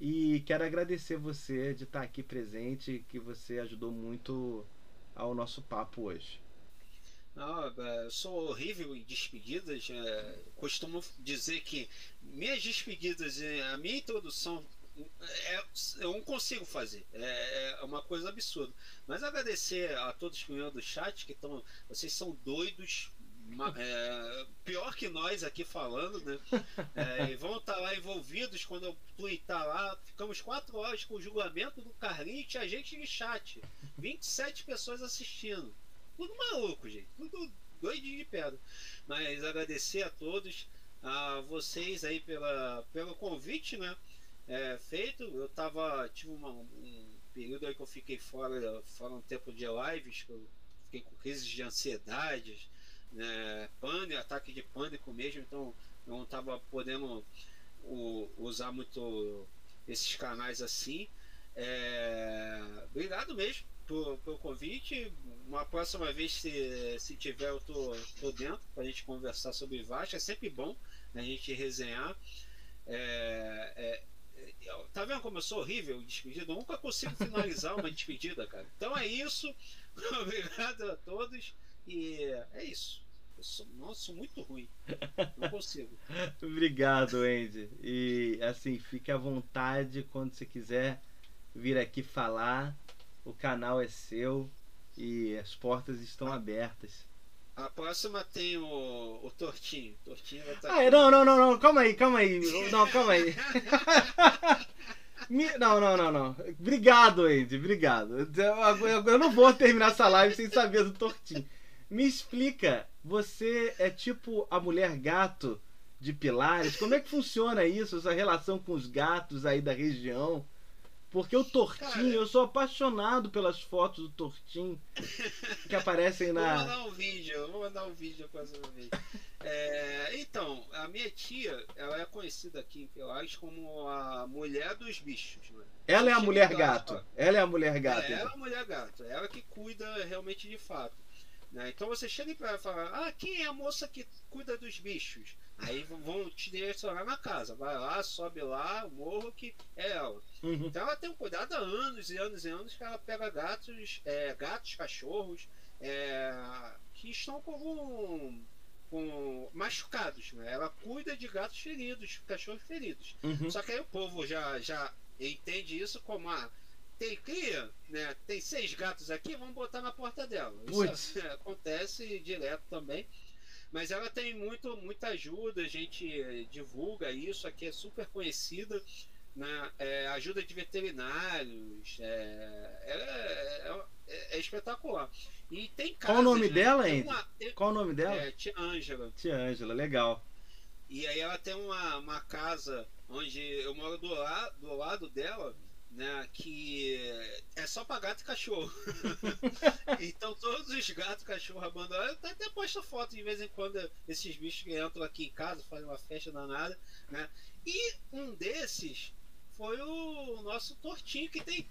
Speaker 1: E quero agradecer você de estar aqui presente, que você ajudou muito ao nosso papo hoje.
Speaker 3: Não, é, eu sou horrível em despedidas. é, costumo dizer que minhas despedidas, é, a minha introdução é, eu não consigo fazer. É, é, uma coisa absurda. Mas agradecer a todos que vieram do chat, que estão. Vocês são doidos. É, pior que nós aqui falando, né? É, e vão estar lá envolvidos quando eu tuitar lá. Ficamos quatro horas com o julgamento do Carlinhos e a gente de chat. 27 pessoas assistindo. Tudo maluco, gente. Tudo doidinho de pedra. Mas agradecer a todos, a vocês aí pela, pelo convite, né? É, feito. Eu tava. Tive uma, um período aí que eu fiquei fora, fora um tempo de lives, que eu fiquei com crises de ansiedade, né, pânico, ataque de pânico mesmo, então eu não tava podendo o, usar muito esses canais assim. É, obrigado mesmo pelo convite. Uma próxima vez, se, se tiver, eu tô, tô dentro para a gente conversar sobre Vasco. É sempre bom a gente resenhar. É, é, Tá vendo como eu sou horrível em despedida? Eu nunca consigo finalizar uma despedida, cara. Então é isso. Obrigado a todos. E é isso. Eu sou, nossa, muito ruim. Não consigo.
Speaker 1: Obrigado, Andy. E assim, fique à vontade quando você quiser vir aqui falar. O canal é seu e as portas estão abertas.
Speaker 3: A próxima tem o, o Tortinho. Tortinho vai estar.
Speaker 1: Tá ah, não, não, não, não. Calma aí, calma aí. Não, calma aí. Não, não, não, não. Obrigado, Andy. Obrigado. Eu, eu não vou terminar essa live sem saber do Tortinho. Me explica. Você é tipo a mulher gato de Pilares? Como é que funciona isso? Essa relação com os gatos aí da região? Porque o Tortinho, Cara, eu sou apaixonado pelas fotos do Tortinho que aparecem na.
Speaker 3: Vou mandar um vídeo, vou mandar um vídeo com essa vez. É, então, a minha tia, ela é conhecida aqui em Pilares como a mulher dos bichos. Né?
Speaker 1: Ela é a mulher gato. Ela é a mulher gato.
Speaker 3: É, ela é a mulher gato. Ela que cuida realmente de fato. Né? Então você chega para ela e fala: Ah, quem é a moça que cuida dos bichos? Aí vão te direcionar na casa. Vai lá, sobe lá, morro que é ela. Uhum. Então ela tem um cuidado há anos e anos e anos que ela pega gatos, é, gatos, cachorros é, que estão com, com machucados. Né? Ela cuida de gatos feridos, cachorros feridos. Uhum. Só que aí o povo já, já entende isso como a. Ah, tem cria, né? Tem seis gatos aqui, vamos botar na porta dela. Isso acontece direto também. Mas ela tem muito, muita ajuda, a gente divulga isso, aqui é super conhecida. Né? É, ajuda de veterinários, é, é, é, é espetacular. E tem casas,
Speaker 1: Qual o nome né? dela? Uma, Qual o nome dela? É,
Speaker 3: Tia Ângela.
Speaker 1: Tia Ângela, legal.
Speaker 3: E aí ela tem uma, uma casa onde eu moro do, la, do lado dela, né, que é só para gato e cachorro. então todos os gatos e cachorro abandonados, eu até posto foto de vez em quando esses bichos que entram aqui em casa, fazem uma festa danada, né? E um desses foi o nosso Tortinho que tem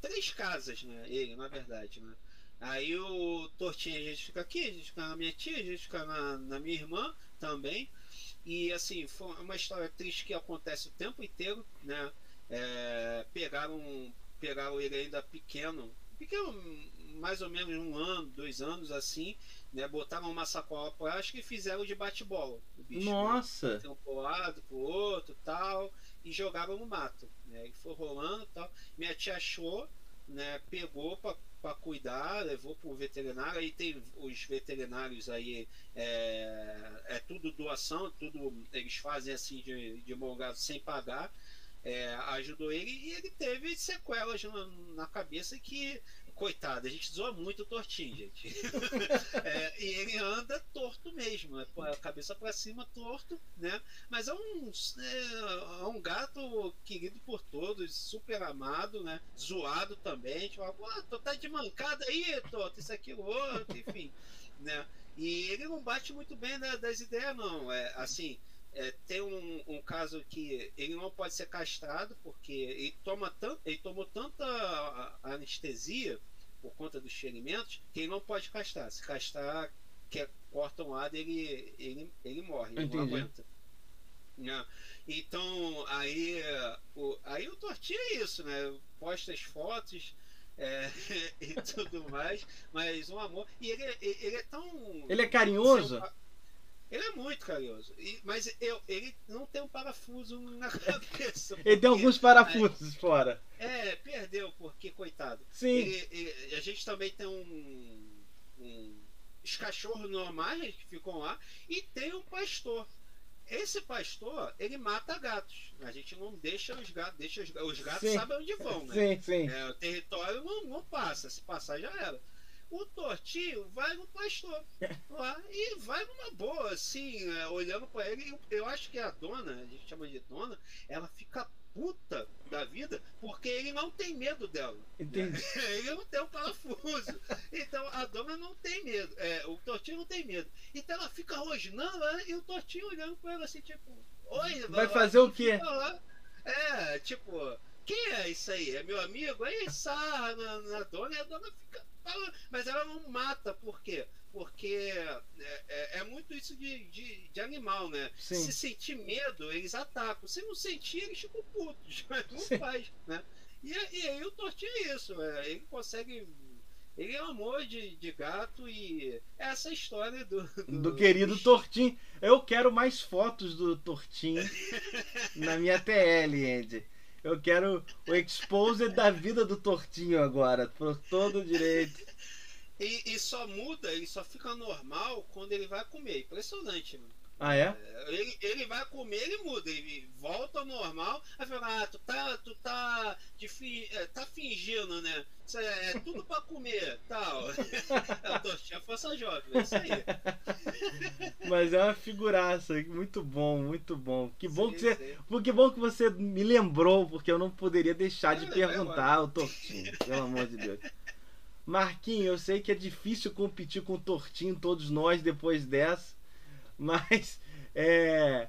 Speaker 3: três casas, né? Ele, na verdade, né? Aí o Tortinho a gente fica aqui, a gente fica na minha tia, a gente fica na, na minha irmã também. E assim, foi uma história triste que acontece o tempo inteiro, né? É, pegaram, pegaram ele ainda pequeno, pequeno, mais ou menos um ano, dois anos assim, né? Botaram uma sacola plástica e fizeram de bate-bola.
Speaker 1: Nossa!
Speaker 3: Né? Um pro lado, pro outro tal, e jogaram no mato. Né? E foi rolando tal. Minha tia achou, né? Pegou para cuidar, levou para o veterinário. Aí tem os veterinários aí, é, é tudo doação, tudo eles fazem assim de, de bom grado sem pagar é, ajudou ele e ele teve sequelas na, na, cabeça que, coitado, a gente zoa muito o tortinho, gente. é, e ele anda torto mesmo, né? a cabeça para cima torto, né? Mas é um, é, é, um gato querido por todos, super amado, né? Zoado também. Tipo, ah, tá de mancada aí, Toto, isso aqui, outro, enfim, né? E ele não bate muito bem né, das ideias, não. É assim é, tem um, um, caso que ele não pode ser castrado porque ele toma tanto, ele tomou tanta anestesia por conta dos ferimentos que ele não pode castrar. Se castrar, que corta um lado, ele, ele, ele morre, ele não aguenta. Né? Então, aí o, aí o Tortinho é isso, né? Posta as fotos é, e tudo mais, mas um amor. E ele, ele é tão.
Speaker 1: Ele é carinhoso?
Speaker 3: Ele é muito carinhoso. E, mas eu, ele não tem um parafuso na cabeça.
Speaker 1: Ele tem alguns parafusos aí, fora.
Speaker 3: É, perdeu, porque, coitado.
Speaker 1: Sim.
Speaker 3: Ele, ele, a gente também tem um. um os cachorros normais que ficam lá. E tem um pastor. Esse pastor, ele mata gatos. A gente não deixa os gatos, deixa os, os gatos sim. sabem onde vão, né?
Speaker 1: Sim, sim.
Speaker 3: É, o território não, não passa. Se passar já era o tortinho vai no pastor lá e vai numa boa, assim, é, olhando para ele. Eu, eu, acho que a dona, a gente chama de dona, ela fica puta da vida porque ele não tem medo dela.
Speaker 1: Entendi.
Speaker 3: ele não tem um parafuso. Então a dona não tem medo. É, o tortinho não tem medo. Então ela fica rosnando né, e o tortinho olhando para ela assim, tipo, oi,
Speaker 1: vai fazer o quê?
Speaker 3: É, tipo, quem é isso aí? É meu amigo? Aí sarra na, na dona e a dona fica mas ela não mata, por quê? Porque é, é, é muito isso de, de, de animal, né?
Speaker 1: Sim.
Speaker 3: Se sentir medo, eles atacam. Se não sentir, eles ficam putos. Mas não Sim. faz, né? E, e aí o Tortinho é isso, é, ele consegue ele é um amor de, de gato e essa história do,
Speaker 1: do, do querido do... Tortinho. Eu quero mais fotos do Tortinho na minha TL, Andy. Eu quero o exposed da vida do Tortinho agora, por todo direito.
Speaker 3: E, e, só muda, ele só fica normal quando ele vai comer. Impressionante, mano.
Speaker 1: Ah, é?
Speaker 3: é? Ele, ele vai comer, ele muda, ele volta ao normal, aí fala, ah, tu tá, tu tá, de fi, é, tá fingindo, né? Isso é, é tudo pra comer, tal. Eu tô força jovem, é isso aí.
Speaker 1: Mas é uma figuraça, muito bom, muito bom. Que bom sim, que você. Que bom que você me lembrou, porque eu não poderia deixar de perguntar o Tortinho, pelo amor de Deus. Marquinhos, eu sei que é difícil competir com o Tortinho, todos nós, depois dessa. Mas é,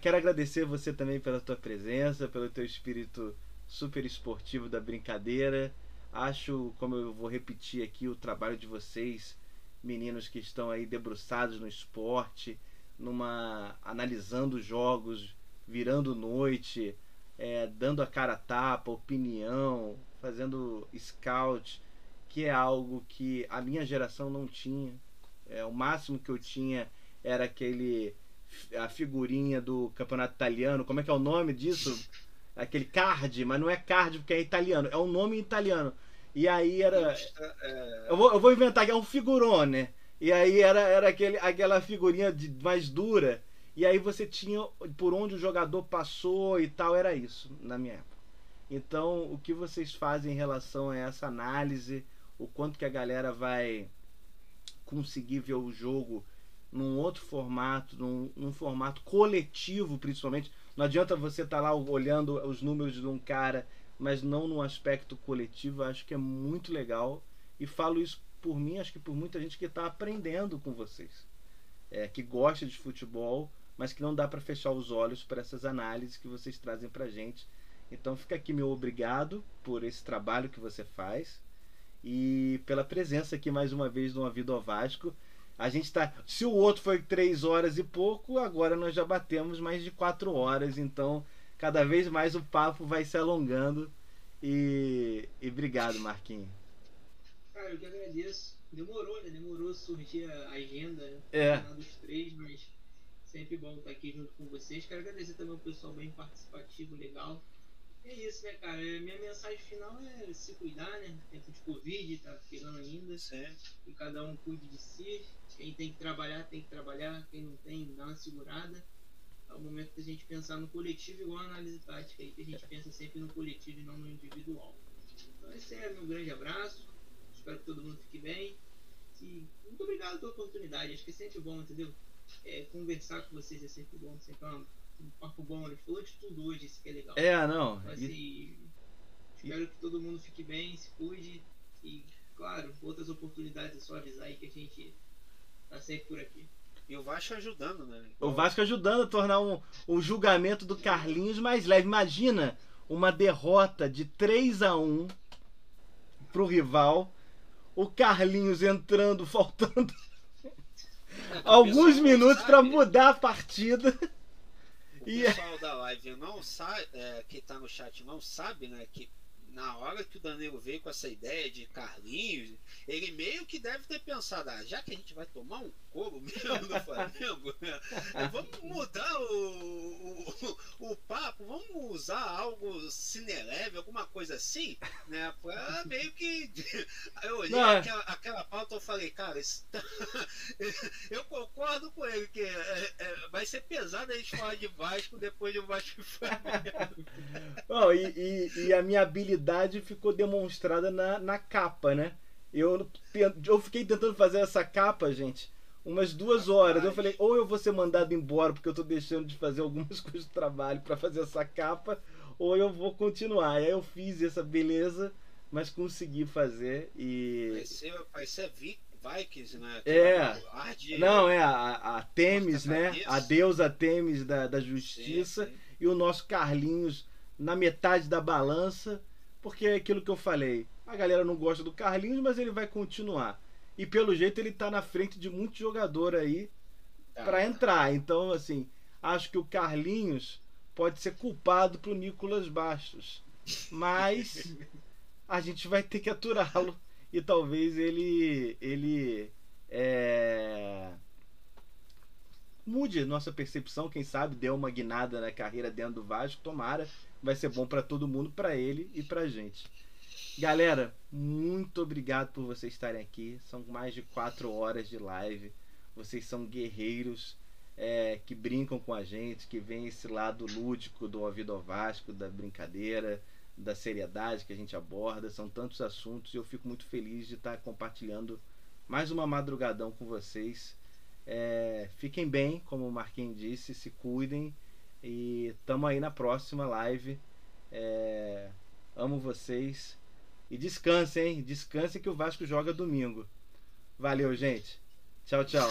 Speaker 1: quero agradecer você também pela tua presença, pelo teu espírito super esportivo da brincadeira. Acho, como eu vou repetir aqui, o trabalho de vocês, meninos que estão aí debruçados no esporte, numa analisando jogos, virando noite, é, dando a cara a tapa, opinião, fazendo scout, que é algo que a minha geração não tinha. É, o máximo que eu tinha era aquele a figurinha do campeonato italiano, como é que é o nome disso? Aquele card, mas não é card porque é italiano, é um nome italiano. E aí era. É... Eu, vou, eu vou inventar aqui, é um figurone. E aí era, era aquele, aquela figurinha de, mais dura. E aí você tinha por onde o jogador passou e tal, era isso na minha época. Então, o que vocês fazem em relação a essa análise, o quanto que a galera vai conseguir ver o jogo num outro formato, num, num, formato coletivo, principalmente. Não adianta você estar tá lá olhando os números de um cara, mas não no aspecto coletivo. Eu acho que é muito legal. E falo isso por mim, acho que por muita gente que está aprendendo com vocês. É, que gosta de futebol, mas que não dá para fechar os olhos para essas análises que vocês trazem para gente. Então fica aqui meu obrigado por esse trabalho que você faz e pela presença aqui mais uma vez no A Vida ao Vasco. A gente tá. Se o outro foi três horas e pouco, agora nós já batemos mais de quatro horas. Então, cada vez mais o papo vai se alongando. E, e obrigado, Marquinhos.
Speaker 4: Cara, eu que agradeço. Demorou, né? Demorou surgir a agenda né?
Speaker 1: é.
Speaker 4: dos três, mas sempre bom estar aqui junto com vocês. Quero agradecer também o pessoal bem participativo, legal. É isso, né, cara? Minha mensagem final é se cuidar, né? Tempo de Covid, tá pegando ainda.
Speaker 3: Certo.
Speaker 4: E cada um cuide de si. Quem tem que trabalhar, tem que trabalhar. Quem não tem, dá uma segurada. É o momento da gente pensar no coletivo igual a análise tática aí, que a gente pensa sempre no coletivo e não no individual. Então esse é meu grande abraço. Espero que todo mundo fique bem. E muito obrigado pela oportunidade. Acho que é sempre bom, entendeu? É, conversar com vocês é sempre bom. Sempre é um papo bom. Ele falou de tudo hoje, isso que é legal.
Speaker 1: É, não.
Speaker 4: Então, assim, espero que todo mundo fique bem, se cuide. E, claro, outras oportunidades é só avisar aí que a gente Tá sempre por aqui.
Speaker 3: E o Vasco ajudando, né?
Speaker 1: O Vasco ajudando a tornar um, um julgamento do Carlinhos mais leve. Imagina uma derrota de 3 a 1 pro rival. O Carlinhos entrando, faltando é, alguns minutos para mudar a partida.
Speaker 3: O pessoal da live não sabe, é, que tá no chat não sabe, né? Que na hora que o Danilo veio com essa ideia de Carlinhos, ele meio que deve ter pensado, ah, já que a gente vai tomar um couro mesmo no Flamengo, vamos mudar o, o, o, papo, vamos usar algo cineleve, alguma coisa assim, né? Pra meio que. Eu olhei Não. É. aquela, aquela pauta e falei, cara, tá... eu concordo com ele, que é, é, vai ser pesado a gente falar de Vasco depois de Vasco e Flamengo.
Speaker 1: Bom, e, e, e a minha habilidade ficou demonstrada na, na capa, né? Eu, eu fiquei tentando fazer essa capa, gente, umas duas horas. Eu falei, ou eu vou ser mandado embora porque eu tô deixando de fazer algumas coisas do trabalho para fazer essa capa, ou eu vou continuar. E aí eu fiz essa beleza, mas consegui fazer e.
Speaker 3: Vai ser, vai ser Vikings, né?
Speaker 1: É. Não, é a, a Temis, né? A deusa Temis da, da justiça. Sim, sim. E o nosso Carlinhos na metade da balança. Porque é aquilo que eu falei. A galera não gosta do Carlinhos, mas ele vai continuar. E pelo jeito ele tá na frente de muito jogador aí ah. para entrar. Então, assim, acho que o Carlinhos pode ser culpado pro Nicolas Bastos. Mas a gente vai ter que aturá-lo e talvez ele ele é, mude nossa percepção, quem sabe dê uma guinada na carreira dentro do Vasco, tomara, vai ser bom para todo mundo, para ele e pra gente. Galera, muito obrigado por vocês estarem aqui. São mais de quatro horas de live. Vocês são guerreiros é, que brincam com a gente, que vem esse lado lúdico do ouvido ao Vasco, da brincadeira, da seriedade que a gente aborda. São tantos assuntos e eu fico muito feliz de estar compartilhando mais uma madrugadão com vocês. É, fiquem bem, como o Marquinhos disse, se cuidem e tamo aí na próxima live. É, amo vocês. E descansem? Descansem que o Vasco joga domingo. Valeu, gente. Tchau, tchau.